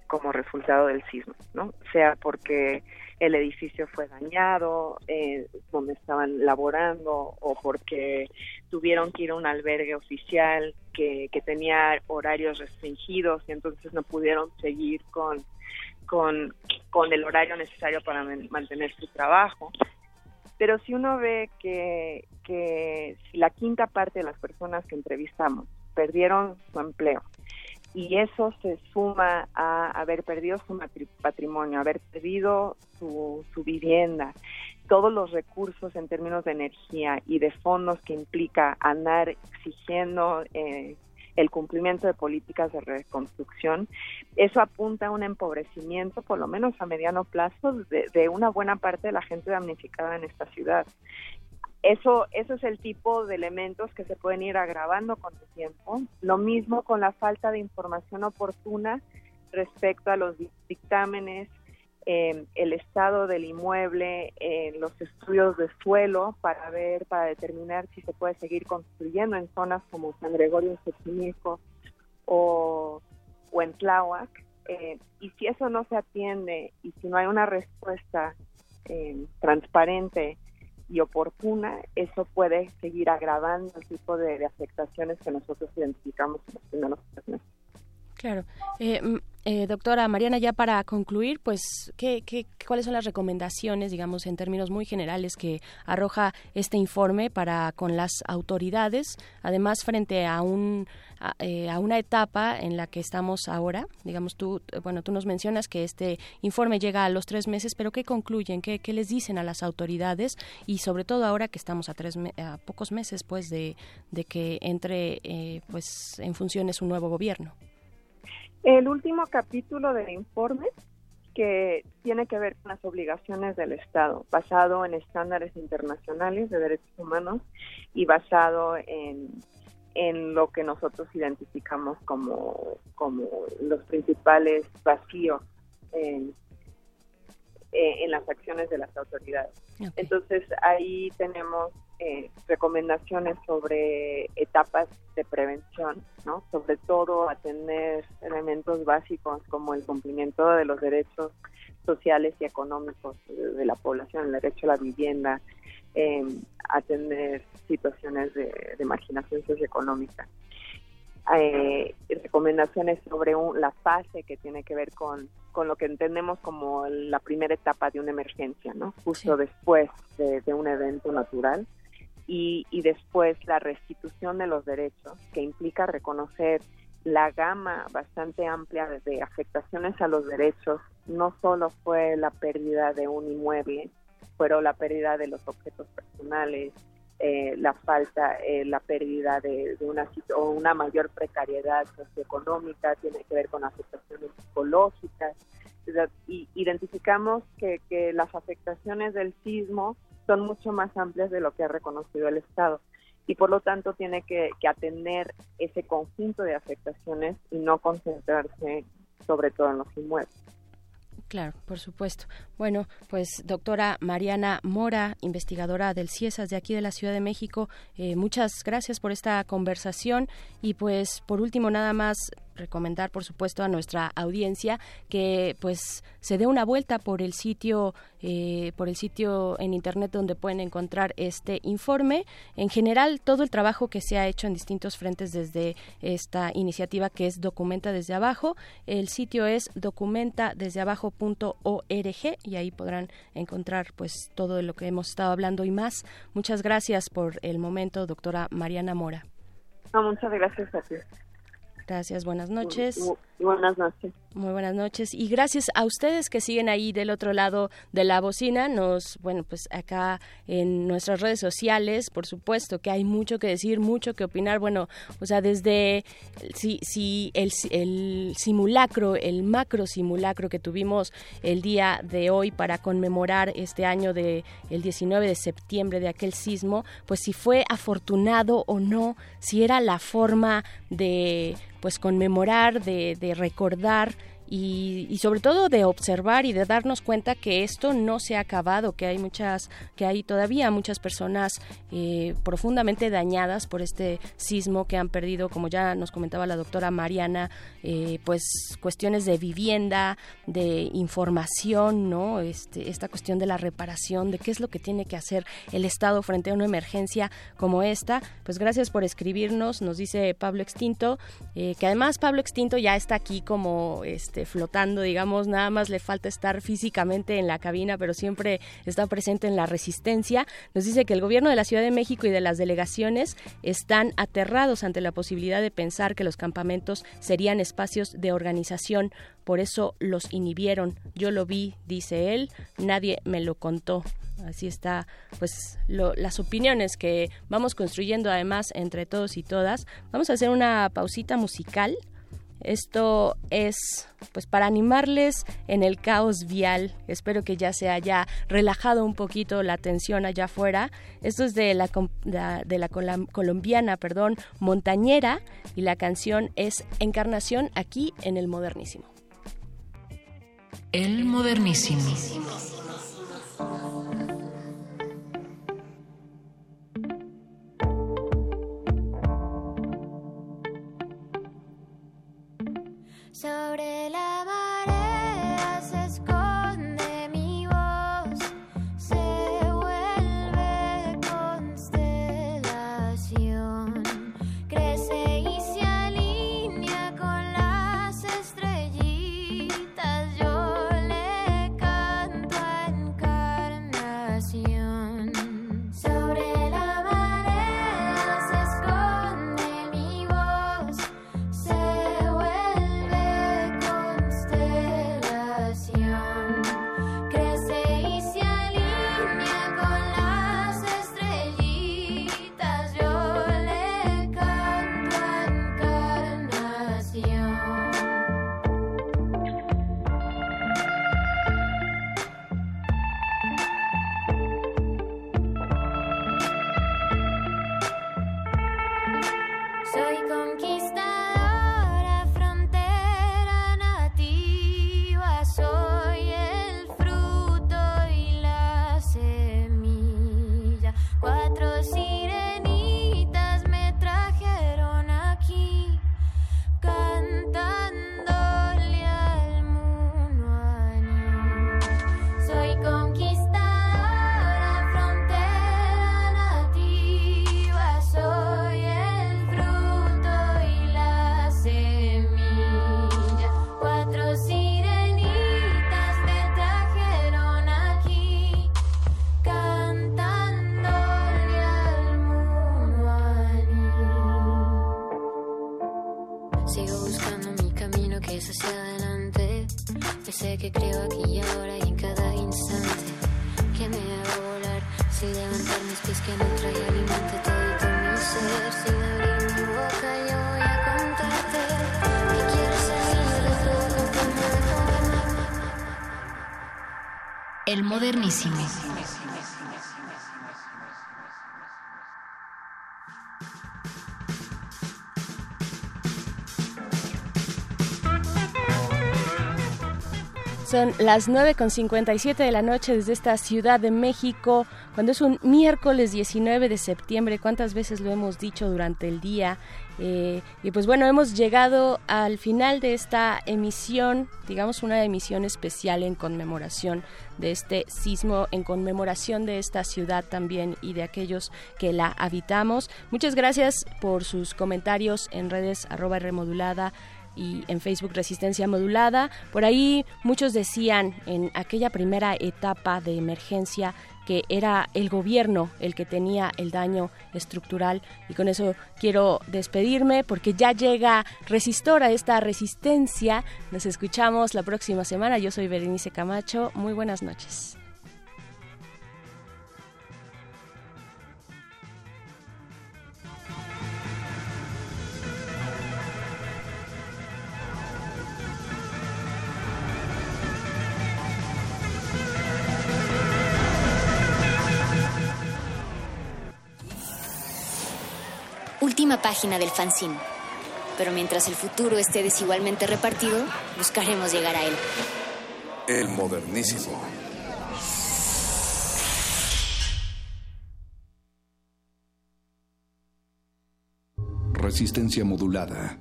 S26: como resultado del sismo, ¿no? Sea porque el edificio fue dañado, eh, donde estaban laborando, o porque tuvieron que ir a un albergue oficial que, que tenía horarios restringidos y entonces no pudieron seguir con con, con el horario necesario para mantener su trabajo. Pero si uno ve que, que la quinta parte de las personas que entrevistamos perdieron su empleo y eso se suma a haber perdido su patrimonio, haber perdido su, su vivienda, todos los recursos en términos de energía y de fondos que implica andar exigiendo eh, el cumplimiento de políticas de reconstrucción. Eso apunta a un empobrecimiento, por lo menos a mediano plazo, de, una buena parte de la gente damnificada en esta ciudad. Eso, eso es el tipo de elementos que se pueden ir agravando con el tiempo. Lo mismo con la falta de información oportuna respecto a los dictámenes eh, el estado del inmueble, eh, los estudios de suelo para ver, para determinar si se puede seguir construyendo en zonas como San Gregorio Xochimilco o, o en. Eh, y si eso no se atiende y si no hay una respuesta eh, transparente y oportuna, eso puede seguir agravando el tipo de, afectaciones que nosotros identificamos en los primeros.
S23: Claro. Eh, eh, doctora Mariana, ya para concluir, pues, ¿qué, qué, cuáles son las recomendaciones, digamos, en términos muy generales que arroja este informe para con las autoridades, además frente a un a, eh, una etapa en la que estamos ahora, digamos, tú, bueno, tú nos mencionas que este informe llega a los tres meses, pero ¿qué concluyen? ¿Qué, qué les dicen a las autoridades? Y sobre todo ahora que estamos a, tres a pocos meses, pues, de, de que entre, eh, pues, en funciones un nuevo gobierno.
S26: El último capítulo del informe que tiene que ver con las obligaciones del Estado, basado en estándares internacionales de derechos humanos y basado en, en lo que nosotros identificamos como, como los principales vacíos en, en las acciones de las autoridades. Entonces ahí tenemos eh, recomendaciones sobre etapas de prevención, ¿no? Sobre todo atender elementos básicos como el cumplimiento de los derechos sociales y económicos de, la población, el derecho a la vivienda, eh, atender situaciones de, marginación socioeconómica. Eh, recomendaciones sobre la fase que tiene que ver con, con lo que entendemos como la primera etapa de una emergencia, ¿no? Justo después de, un evento natural y, y después la restitución de los derechos, que implica reconocer la gama bastante amplia de afectaciones a los derechos. No solo fue la pérdida de un inmueble, fueron la pérdida de los objetos personales, eh, la falta, eh, la pérdida de, una o una mayor precariedad socioeconómica, tiene que ver con afectaciones psicológicas. Y identificamos que, que las afectaciones del sismo son mucho más amplias de lo que ha reconocido el Estado y por lo tanto tiene que, que atender ese conjunto de afectaciones y no concentrarse sobre todo en los inmuebles.
S23: Claro, por supuesto. Bueno, pues doctora Mariana Mora, investigadora del CIESAS de aquí de la Ciudad de México, eh, muchas gracias por esta conversación y pues por último nada más recomendar por supuesto a nuestra audiencia que pues se dé una vuelta por el sitio eh, por el sitio en internet donde pueden encontrar este informe. En general todo el trabajo que se ha hecho en distintos frentes desde esta iniciativa que es documenta desde abajo. El sitio es documenta desde abajo.org y ahí podrán encontrar pues todo lo que hemos estado hablando y más. Muchas gracias por el momento doctora Mariana Mora.
S26: Muchas gracias a ti
S23: Gracias, buenas noches.
S26: Buenas noches.
S23: Muy buenas noches y gracias a ustedes que siguen ahí del otro lado de la bocina. Nos, bueno, pues acá en nuestras redes sociales, por supuesto que hay mucho que decir, mucho que opinar. Bueno, o sea, desde si, si el, el simulacro, el macro simulacro que tuvimos el día de hoy para conmemorar este año de el 19 de septiembre de aquel sismo, pues si fue afortunado o no, si era la forma de pues conmemorar, de, de recordar y, sobre todo de observar y de darnos cuenta que esto no se ha acabado, que hay muchas, que hay todavía muchas personas eh, profundamente dañadas por este sismo que han perdido, como ya nos comentaba la doctora Mariana, eh, pues cuestiones de vivienda, de información, ¿no? Este, esta cuestión de la reparación, de qué es lo que tiene que hacer el Estado frente a una emergencia como esta. Pues gracias por escribirnos, nos dice Pablo Extinto, eh, que además Pablo Extinto ya está aquí como este flotando, digamos, nada más le falta estar físicamente en la cabina, pero siempre está presente en la resistencia. Nos dice que el gobierno de la Ciudad de México y de las delegaciones están aterrados ante la posibilidad de pensar que los campamentos serían espacios de organización, por eso los inhibieron. Yo lo vi, dice él, nadie me lo contó así está pues las opiniones que vamos construyendo además entre todos y todas vamos a hacer una pausita musical esto es pues para animarles en el caos vial. Espero que ya se haya relajado un poquito la tensión allá afuera. Esto es de la, de la colombiana, perdón, Montañera y la canción es Encarnación aquí en el Modernísimo.
S1: El Modernísimo.
S27: Sobre la
S23: Son las 9.57 de la noche desde esta Ciudad de México, cuando es un miércoles 19 de septiembre. ¿Cuántas veces lo hemos dicho durante el día? Eh, y pues bueno, hemos llegado al final de esta emisión, digamos una emisión especial en conmemoración de este sismo, en conmemoración de esta ciudad también y de aquellos que la habitamos. Muchas gracias por sus comentarios en redes arroba remodulada y en Facebook Resistencia Modulada. Por ahí muchos decían en aquella primera etapa de emergencia que era el gobierno el que tenía el daño estructural y con eso quiero despedirme porque ya llega Resistor a esta resistencia. Nos escuchamos la próxima semana. Yo soy Berenice Camacho. Muy buenas noches.
S1: Última página del fanzine. Pero mientras el futuro esté desigualmente repartido, buscaremos llegar a él.
S18: El modernísimo. Resistencia modulada.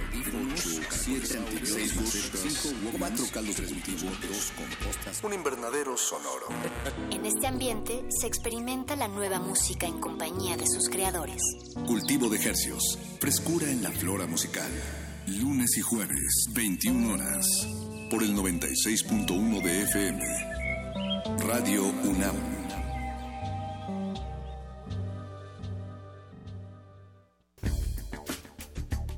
S18: 8, 7, 6, 5, 4 caldos cultivo, 2 compostas, un invernadero sonoro.
S1: En este ambiente se experimenta la nueva música en compañía de sus creadores.
S9: Cultivo de hercios. Frescura en la flora musical. Lunes y jueves, 21 horas. Por el 96.1 de FM. Radio UNAM.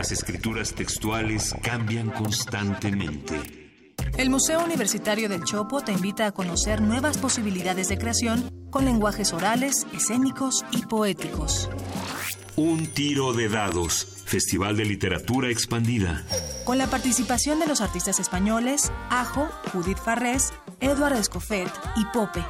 S19: Las escrituras textuales cambian constantemente.
S20: El Museo Universitario del Chopo te invita a conocer nuevas posibilidades de creación con lenguajes orales, escénicos y poéticos.
S19: Un tiro de dados. Festival de Literatura Expandida.
S20: Con la participación de los artistas españoles Ajo, Judith Farrés, Eduardo Escofet y Pope.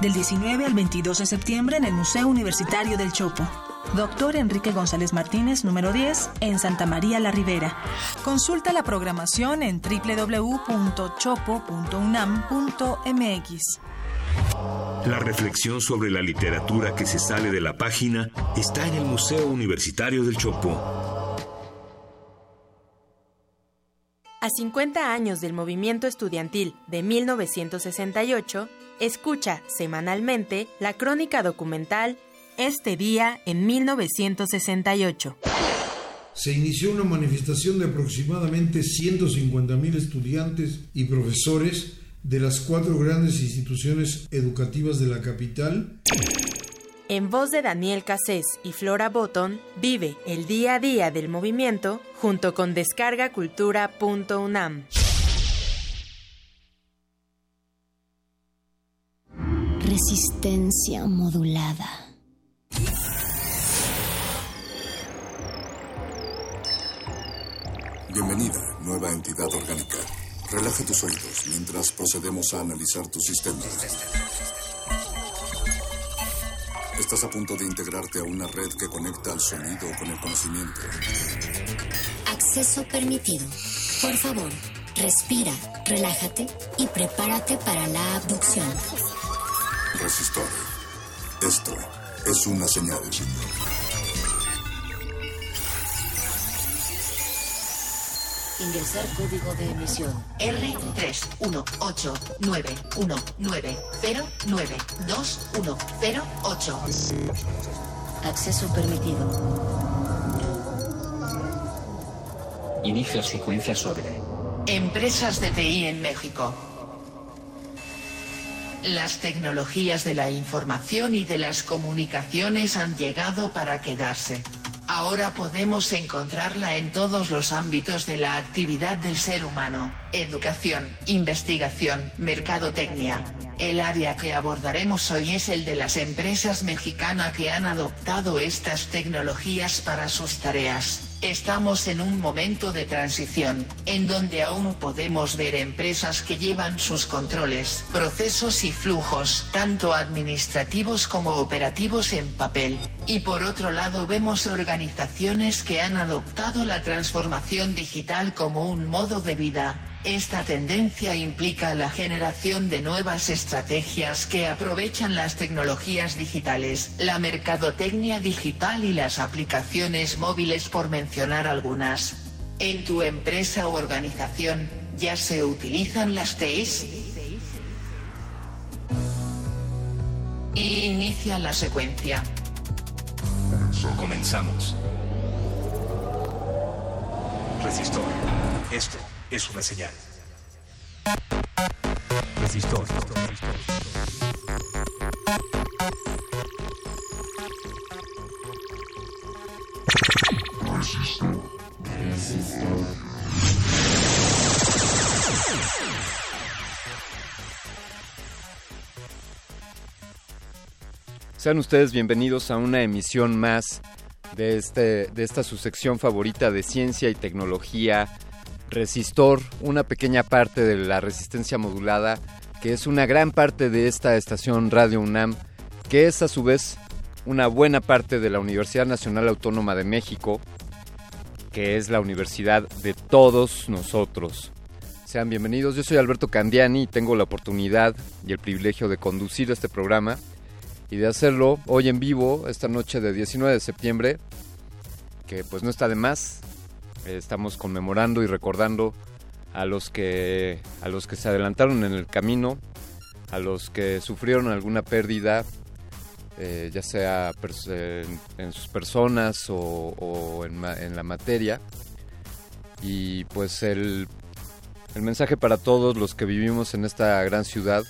S20: Del 19 al 22 de septiembre en el Museo Universitario del Chopo. Doctor Enrique González Martínez, número 10, en Santa María la Ribera. Consulta la programación en www.chopo.unam.mx.
S19: La reflexión sobre la literatura que se sale de la página está en el Museo Universitario del Chopo.
S28: A 50 años del movimiento estudiantil de 1968, escucha semanalmente la crónica documental Este día en 1968.
S29: Se inició una manifestación de aproximadamente 150.000 estudiantes y profesores de las cuatro grandes instituciones educativas de la capital.
S28: En voz de Daniel Cassés y Flora Botton, vive el día a día del movimiento junto con descargacultura.unam.
S1: Resistencia modulada.
S9: Bienvenida, nueva entidad orgánica. Relaja tus oídos mientras procedemos a analizar tu sistema. Estás a punto de integrarte a una red que conecta al sonido con el conocimiento.
S1: Acceso permitido. Por favor, respira, relájate y prepárate para la abducción.
S9: Resistor. Esto es una señal.
S30: Ingresar código de emisión R3189190921008. Acceso permitido.
S31: Inicia secuencia sobre
S32: Empresas de TI en México. Las tecnologías de la información y de las comunicaciones han llegado para quedarse. Ahora podemos encontrarla en todos los ámbitos de la actividad del ser humano. Educación, investigación, mercadotecnia. El área que abordaremos hoy es el de las empresas mexicanas que han adoptado estas tecnologías para sus tareas. Estamos en un momento de transición, en donde aún podemos ver empresas que llevan sus controles, procesos y flujos, tanto administrativos como operativos en papel. Y por otro lado vemos organizaciones que han adoptado la transformación digital como un modo de vida. Esta tendencia implica la generación de nuevas estrategias que aprovechan las tecnologías digitales, la mercadotecnia digital y las aplicaciones móviles por mencionar algunas. En tu empresa o organización, ¿ya se utilizan las TIs? Inicia la secuencia.
S31: Comenzamos. Resistor. Esto es una señal.
S33: Sean ustedes bienvenidos a una emisión más de, este, de esta su sección favorita de ciencia y tecnología, Resistor, una pequeña parte de la resistencia modulada, que es una gran parte de esta estación Radio UNAM, que es a su vez una buena parte de la Universidad Nacional Autónoma de México, que es la universidad de todos nosotros. Sean bienvenidos, yo soy Alberto Candiani y tengo la oportunidad y el privilegio de conducir este programa y de hacerlo hoy en vivo, esta noche de 19 de septiembre, que pues no está de más. Estamos conmemorando y recordando a los que a los que se adelantaron en el camino, a los que sufrieron alguna pérdida, eh, ya sea en, sus personas o, en, en la materia. Y pues el, el mensaje para todos los que vivimos en esta gran ciudad,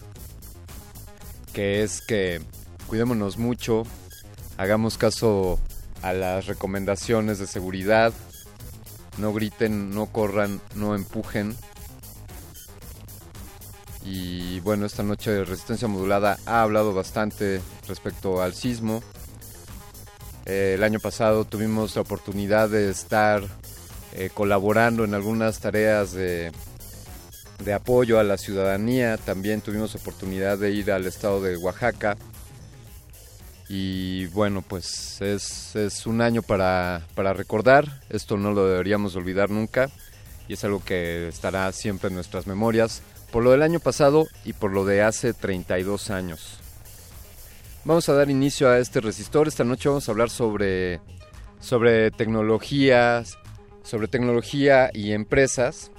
S33: que es que cuidémonos mucho, hagamos caso a las recomendaciones de seguridad, no griten, no corran, no empujen. Y bueno, esta noche Resistencia Modulada ha hablado bastante respecto al sismo. Eh, el año pasado tuvimos la oportunidad de estar eh, colaborando en algunas tareas de, de apoyo a la ciudadanía. También tuvimos oportunidad de ir al estado de Oaxaca. Y bueno, pues es, es un año para, para recordar. Esto no lo deberíamos olvidar nunca. Y es algo que estará siempre en nuestras memorias. Por lo del año pasado y por lo de hace 32 años. Vamos a dar inicio a este resistor. Esta noche vamos a hablar sobre, sobre tecnologías, sobre tecnología y empresas.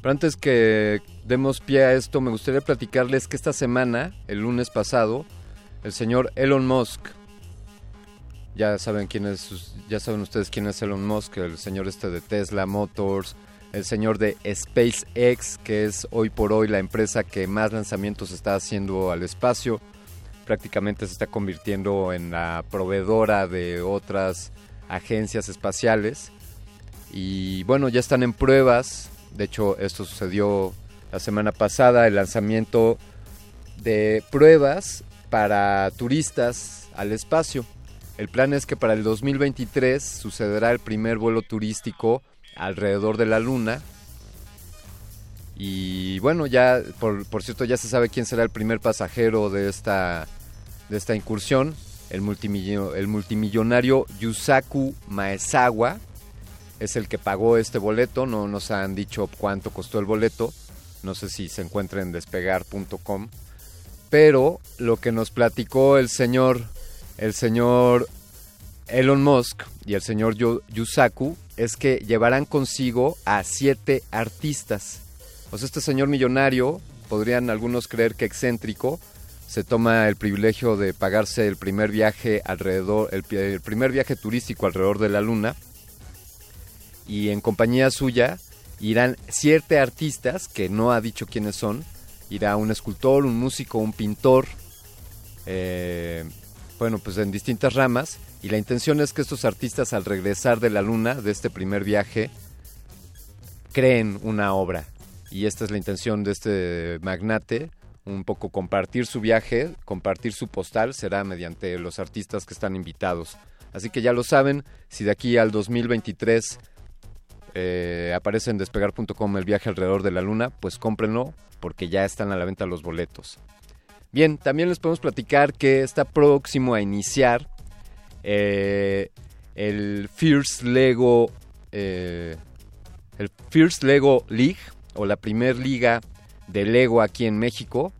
S33: Pero antes que demos pie a esto, me gustaría platicarles que esta semana, el lunes pasado, el señor Elon Musk, ya saben quién es, ya saben ustedes quién es Elon Musk, el señor este de Tesla Motors, el señor de SpaceX, que es hoy por hoy la empresa que más lanzamientos está haciendo al espacio. Prácticamente se está convirtiendo en la proveedora de otras agencias espaciales. Y bueno, ya están en pruebas. De hecho, esto sucedió la semana pasada, el lanzamiento de pruebas para turistas al espacio. El plan es que para el 2023 sucederá el primer vuelo turístico alrededor de la Luna. Y bueno, ya, por, cierto, ya se sabe quién será el primer pasajero de esta, de esta incursión, el, el multimillonario Yusaku Maezawa, es el que pagó este boleto, no nos han dicho cuánto costó el boleto, no sé si se encuentra en despegar.com, pero lo que nos platicó el señor, el señor Elon Musk y el señor Yu- Yusaku es que llevarán consigo a siete artistas. O sea, este señor millonario, podrían algunos creer que excéntrico, se toma el privilegio de pagarse el primer viaje alrededor, el, el primer viaje turístico alrededor de la luna. Y en compañía suya irán siete artistas, que no ha dicho quiénes son. Irá un escultor, un músico, un pintor, eh, bueno, pues en distintas ramas. Y la intención es que estos artistas al regresar de la luna, de este primer viaje, creen una obra. Y esta es la intención de este magnate, un poco compartir su viaje, compartir su postal, será mediante los artistas que están invitados. Así que ya lo saben, si de aquí al 2023 eh, aparece en despegar.com el viaje alrededor de la luna, pues cómprenlo porque ya están a la venta los boletos. Bien, también les podemos platicar que está próximo a iniciar eh, el First Lego eh, el First Lego League o la primer liga de Lego aquí en México.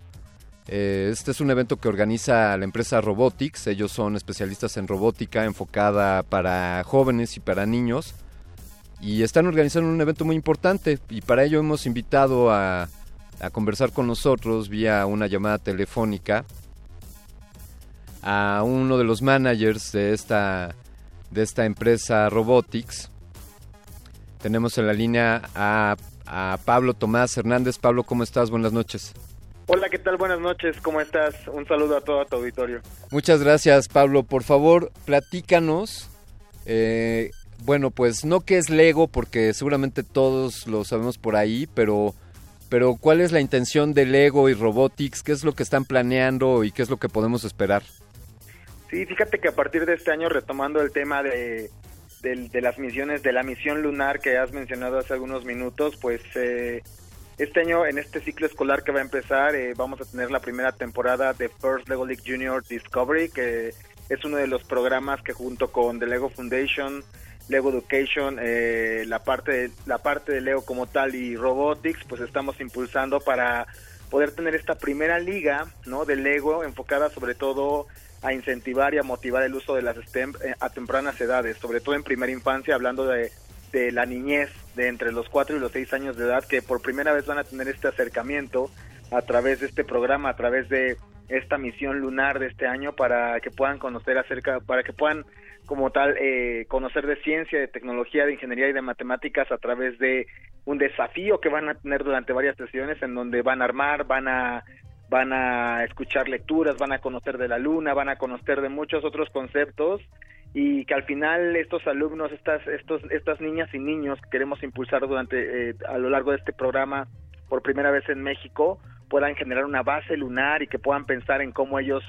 S33: Este es un evento que organiza la empresa Robotics. Ellos son especialistas en robótica enfocada para jóvenes y para niños. Y están organizando un evento muy importante y para ello hemos invitado a, a conversar con nosotros vía una llamada telefónica a uno de los managers de esta, de esta empresa Robotics. Tenemos en la línea a, a Pablo Tomás Hernández. Pablo, ¿cómo estás? Buenas noches.
S34: Hola, ¿qué tal? Buenas noches, ¿cómo estás? Un saludo a todo tu auditorio.
S33: Muchas gracias, Pablo. Por favor, platícanos. eh, bueno, pues no qué es Lego, porque seguramente todos lo sabemos por ahí, pero, pero ¿cuál es la intención de Lego y Robotics? ¿Qué es lo que están planeando y qué es lo que podemos esperar?
S34: Sí, fíjate que a partir de este año, retomando el tema de, del- de las misiones, de la misión lunar que has mencionado hace algunos minutos, pues eh, este año, en este ciclo escolar que va a empezar, eh, vamos a tener la primera temporada de First Lego League Junior Discovery, que es uno de los programas que junto con The Lego Foundation, Lego Education, eh, la parte de, la parte de Lego como tal y Robotics, pues estamos impulsando para poder tener esta primera liga, ¿no? De Lego enfocada sobre todo a incentivar y a motivar el uso de las STEM eh, a tempranas edades, sobre todo en primera infancia, hablando de, de la niñez de entre los 4 y los 6 años de edad, que por primera vez van a tener este acercamiento a través de este programa, a través de esta misión lunar de este año para que puedan conocer acerca, para que puedan como tal eh, conocer de ciencia, de tecnología, de ingeniería y de matemáticas a través de un desafío que van a tener durante varias sesiones en donde van a armar, van a van a escuchar lecturas, van a conocer de la luna, van a conocer de muchos otros conceptos y que al final estos alumnos, estas estos estas niñas y niños que queremos impulsar durante eh, a lo largo de este programa por primera vez en México puedan generar una base lunar y que puedan pensar en cómo ellos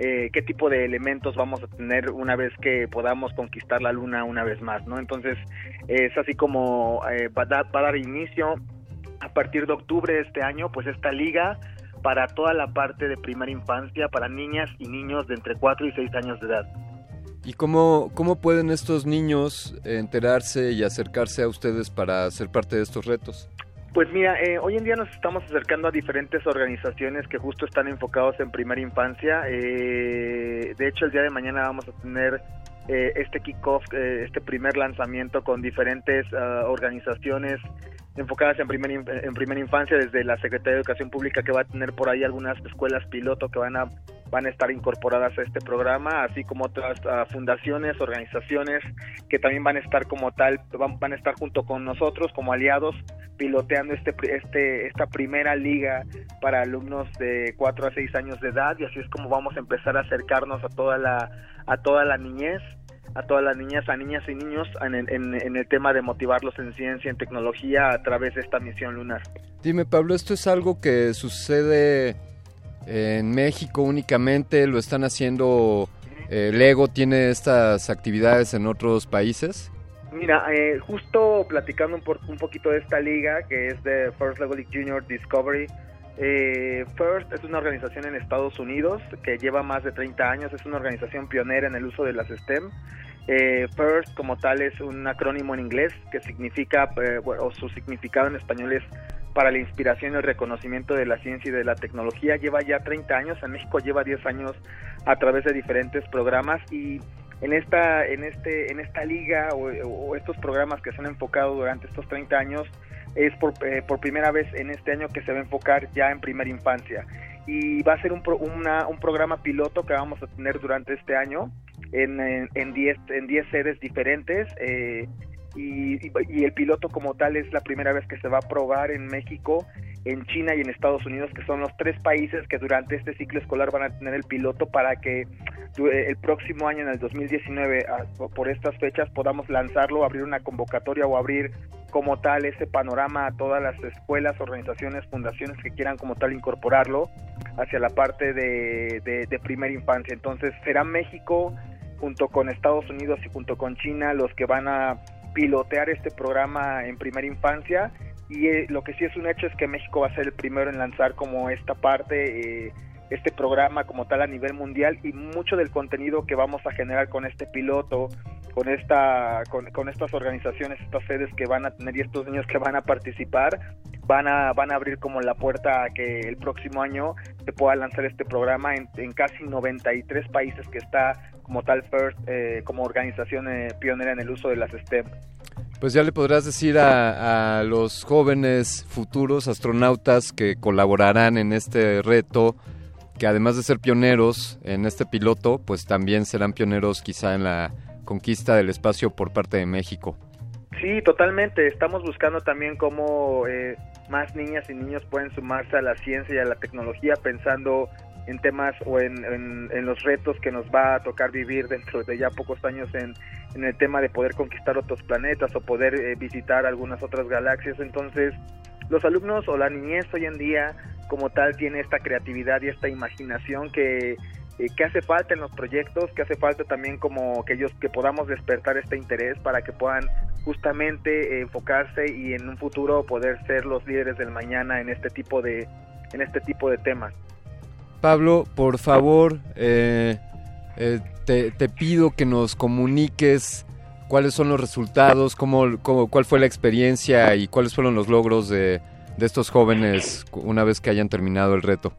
S34: eh, qué tipo de elementos vamos a tener una vez que podamos conquistar la luna una vez más, ¿no? Entonces es así como eh, va, a dar, inicio a partir de octubre de este año, pues esta liga para toda la parte de primera infancia, para niñas y niños de entre 4 y 6 años de edad.
S33: ¿Y cómo, cómo pueden estos niños enterarse y acercarse a ustedes para ser parte de estos retos?
S34: Pues mira, eh, hoy en día nos estamos acercando a diferentes organizaciones que justo están enfocados en primera infancia. Eh, de hecho, el día de mañana vamos a tener eh, este kickoff, eh, este primer lanzamiento con diferentes ah, organizaciones enfocadas en primera, in- en primera infancia, desde la Secretaría de Educación Pública que va a tener por ahí algunas escuelas piloto que van a van a estar incorporadas a este programa, así como otras ah, fundaciones, organizaciones que también van a estar como tal, van, van a estar junto con nosotros como aliados piloteando este este esta primera liga para alumnos de 4 a 6 años de edad y así es como vamos a empezar a acercarnos a toda la a toda la niñez a todas las niñas, a niñas y niños en, en- el tema de motivarlos en ciencia, en tecnología a través de esta misión lunar.
S33: Dime, Pablo, ¿esto es algo que sucede en México únicamente? ¿Lo están haciendo? eh, ¿Lego tiene estas actividades en otros países?
S34: Mira, eh, justo platicando un, por- un poquito de esta liga que es de First Level League Junior Discovery. eh, First es una organización en Estados Unidos que lleva más de 30 años, es una organización pionera en el uso de las STEM. Eh, First como tal es un acrónimo en inglés que significa, eh, o su significado en español es para la inspiración y el reconocimiento de la ciencia y de la tecnología. Lleva ya 30 años, en México lleva 10 años a través de diferentes programas y en esta en este en esta liga o, estos programas que se han enfocado durante estos 30 años es por, eh, por primera vez en este año que se va a enfocar ya en primera infancia y va a ser un, pro- programa piloto que vamos a tener durante este año en en- en 10 en 10 sedes diferentes eh, y, el piloto como tal es la primera vez que se va a probar en México, en China y en Estados Unidos, que son los tres países que durante este ciclo escolar van a tener el piloto para que eh, el próximo año, en el 2019, a- por estas fechas, podamos lanzarlo, abrir una convocatoria o abrir como tal ese panorama a todas las escuelas, organizaciones, fundaciones que quieran como tal incorporarlo hacia la parte de, de, de primera infancia. Entonces será México junto con Estados Unidos y junto con China los que van a pilotear este programa en primera infancia. Y eh, lo que sí es un hecho es que México va a ser el primero en lanzar como esta parte, eh, este programa como tal a nivel mundial. Y mucho del contenido que vamos a generar con este piloto, con esta, con, estas organizaciones, estas sedes que van a tener y estos niños que van a participar, van a, van a abrir como la puerta a que el próximo año se pueda lanzar este programa en, en casi 93 países que está como tal FIRST, eh, como organización eh, pionera en el uso de las STEM.
S33: Pues ya le podrás decir a, a los jóvenes futuros astronautas que colaborarán en este reto, que además de ser pioneros en este piloto, pues también serán pioneros quizá en la conquista del espacio por parte de México.
S34: Sí, totalmente. Estamos buscando también cómo eh, más niñas y niños pueden sumarse a la ciencia y a la tecnología pensando en temas o en, en- los retos que nos va a tocar vivir dentro de ya pocos años en, en el tema de poder conquistar otros planetas o poder eh, visitar algunas otras galaxias. Entonces, los alumnos o la niñez hoy en día como tal tiene esta creatividad y esta imaginación que, eh, que hace falta en los proyectos, que hace falta también como que ellos que podamos despertar este interés para que puedan justamente eh, enfocarse y en un futuro poder ser los líderes del mañana en este tipo de en este tipo de temas.
S33: Pablo, por favor, eh, eh, te, te pido que nos comuniques cuáles son los resultados, cómo, cómo- cuál fue la experiencia y cuáles fueron los logros de, de estos jóvenes una vez que hayan terminado el reto.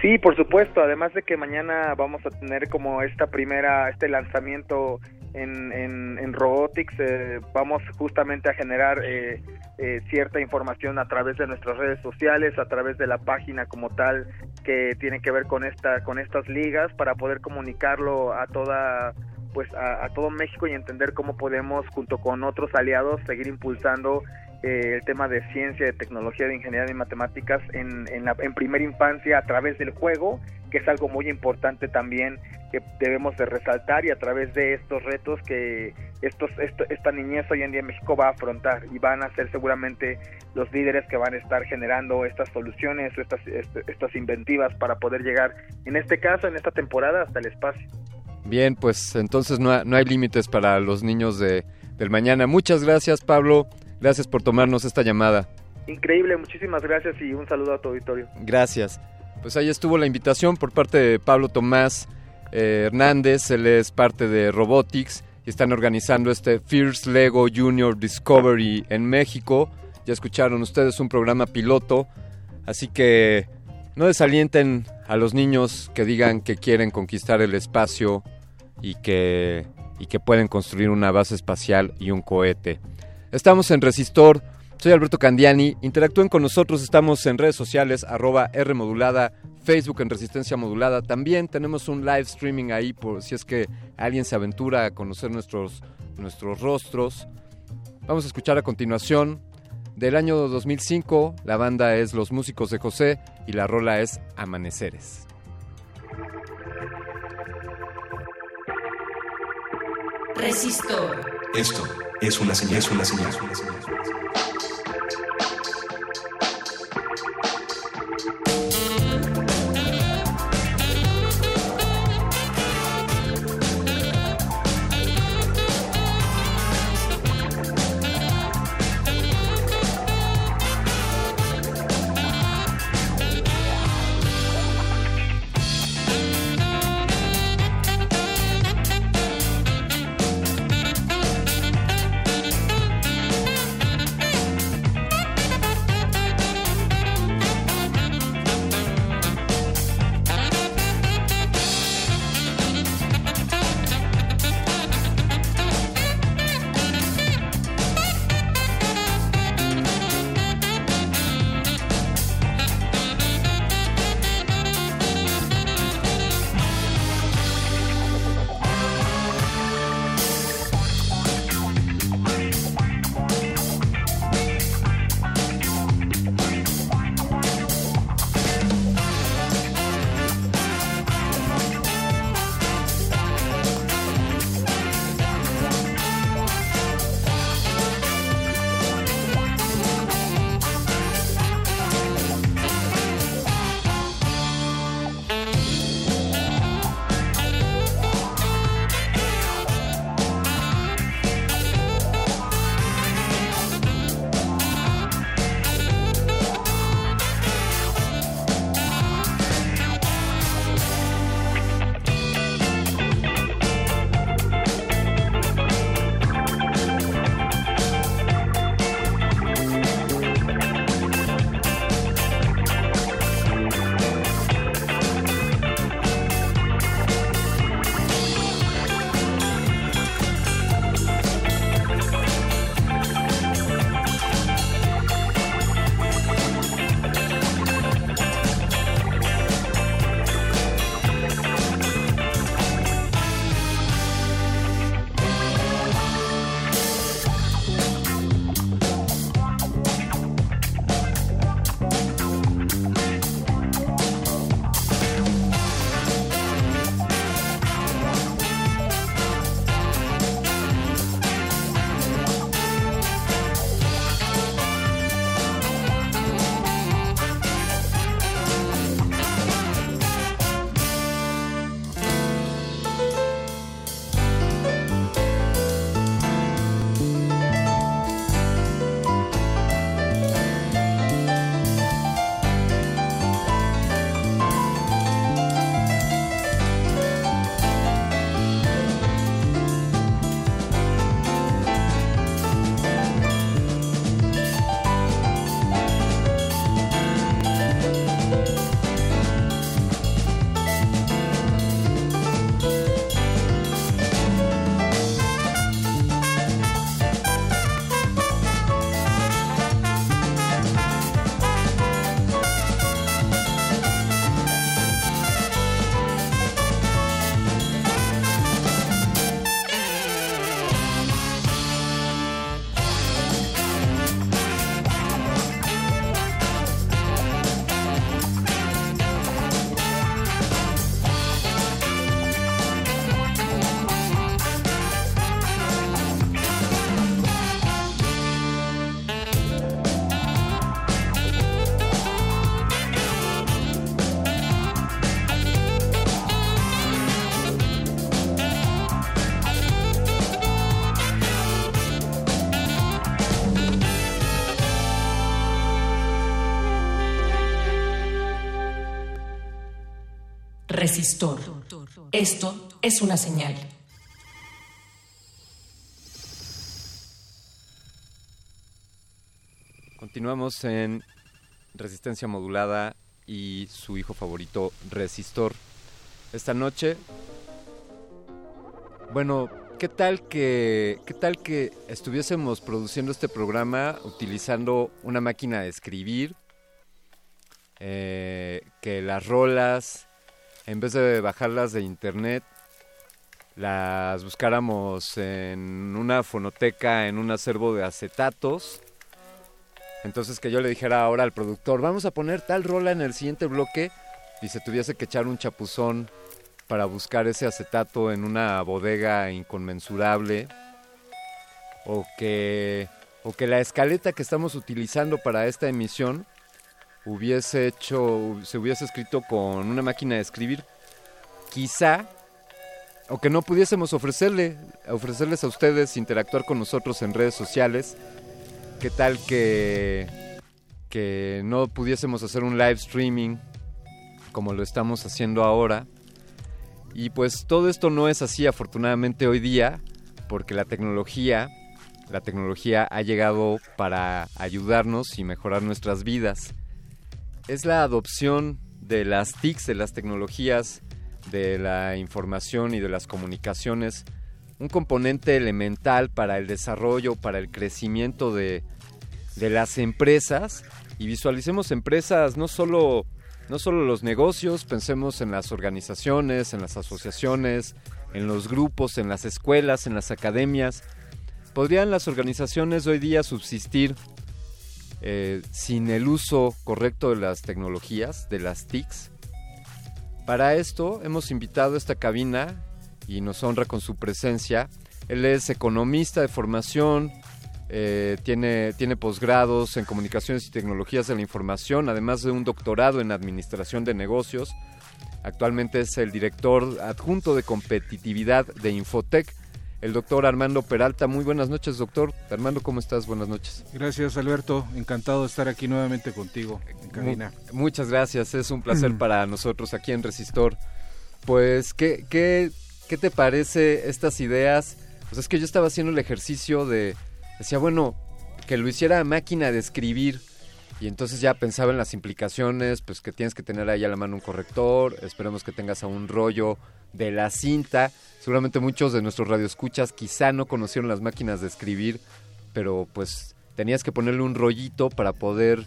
S34: Sí, por supuesto. Además de que mañana vamos a tener como esta primera, este lanzamiento en, en, en Robotics, eh, vamos justamente a generar eh, eh, cierta información a través de nuestras redes sociales, a través de la página como tal que tiene que ver con esta, con estas ligas para poder comunicarlo a toda pues a, a todo México y entender cómo podemos junto con otros aliados seguir impulsando eh, el tema de ciencia, de tecnología, de ingeniería y matemáticas en, en, la, en primera infancia a través del juego, que es algo muy importante también que debemos de resaltar y a través de estos retos que estos, esto- esta niñez hoy en día en México va a afrontar y van a ser seguramente los líderes que van a estar generando estas soluciones, estas, este- estas inventivas para poder llegar, en este caso, en esta temporada, hasta el espacio.
S33: Bien, pues entonces no, no hay límites para los niños de, del mañana. Muchas gracias, Pablo. Gracias por tomarnos esta llamada.
S34: Increíble, muchísimas gracias y un saludo a tu auditorio.
S33: Gracias. Pues ahí estuvo la invitación por parte de Pablo Tomás eh, Hernández. Él es parte de Robotics y están organizando este First Lego Junior Discovery en México. Ya escucharon ustedes un programa piloto. Así que no desalienten a los niños que digan que quieren conquistar el espacio y que, y que pueden construir una base espacial y un cohete. Estamos en Resistor. Soy Alberto Candiani. Interactúen con nosotros. Estamos en redes sociales, arroba R modulada, Facebook en Resistencia Modulada. También tenemos un live streaming ahí por si es que alguien se aventura a conocer nuestros, nuestros rostros. Vamos a escuchar a continuación del año 2005. La banda es Los Músicos de José y la rola es Amaneceres.
S30: Resistor.
S31: Esto es una señal, es una señal, es una señal.
S30: Esto es una señal.
S33: Continuamos en Resistencia Modulada y su hijo favorito, Resistor. Esta noche, bueno, ¿qué tal que, qué tal que estuviésemos produciendo este programa utilizando una máquina de escribir? Eh, que las rolas, en vez de bajarlas de internet, las buscáramos en una fonoteca, en un acervo de acetatos. Entonces que yo le dijera ahora al productor, vamos a poner tal rola en el siguiente bloque y se tuviese que echar un chapuzón para buscar ese acetato en una bodega inconmensurable o que o que la escaleta que estamos utilizando para esta emisión hubiese hecho se hubiese escrito con una máquina de escribir quizá o que no pudiésemos ofrecerle ofrecerles a ustedes interactuar con nosotros en redes sociales qué tal que que no pudiésemos hacer un live streaming como lo estamos haciendo ahora y pues todo esto no es así afortunadamente hoy día, porque la tecnología, la tecnología ha llegado para ayudarnos y mejorar nuestras vidas. Es la adopción de las TICs, de las tecnologías de la información y de las comunicaciones, un componente elemental para el desarrollo, para el crecimiento de, de las empresas y visualicemos empresas no solo no solo los negocios, pensemos en las organizaciones, en las asociaciones, en los grupos, en las escuelas, en las academias. ¿Podrían las organizaciones hoy día subsistir eh, sin el uso correcto de las tecnologías, de las TICs? Para esto hemos invitado a esta cabina y nos honra con su presencia. Él es economista de formación, eh, tiene, tiene posgrados en comunicaciones y tecnologías de la información, además de un doctorado en administración de negocios. Actualmente es el director adjunto de competitividad de Infotec, el doctor Armando Peralta. Muy buenas noches, doctor. Armando, ¿cómo estás? Buenas noches.
S35: Gracias, Alberto. Encantado de estar aquí nuevamente contigo en cabina.
S33: muchas gracias. Es un placer para nosotros aquí en Resistor. Pues, ¿qué, qué, qué te parece estas ideas? Pues es que yo estaba haciendo el ejercicio de decía, bueno, que lo hiciera máquina de escribir. Y entonces ya pensaba en las implicaciones, pues que tienes que tener ahí a la mano un corrector, esperemos que tengas a un rollo de la cinta. Seguramente muchos de nuestros radioescuchas quizá no conocieron las máquinas de escribir, pero pues tenías que ponerle un rollito para poder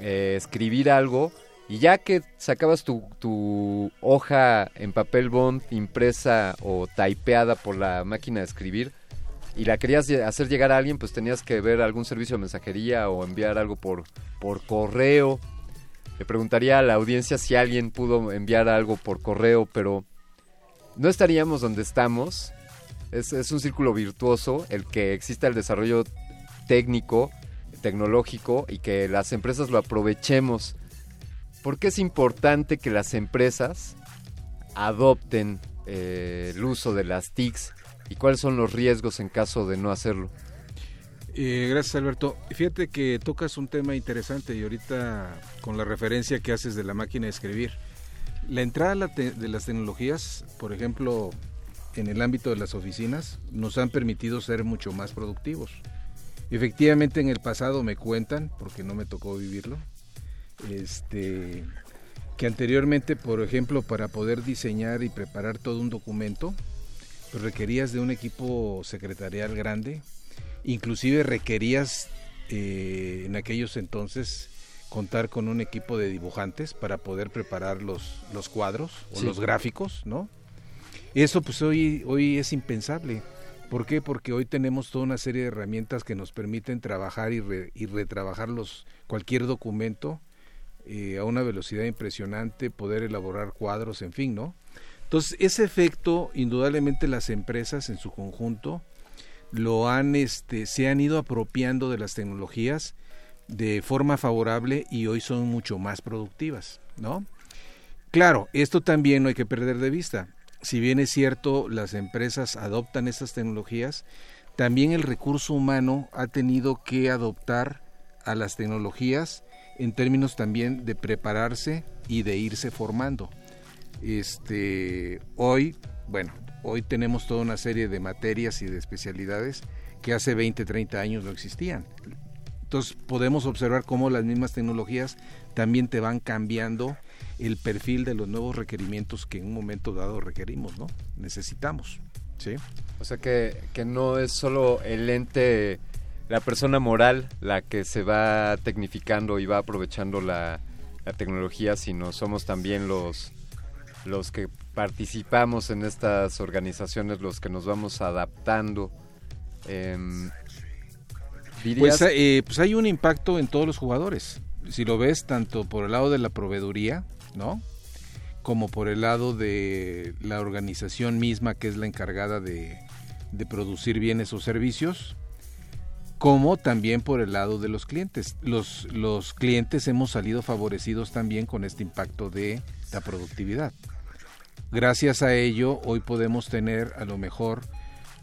S33: eh, escribir algo. Y ya que sacabas tu, tu hoja en papel bond impresa o typeada por la máquina de escribir, y la querías hacer llegar a alguien, pues tenías que ver algún servicio de mensajería o enviar algo por, por correo. Le preguntaría a la audiencia si alguien pudo enviar algo por correo, pero no estaríamos donde estamos. Es, es un círculo virtuoso el que exista el desarrollo técnico, tecnológico y que las empresas lo aprovechemos. ¿Por qué es importante que las empresas adopten eh, el uso de las TICs y cuáles son los riesgos en caso de no hacerlo.
S35: Eh, gracias Alberto. Fíjate que tocas un tema interesante y ahorita con la referencia que haces de la máquina de escribir. La entrada de las tecnologías, por ejemplo, en el ámbito de las oficinas, nos han permitido ser mucho más productivos. Efectivamente en el pasado me cuentan, porque no me tocó vivirlo, este, que anteriormente, por ejemplo, para poder diseñar y preparar todo un documento, pues requerías de un equipo secretarial grande, inclusive requerías eh, en aquellos entonces contar con un equipo de dibujantes para poder preparar los, los cuadros o los gráficos, ¿no? Eso pues hoy, hoy es impensable. ¿Por qué? Porque hoy tenemos toda una serie de herramientas que nos permiten trabajar y, y retrabajar los, cualquier documento eh, a una velocidad impresionante, poder elaborar cuadros, en fin, ¿no? Entonces, ese efecto, indudablemente las empresas en su conjunto lo han, este, se han ido apropiando de las tecnologías de forma favorable y hoy son mucho más productivas, ¿no? Claro, esto también no hay que perder de vista. Si bien es cierto, las empresas adoptan estas tecnologías, también el recurso humano ha tenido que adoptar a las tecnologías en términos también de prepararse y de irse formando. Este, hoy, bueno, hoy tenemos toda una serie de materias y de especialidades que hace 20, 30 años no existían. Entonces podemos observar cómo las mismas tecnologías también te van cambiando el perfil de los nuevos requerimientos que en un momento dado requerimos, ¿no? Necesitamos, ¿sí?
S33: O sea que, que no es solo el ente, la persona moral la que se va tecnificando y va aprovechando la, la tecnología, sino somos también los, los que participamos en estas organizaciones, los que nos vamos adaptando. Em,
S35: pues, eh, pues hay un impacto en todos los jugadores. Si lo ves tanto por el lado de la proveeduría, ¿no? Como por el lado de la organización misma que es la encargada de, de producir bienes o servicios, como también por el lado de los clientes. Los, los clientes hemos salido favorecidos también con este impacto de la productividad. Gracias a ello, hoy podemos tener a lo mejor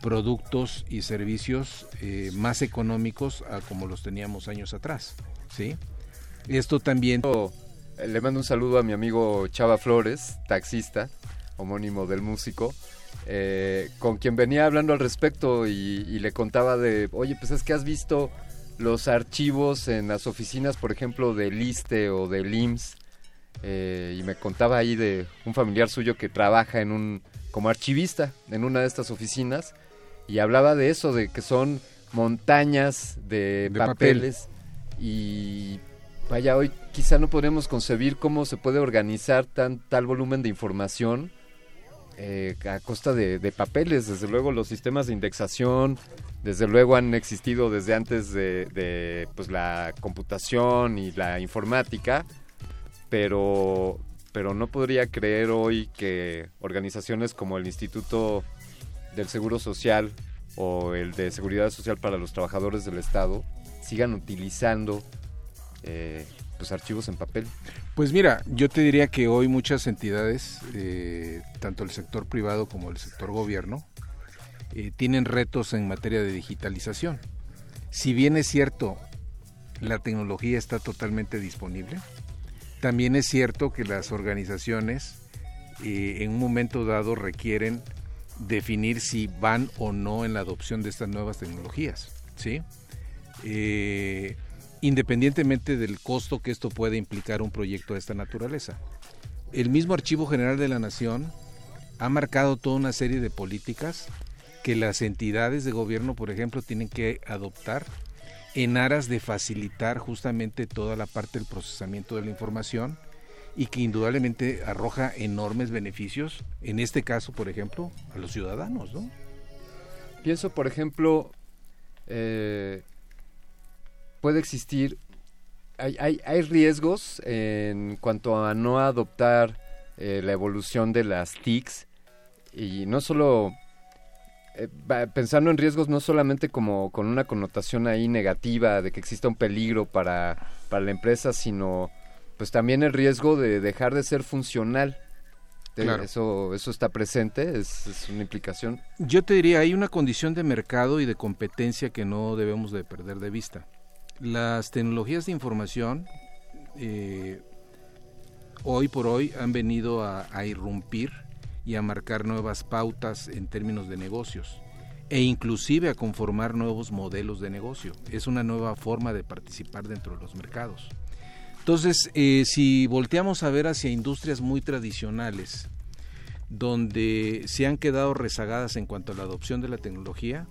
S35: productos y servicios eh, más económicos a como los teníamos años atrás. ¿sí? Esto también...
S33: Le mando un saludo a mi amigo Chava Flores, taxista, homónimo del músico, eh, con quien venía hablando al respecto y, le contaba de, oye, pues es que has visto los archivos en las oficinas, por ejemplo, del ISTE o del IMSS, eh, y me contaba ahí de un familiar suyo que trabaja en un como archivista en una de estas oficinas y hablaba de eso, de que son montañas de, papeles y vaya, hoy quizá no podemos concebir cómo se puede organizar tan, tal volumen de información eh, a costa de, papeles. Desde luego los sistemas de indexación, desde luego han existido desde antes de, pues, la computación y la informática, pero, pero no podría creer hoy que organizaciones como el Instituto del Seguro Social o el de Seguridad Social para los Trabajadores del Estado sigan utilizando eh, los archivos en papel.
S35: Pues mira, yo te diría que hoy muchas entidades, eh, tanto el sector privado como el sector gobierno, eh, tienen retos en materia de digitalización. Si bien es cierto, la tecnología está totalmente disponible, también es cierto que las organizaciones eh, en un momento dado requieren definir si van o no en la adopción de estas nuevas tecnologías, ¿sí? Eh, independientemente del costo que esto puede implicar un proyecto de esta naturaleza. El mismo Archivo General de la Nación ha marcado toda una serie de políticas que las entidades de gobierno, por ejemplo, tienen que adoptar en aras de facilitar justamente toda la parte del procesamiento de la información y que indudablemente arroja enormes beneficios, en este caso, por ejemplo, a los ciudadanos, ¿no?
S33: Pienso, por ejemplo, eh, puede existir, hay, hay, hay, riesgos en cuanto a no adoptar eh, la evolución de las TICs y no solo eh, pensando en riesgos no solamente como con una connotación ahí negativa de que exista un peligro para, para la empresa, sino pues también el riesgo de dejar de ser funcional. Eso, eso está presente, es, es, una implicación.
S35: Yo te diría, hay una condición de mercado y de competencia que no debemos de perder de vista. Las tecnologías de información eh, hoy por hoy han venido a, a irrumpir y a marcar nuevas pautas en términos de negocios e inclusive a conformar nuevos modelos de negocio. Es una nueva forma de participar dentro de los mercados. Entonces, eh, si volteamos a ver hacia industrias muy tradicionales, donde se han quedado rezagadas en cuanto a la adopción de la tecnología,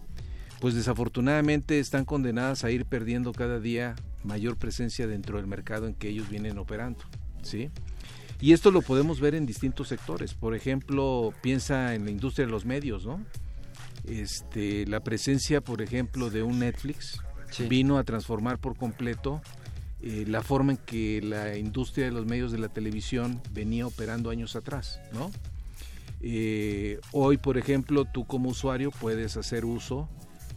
S35: pues desafortunadamente están condenadas a ir perdiendo cada día mayor presencia dentro del mercado en que ellos vienen operando, ¿sí? Y esto lo podemos ver en distintos sectores. Por ejemplo, piensa en la industria de los medios, ¿no? Este, la presencia, por ejemplo, de un Netflix vino a transformar por completo eh, la forma en que la industria de los medios de la televisión venía operando años atrás, ¿no? Eh, hoy, por ejemplo, tú como usuario puedes hacer uso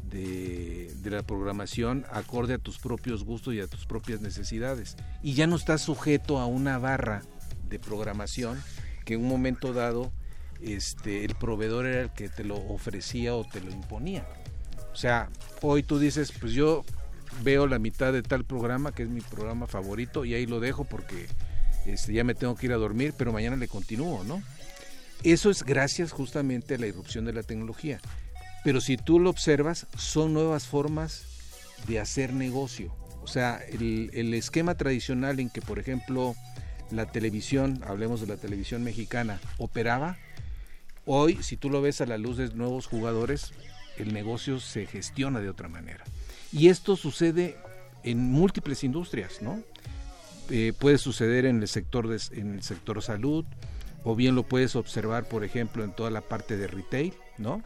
S35: de, de, la programación acorde a tus propios gustos y a tus propias necesidades. Y ya no estás sujeto a una barra de programación que en un momento dado este, el proveedor era el que te lo ofrecía o te lo imponía. O sea, hoy tú dices, pues yo veo la mitad de tal programa, que es mi programa favorito, y ahí lo dejo porque este, ya me tengo que ir a dormir, pero mañana le continúo, ¿no? Eso es gracias justamente a la irrupción de la tecnología. Pero si tú lo observas, son nuevas formas de hacer negocio. O sea, el, el esquema tradicional en que, por ejemplo, la televisión, hablemos de la televisión mexicana, operaba, hoy, si tú lo ves a la luz de nuevos jugadores, el negocio se gestiona de otra manera. Y esto sucede en múltiples industrias, ¿no? Eh, puede suceder en el sector de, en el sector salud o bien lo puedes observar por ejemplo en toda la parte de retail no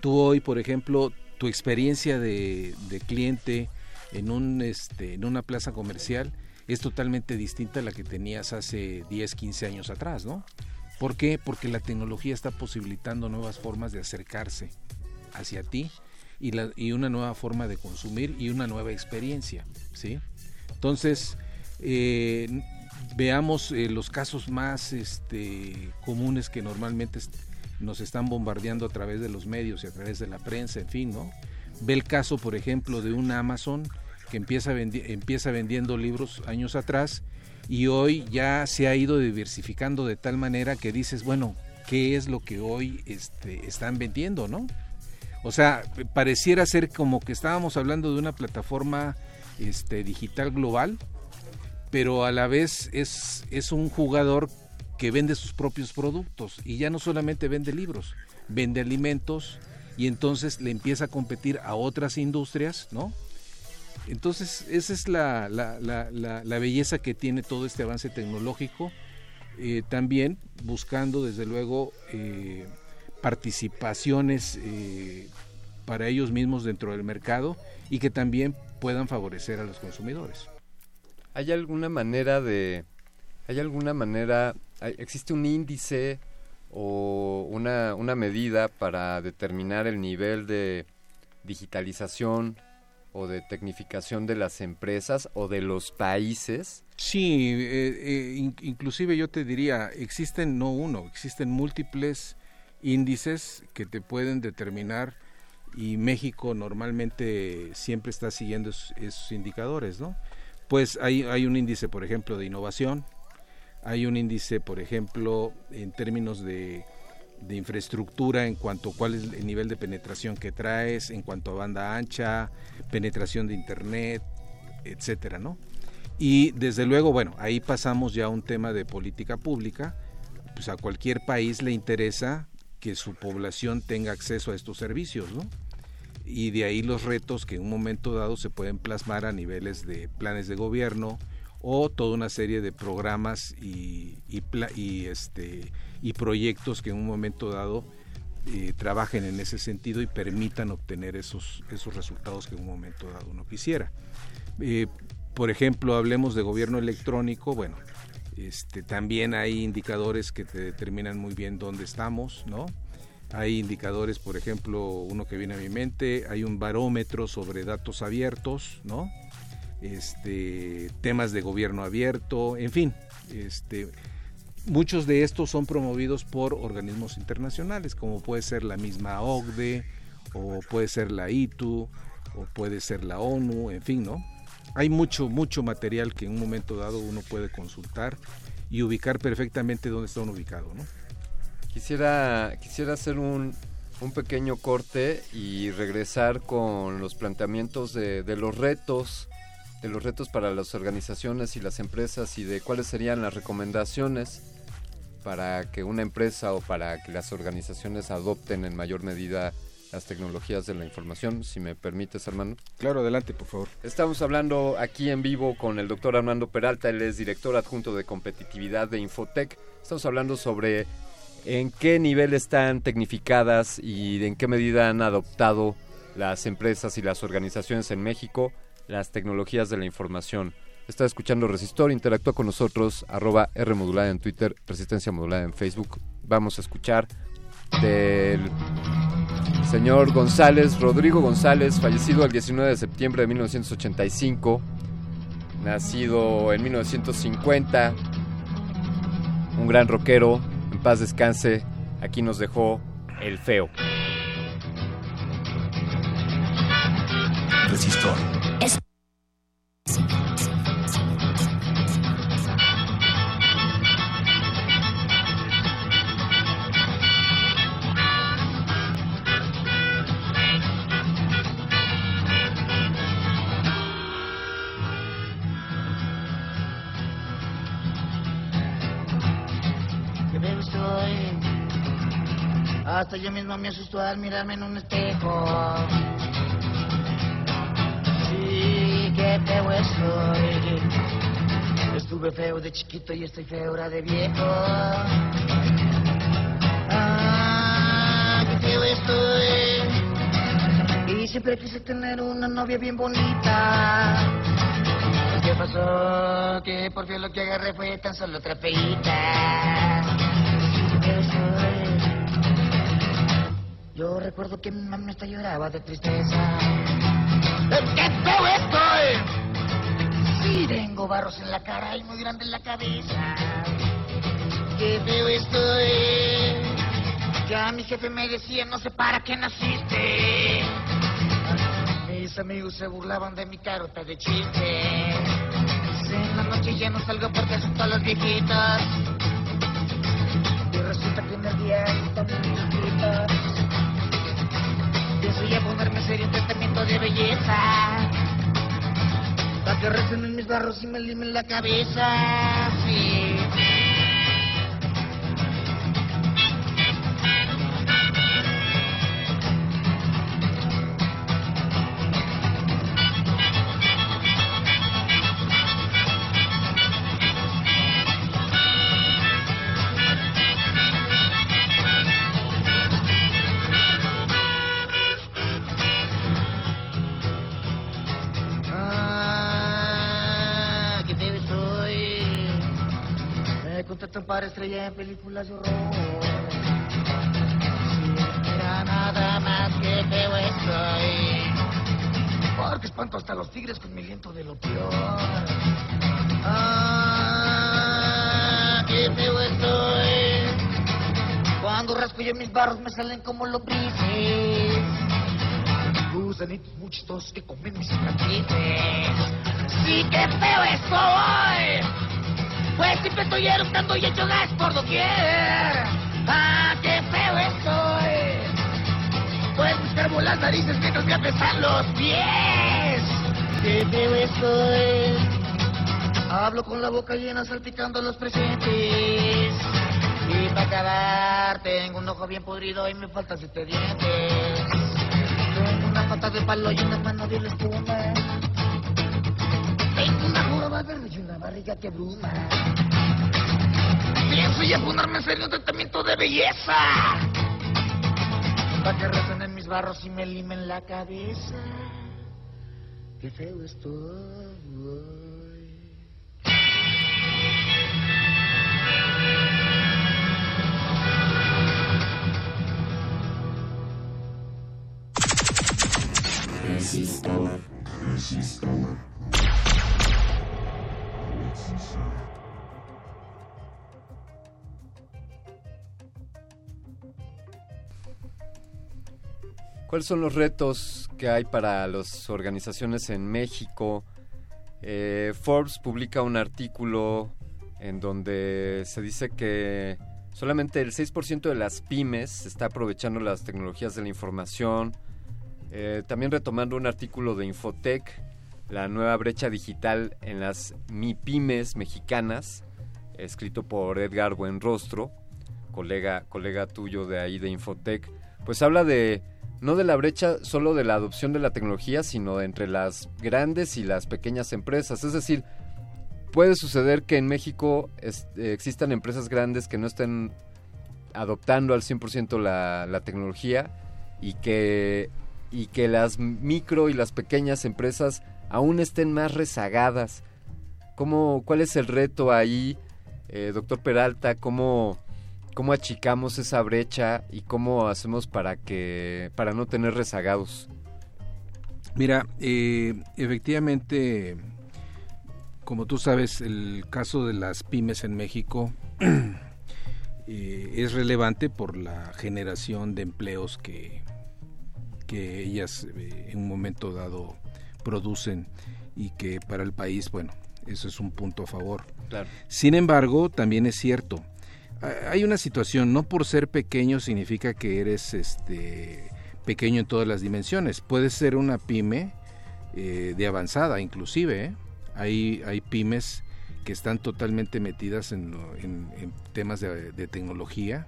S35: tú hoy por ejemplo tu experiencia de, de cliente en un este en una plaza comercial es totalmente distinta a la que tenías hace 10 15 años atrás no ¿Por qué? Porque la tecnología está posibilitando nuevas formas de acercarse hacia ti y, la, y una nueva forma de consumir y una nueva experiencia, ¿sí? Entonces, eh, veamos eh, los casos más este, comunes que normalmente nos están bombardeando a través de los medios y a través de la prensa, en fin, ¿no? Ve el caso, por ejemplo, de una Amazon que empieza, empieza vendiendo libros años atrás y hoy ya se ha ido diversificando de tal manera que dices, bueno, ¿qué es lo que hoy este, están vendiendo, no? O sea, pareciera ser como que estábamos hablando de una plataforma este, digital global, pero a la vez es, es un jugador que vende sus propios productos y ya no solamente vende libros, vende alimentos y entonces le empieza a competir a otras industrias, ¿no? Entonces esa es la, la, la, la belleza que tiene todo este avance tecnológico, eh, también buscando desde luego eh, participaciones eh, para ellos mismos dentro del mercado y que también puedan favorecer a los consumidores.
S33: ¿Hay alguna manera de... ¿Hay alguna manera... ¿Existe un índice o una, una medida para determinar el nivel de digitalización o de tecnificación de las empresas o de los países?
S35: Sí, eh, eh, inclusive yo te diría, existen no uno, existen múltiples índices que te pueden determinar y México normalmente siempre está siguiendo esos indicadores, ¿no? pues hay, hay un índice, por ejemplo, de innovación, hay un índice, por ejemplo, en términos de, de infraestructura en cuanto a cuál es el nivel de penetración que traes, en cuanto a banda ancha, penetración de internet, etcétera, ¿no? Y desde luego, bueno, ahí pasamos ya a un tema de política pública, pues a cualquier país le interesa que su población tenga acceso a estos servicios, ¿no? y de ahí los retos que en un momento dado se pueden plasmar a niveles de planes de gobierno o toda una serie de programas y, y, este, y proyectos que en un momento dado eh, trabajen en ese sentido y permitan obtener esos, esos resultados que en un momento dado uno quisiera. Eh, por ejemplo, hablemos de gobierno electrónico, bueno, este, también hay indicadores que te determinan muy bien dónde estamos, ¿no? Hay indicadores, por ejemplo, uno que viene a mi mente, hay un barómetro sobre datos abiertos, ¿no? Este, temas de gobierno abierto, en fin, este, muchos de estos son promovidos por organismos internacionales, como puede ser la misma OCDE, o puede ser la ITU, o puede ser la ONU, en fin, ¿no? Hay mucho, mucho material que en un momento dado uno puede consultar y ubicar perfectamente dónde está uno ubicado, ¿no?
S33: Quisiera, quisiera hacer un, un pequeño corte y regresar con los planteamientos de, de, los retos, de los retos para las organizaciones y las empresas y de cuáles serían las recomendaciones para que una empresa o para que las organizaciones adopten en mayor medida las tecnologías de la información, si me permites, Armando.
S35: Claro, adelante, por favor.
S33: Estamos hablando aquí en vivo con el doctor Armando Peralta, él es director adjunto de competitividad de Infotec. Estamos hablando sobre en qué nivel están tecnificadas y en qué medida han adoptado las empresas y las organizaciones en México las tecnologías de la información. Está escuchando Resistor, interactúa con nosotros, arroba R en Twitter, Resistencia modulada en Facebook. Vamos a escuchar del señor González, Rodrigo González, fallecido el 19 de septiembre de 1985, nacido en 1950, un gran rockero, paz descanse, aquí nos dejó el feo.
S9: Resistor. Es...
S3: Hasta yo mismo me asustó al mirarme en un espejo. Qué feo estoy. Estuve feo de chiquito y estoy feo ahora de viejo. Ah, qué feo estoy. Y siempre quise tener una novia bien bonita. ¿Qué pasó? Que por fin lo que agarré fue tan solo otra feita. Yo recuerdo que mi mamá hasta lloraba de tristeza. ¡Qué feo estoy! Sí, tengo barros en la cara y muy grande en la cabeza. ¡Qué feo estoy! Ya mi jefe me decía, no sé para qué naciste. Mis amigos se burlaban de mi carota de chiste. En la noche ya no salgo porque asusto a los viejitos. Y resulta que en el día están mis viejitos. Pienso ya ponerme serio en tratamiento de belleza. Para que recen en mis barros y me limen la cabeza. Sí. Para estrella en películas de horror. Mira nada más que feo estoy. Porque espanto hasta los tigres con mi aliento de lo peor. Ah, qué feo estoy. Cuando rasco yo mis barros me salen como lombrices. Gusanitos muy chistosos que comen mis cicatrices. Sí, qué feo estoy. Pues siempre estoy eructando y hecho gas por doquier. Ah, qué feo estoy. Pues me escarbo las narices mientras me apesan los pies. Qué feo estoy. Hablo con la boca llena salpicando los presentes. Y para acabar, tengo un ojo bien podrido y me faltan siete dientes. Tengo una pata de palo y una mano de espuma. Verde y una barriga que bruma. Pienso ya ponerme en serio un tratamiento de belleza. Para que resuenen mis barros y me limen la cabeza. Qué feo estoy.
S9: Resistor. Resistor.
S33: ¿Cuáles son los retos que hay para las organizaciones en México? Eh, Forbes publica un artículo en donde se dice que solamente el 6% de las pymes está aprovechando las tecnologías de la información. Eh, también retomando un artículo de Infotec, la nueva brecha digital en las MIPYMES mexicanas, escrito por Edgar Buenrostro, colega, colega tuyo de ahí de Infotec, pues habla de no de la brecha solo de la adopción de la tecnología, sino entre las grandes y las pequeñas empresas. Es decir, puede suceder que en México eh, existan empresas grandes que no estén adoptando al 100% la, la tecnología y que, y que las micro y las pequeñas empresas aún estén más rezagadas. ¿Cómo, ¿Cuál es el reto ahí, eh, doctor Peralta? ¿Cómo, ¿Cómo achicamos esa brecha y cómo hacemos para que para no tener rezagados?
S35: Mira, eh, efectivamente, como tú sabes, el caso de las pymes en México eh, es relevante por la generación de empleos que, que ellas en un momento dado producen y que para el país, bueno, eso es un punto a favor.
S33: Claro.
S35: Sin embargo, también es cierto, ha- hay una situación, no por ser pequeño significa que eres este pequeño en todas las dimensiones. Puedes ser una pyme eh, de avanzada, inclusive. ¿eh? Hay, hay pymes que están totalmente metidas en, en- en temas de, de tecnología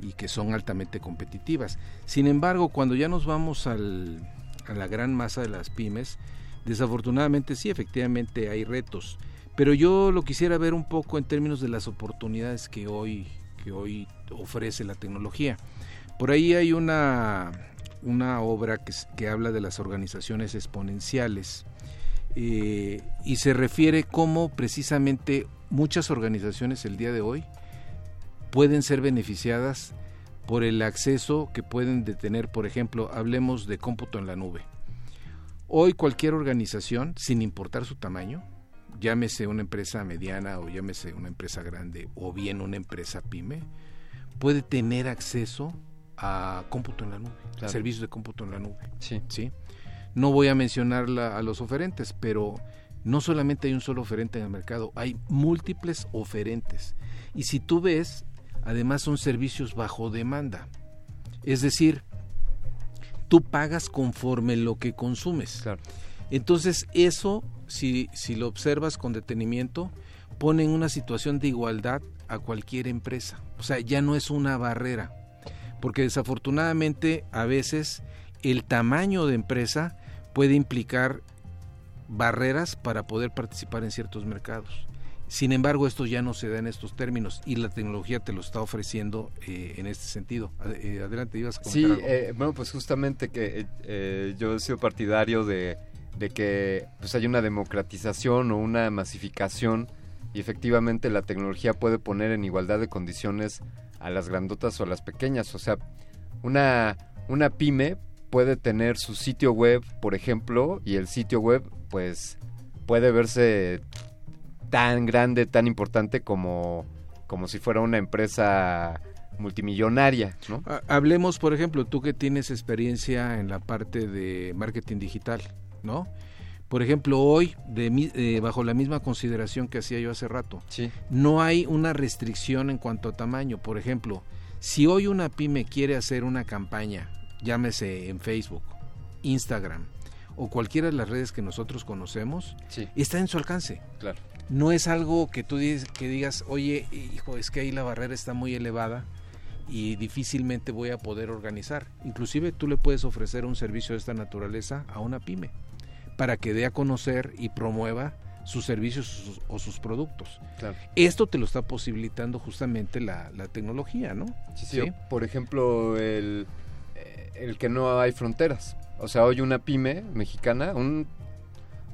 S35: y que son altamente competitivas. Sin embargo, cuando ya nos vamos al, a la gran masa de las pymes, desafortunadamente sí, efectivamente hay retos, pero yo lo quisiera ver un poco en términos de las oportunidades que hoy, que hoy ofrece la tecnología. Por ahí hay una, una obra que, que habla de las organizaciones exponenciales eh, y se refiere cómo precisamente muchas organizaciones el día de hoy pueden ser beneficiadas por el acceso que pueden tener, por ejemplo, hablemos de cómputo en la nube. Hoy cualquier organización, sin importar su tamaño, llámese una empresa mediana o llámese una empresa grande o bien una empresa pyme, puede tener acceso a cómputo en la nube,
S33: Claro.
S35: servicios de cómputo en la nube.
S33: Sí.
S35: ¿sí? No voy a mencionar la- a los oferentes, pero no solamente hay un solo oferente en el mercado, hay múltiples oferentes. Y si tú ves, además son servicios bajo demanda. Es decir, tú pagas conforme lo que consumes. Entonces eso, si, si lo observas con detenimiento, pone en una situación de igualdad a cualquier empresa. O sea, ya no es una barrera. Porque desafortunadamente a veces el tamaño de empresa puede implicar barreras para poder participar en ciertos mercados. Sin embargo, esto ya no se da en estos términos y la tecnología te lo está ofreciendo eh, en este sentido. Eh, adelante, ibas a comentar
S33: Sí,
S35: algo.
S33: eh, bueno, pues justamente que eh, yo he sido partidario de, de que pues hay una democratización o una masificación y efectivamente la tecnología puede poner en igualdad de condiciones a las grandotas o a las pequeñas. O sea, una, una pyme puede tener su sitio web, por ejemplo, y el sitio web pues puede verse tan grande, tan importante como, como si fuera una empresa multimillonaria, ¿no?
S35: Ha- Hablemos, por ejemplo, tú que tienes experiencia en la parte de marketing digital, ¿no? Por ejemplo, hoy, de eh, bajo la misma consideración que hacía yo hace rato, no hay una restricción en cuanto a tamaño. Por ejemplo, si hoy una pyme quiere hacer una campaña, llámese en Facebook, Instagram o cualquiera de las redes que nosotros conocemos, está en su alcance.
S33: Claro.
S35: No es algo que tú dices, que digas, oye, hijo, es que ahí la barrera está muy elevada y difícilmente voy a poder organizar. Inclusive tú le puedes ofrecer un servicio de esta naturaleza a una pyme para que dé a conocer y promueva sus servicios sus- o sus productos.
S33: Claro.
S35: Esto te lo está posibilitando justamente la, la tecnología, ¿no?
S33: Sí, sí, o, Por ejemplo, el, eh, el que no hay fronteras. O sea, hoy una pyme mexicana, un,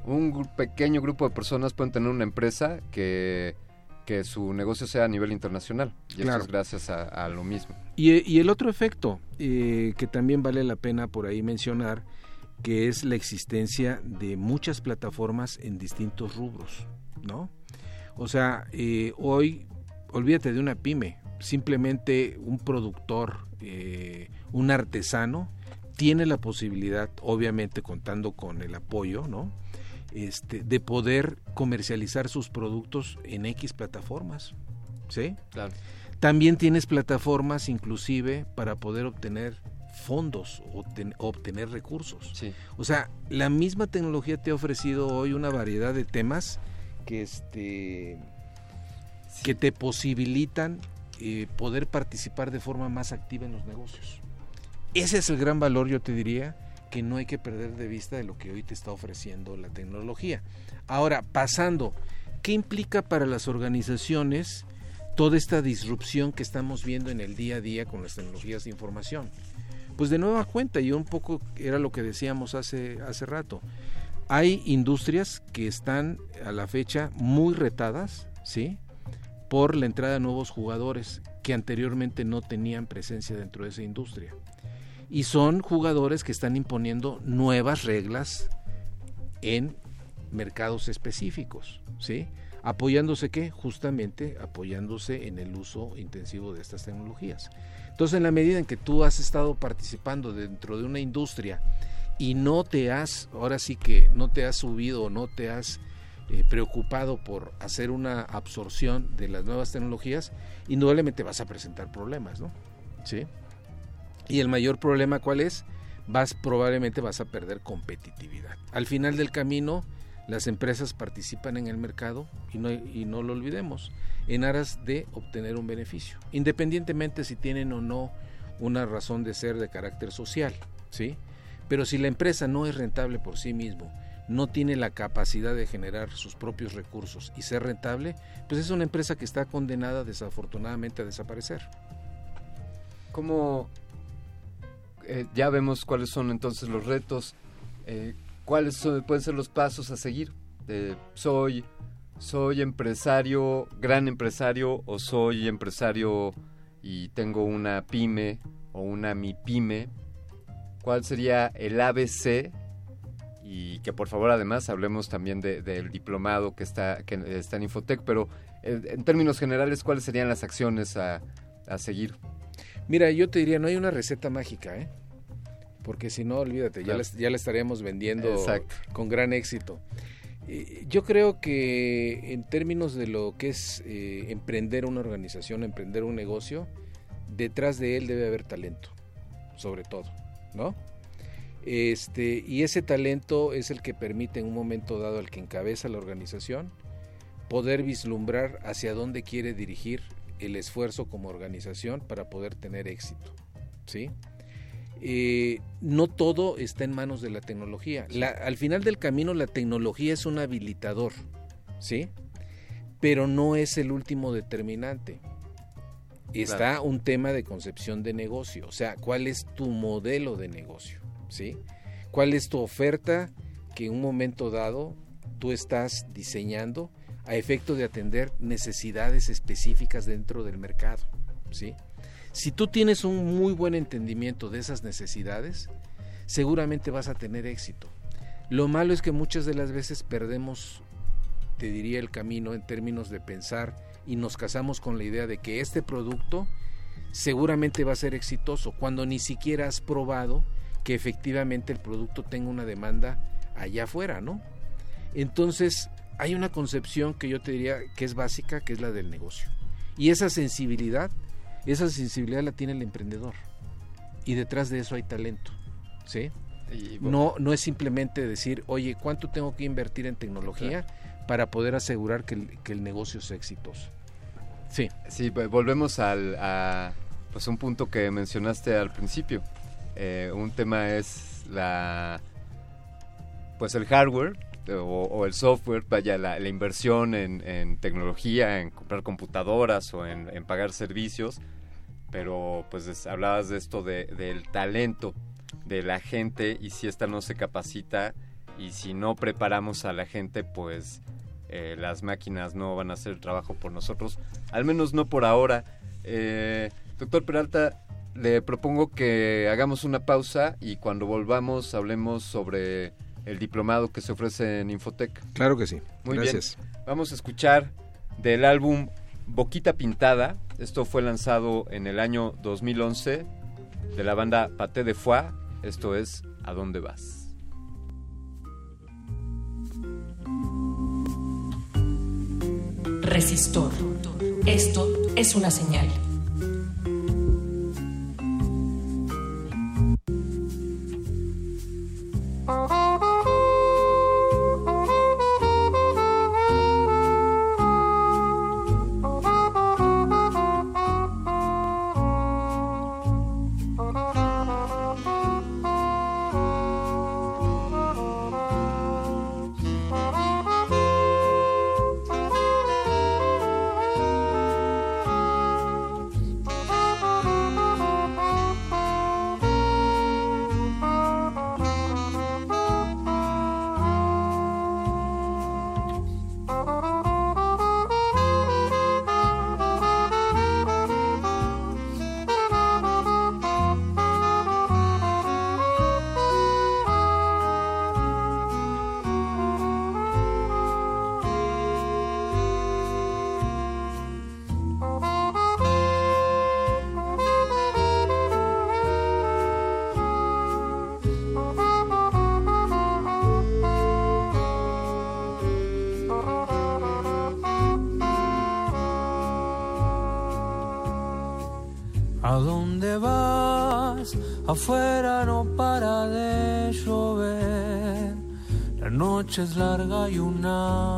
S33: un pequeño grupo de personas pueden tener una empresa que, que su negocio sea a nivel internacional. Y
S35: Claro.
S33: esto es gracias a, a lo mismo.
S35: Y, y el otro efecto eh, que también vale la pena por ahí mencionar, que es la existencia de muchas plataformas en distintos rubros, ¿no? O sea, eh, hoy, olvídate de una pyme, simplemente un productor, eh, un artesano, tiene la posibilidad, obviamente contando con el apoyo, ¿no? Este, de poder comercializar sus productos en X plataformas, ¿sí?
S33: Claro.
S35: También tienes plataformas inclusive para poder obtener fondos o ten- obtener recursos. O sea, la misma tecnología te ha ofrecido hoy una variedad de temas que este que te posibilitan eh, poder participar de forma más activa en los negocios. Ese es el gran valor, yo te diría, que no hay que perder de vista de lo que hoy te está ofreciendo la tecnología. Ahora, pasando, ¿qué implica para las organizaciones toda esta disrupción que estamos viendo en el día a día con las tecnologías de información? Pues de nueva cuenta, y un poco era lo que decíamos hace, hace rato, hay industrias que están a la fecha muy retadas, ¿sí? Por la entrada de nuevos jugadores que anteriormente no tenían presencia dentro de esa industria. Y son jugadores que están imponiendo nuevas reglas en mercados específicos, ¿sí? Apoyándose qué? Justamente apoyándose en el uso intensivo de estas tecnologías. Entonces, en la medida en que tú has estado participando dentro de una industria y no te has, ahora sí que no te has subido o no te has eh, preocupado por hacer una absorción de las nuevas tecnologías, indudablemente vas a presentar problemas, ¿no? ¿Sí? Y el mayor problema cuál es? Vas probablemente vas a perder competitividad. Al final del camino las empresas participan en el mercado y no, y no lo olvidemos, en aras de obtener un beneficio, independientemente si tienen o no una razón de ser de carácter social, ¿sí? Pero si la empresa no es rentable por sí mismo, no tiene la capacidad de generar sus propios recursos y ser rentable, pues es una empresa que está condenada desafortunadamente a desaparecer.
S33: ¿Cómo eh, ya vemos cuáles son entonces los retos? Eh, ¿Cuáles son- pueden ser los pasos a seguir? Soy, soy empresario, gran empresario, o soy empresario y tengo una pyme o una mi pyme. ¿Cuál sería el ABC? Y que por favor además hablemos también de- del diplomado que está, que está en Infotec, pero eh, en términos generales, ¿cuáles serían las acciones a, a seguir?
S35: Mira, yo te diría, no hay una receta mágica, ¿eh? Porque si no, olvídate, ya, la, ya la estaríamos vendiendo
S33: Exacto.
S35: con gran éxito. Eh, Yo creo que en términos de lo que es eh, emprender una organización, emprender un negocio, detrás de él debe haber talento, sobre todo, ¿no? Este, y ese talento es el que permite en un momento dado al que encabeza la organización poder vislumbrar hacia dónde quiere dirigir el esfuerzo como organización para poder tener éxito, ¿sí? Eh, no todo está en manos de la tecnología. La- al final del camino la tecnología es un habilitador, ¿sí? Pero no es el último determinante. Está
S33: Claro.
S35: un tema de concepción de negocio, o sea, ¿cuál es tu modelo de negocio? ¿Sí? ¿Cuál es tu oferta que en un momento dado tú estás diseñando a efecto de atender necesidades específicas dentro del mercado? ¿Sí? Si tú tienes un muy buen entendimiento de esas necesidades, seguramente vas a tener éxito. Lo malo es que muchas de las veces perdemos, te diría, el camino en términos de pensar y nos casamos con la idea de que este producto seguramente va a ser exitoso cuando ni siquiera has probado que efectivamente el producto tenga una demanda allá afuera, ¿no? Entonces, hay una concepción que yo te diría que es básica, que es la del negocio. Y esa sensibilidad, esa sensibilidad la tiene el emprendedor. Y detrás de eso hay talento, ¿sí?
S33: Y, bueno,
S35: No, no es simplemente decir, oye, ¿cuánto tengo que invertir en tecnología para poder asegurar que el, que el negocio sea exitoso? Sí.
S33: Sí, volvemos al, a pues un punto que mencionaste al principio. Eh, un tema es la pues el hardware o, o el software, vaya, la, la inversión en, tecnología, en comprar computadoras o en, pagar servicios, pero pues es- hablabas de esto de, del talento de la gente y si esta no se capacita y si no preparamos a la gente, pues eh, las máquinas no van a hacer el trabajo por nosotros, al menos no por ahora. Eh, doctor Peralta, le propongo que hagamos una pausa y cuando volvamos hablemos sobre el diplomado que se ofrece en Infotec.
S35: Claro que sí.
S33: Muy
S35: Gracias.
S33: bien. Vamos a escuchar del álbum Boquita Pintada. Esto fue lanzado en el año 2011 de la banda Paté de Foie. Esto es ¿A dónde vas?
S30: Resistor. Esto es una señal.
S36: Noche es larga y una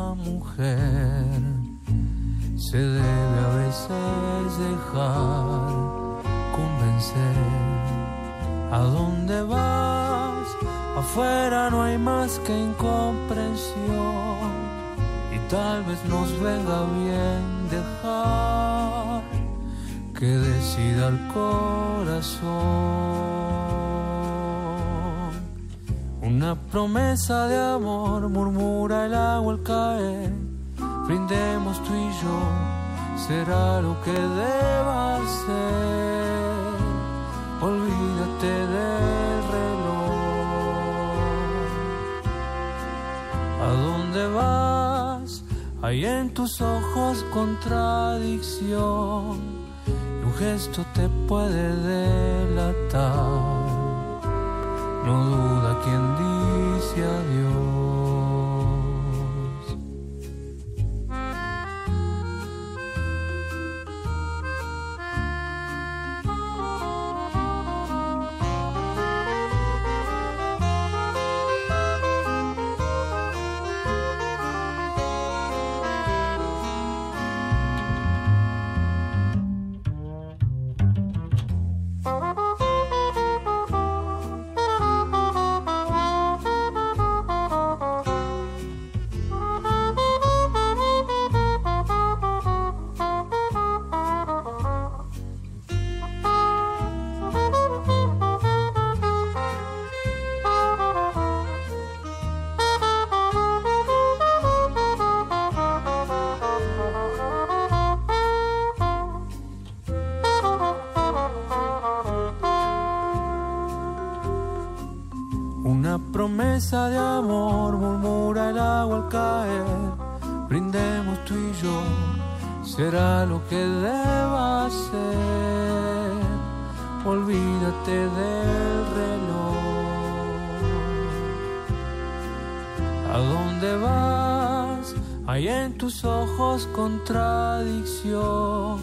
S36: contradicción.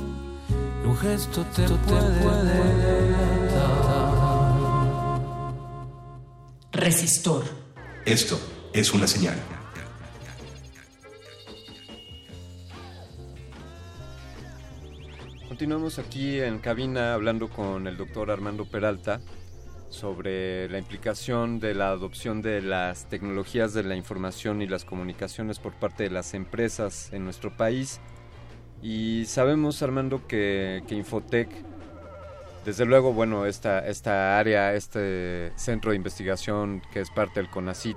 S36: Y un gesto te, puede.
S30: Resistor.
S31: Esto es una señal.
S33: Continuamos aquí en cabina hablando con el doctor Armando Peralta sobre la implicación de la adopción de las tecnologías de la información y las comunicaciones por parte de las empresas en nuestro país. Y sabemos, Armando, que, que Infotec, desde luego, bueno, esta, esta área, este centro de investigación que es parte del CONACIT,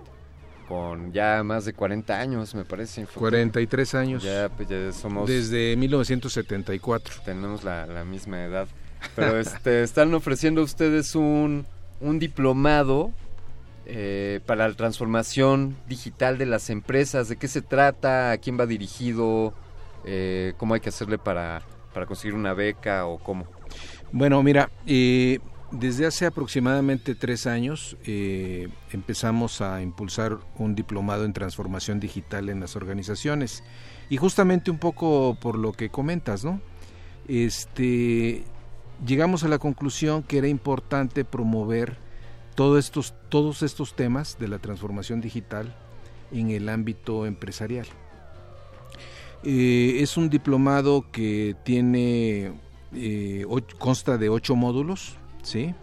S33: con ya más de 40 años, me parece. Infotec.
S35: 43 años.
S33: Ya, pues, ya somos...
S35: Desde 1974.
S33: Tenemos la, la misma edad. Pero este, están ofreciendo ustedes un, un diplomado eh, para la transformación digital de las empresas. ¿De qué se trata? ¿A quién va dirigido? Eh, ¿Cómo hay que hacerle para, para conseguir una beca o cómo?
S35: Bueno, mira, eh, desde hace aproximadamente tres años empezamos a impulsar un diplomado en transformación digital en las organizaciones y justamente un poco por lo que comentas, ¿no? Este, llegamos a la conclusión que era importante promover todos estos, todos estos temas de la transformación digital en el ámbito empresarial. Eh, es un diplomado que tiene eh, consta de ocho módulos, ¿sí?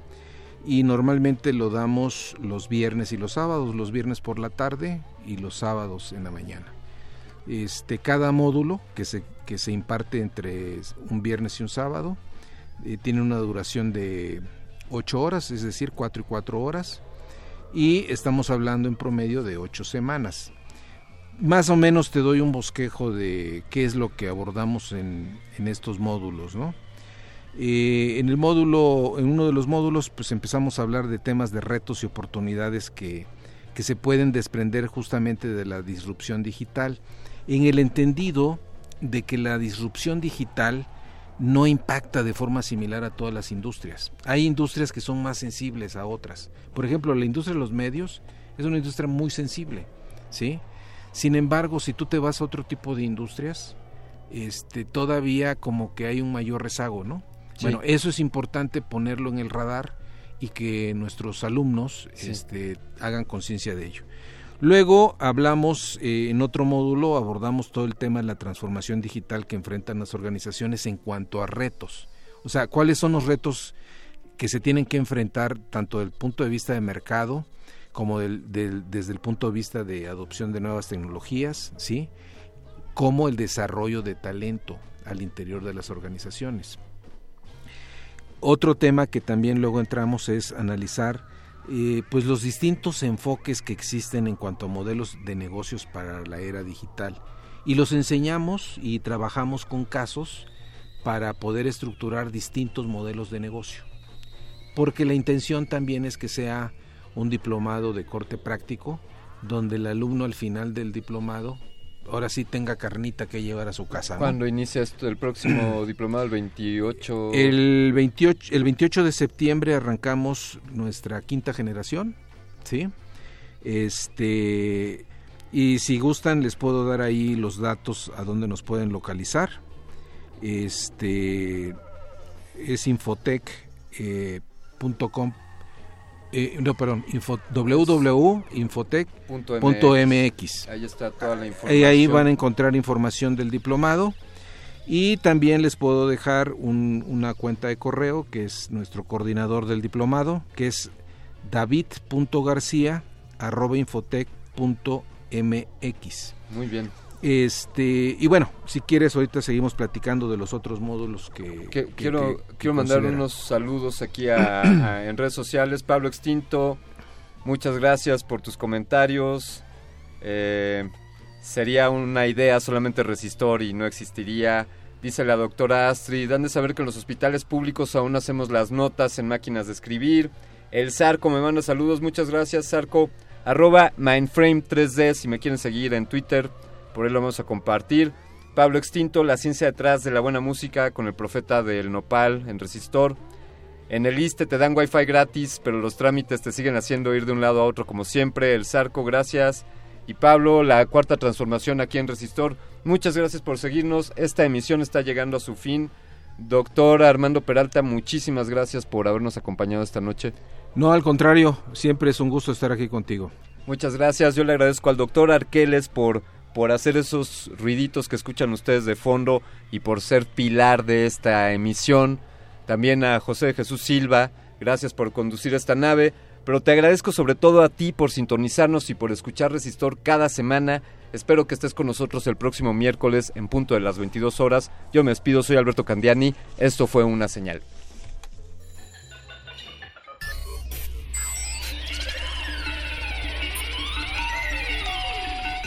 S35: Y normalmente lo damos los viernes y los sábados, los viernes por la tarde y los sábados en la mañana. Este, cada módulo que se, que se imparte entre un viernes y un sábado eh, tiene una duración de 8 horas, es decir, 4 y 4 horas, y estamos hablando en promedio de 8 semanas. Más o menos te doy un bosquejo de qué es lo que abordamos en, en estos módulos, ¿no? Eh, en el módulo, en uno de los módulos, pues empezamos a hablar de temas de retos y oportunidades que, que se pueden desprender justamente de la disrupción digital, en el entendido de que la disrupción digital no impacta de forma similar a todas las industrias. Hay industrias que son más sensibles a otras. Por ejemplo, la industria de los medios es una industria muy sensible, ¿sí? Sin embargo, si tú te vas a otro tipo de industrias, este, todavía como que hay un mayor rezago, ¿no?
S33: Sí.
S35: Bueno, eso es importante ponerlo en el radar y que nuestros alumnos
S33: Sí.
S35: este, hagan conciencia de ello. Luego hablamos, eh, en otro módulo, abordamos todo el tema de la transformación digital que enfrentan las organizaciones en cuanto a retos. O sea, cuáles son los retos que se tienen que enfrentar tanto desde el punto de vista de mercado como desde el punto de vista de adopción de nuevas tecnologías, ¿sí? como el desarrollo de talento al interior de las organizaciones. Otro tema que también luego entramos es analizar eh, pues los distintos enfoques que existen en cuanto a modelos de negocios para la era digital. Y los enseñamos y trabajamos con casos para poder estructurar distintos modelos de negocio. Porque la intención también es que sea un diplomado de corte práctico donde el alumno al final del diplomado ahora sí tenga carnita que llevar a su casa.
S33: ¿Cuándo inicia esto, el próximo diplomado? ¿El 28?
S35: El 28, el 28 de septiembre arrancamos nuestra quinta generación, ¿sí? Este, y si gustan les puedo dar ahí los datos a donde nos pueden localizar. Este, es infotec.com eh, eh, no, perdón, info, www.infotec.mx.
S33: Ahí está toda la información. Y
S35: ahí van a encontrar información del diplomado. Y también les puedo dejar una cuenta de correo que es nuestro coordinador del diplomado, que es david.garcía.infotec.mx.
S33: Muy bien.
S35: Este, y bueno, si quieres, ahorita seguimos platicando de los otros módulos que.
S33: quiero quiero mandar unos saludos aquí en redes sociales. Pablo Extinto, muchas gracias por tus comentarios. Eh, sería una idea solamente resistor y no existiría. Dice la doctora Astrid, dan de saber que en los hospitales públicos aún hacemos las notas en máquinas de escribir. El Sarco me manda saludos, muchas gracias Sarco. Arroba Mindframe3D si me quieren seguir en Twitter por él lo vamos a compartir. Pablo Extinto, La ciencia detrás de la buena música con el profeta del Nopal en Resistor. En el ISTE te dan wifi gratis, pero los trámites te siguen haciendo ir de un lado a otro como siempre. El Zarco, gracias. Y Pablo, la cuarta transformación aquí en Resistor. Muchas gracias por seguirnos. Esta emisión está llegando a su fin. Doctor Armando Peralta, muchísimas gracias por habernos acompañado esta noche.
S35: No, al contrario, siempre es un gusto estar aquí contigo.
S33: Muchas gracias. Yo le agradezco al doctor Arqueles por por hacer esos ruiditos que escuchan ustedes de fondo y por ser pilar de esta emisión. También a José Jesús Silva, gracias por conducir esta nave. Pero te agradezco sobre todo a ti por sintonizarnos y por escuchar Resistor cada semana. Espero que estés con nosotros el próximo miércoles en punto de las 22 horas. Yo me despido, soy Alberto Candiani. Esto fue una señal.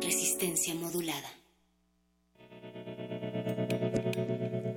S1: Resistencia modulada.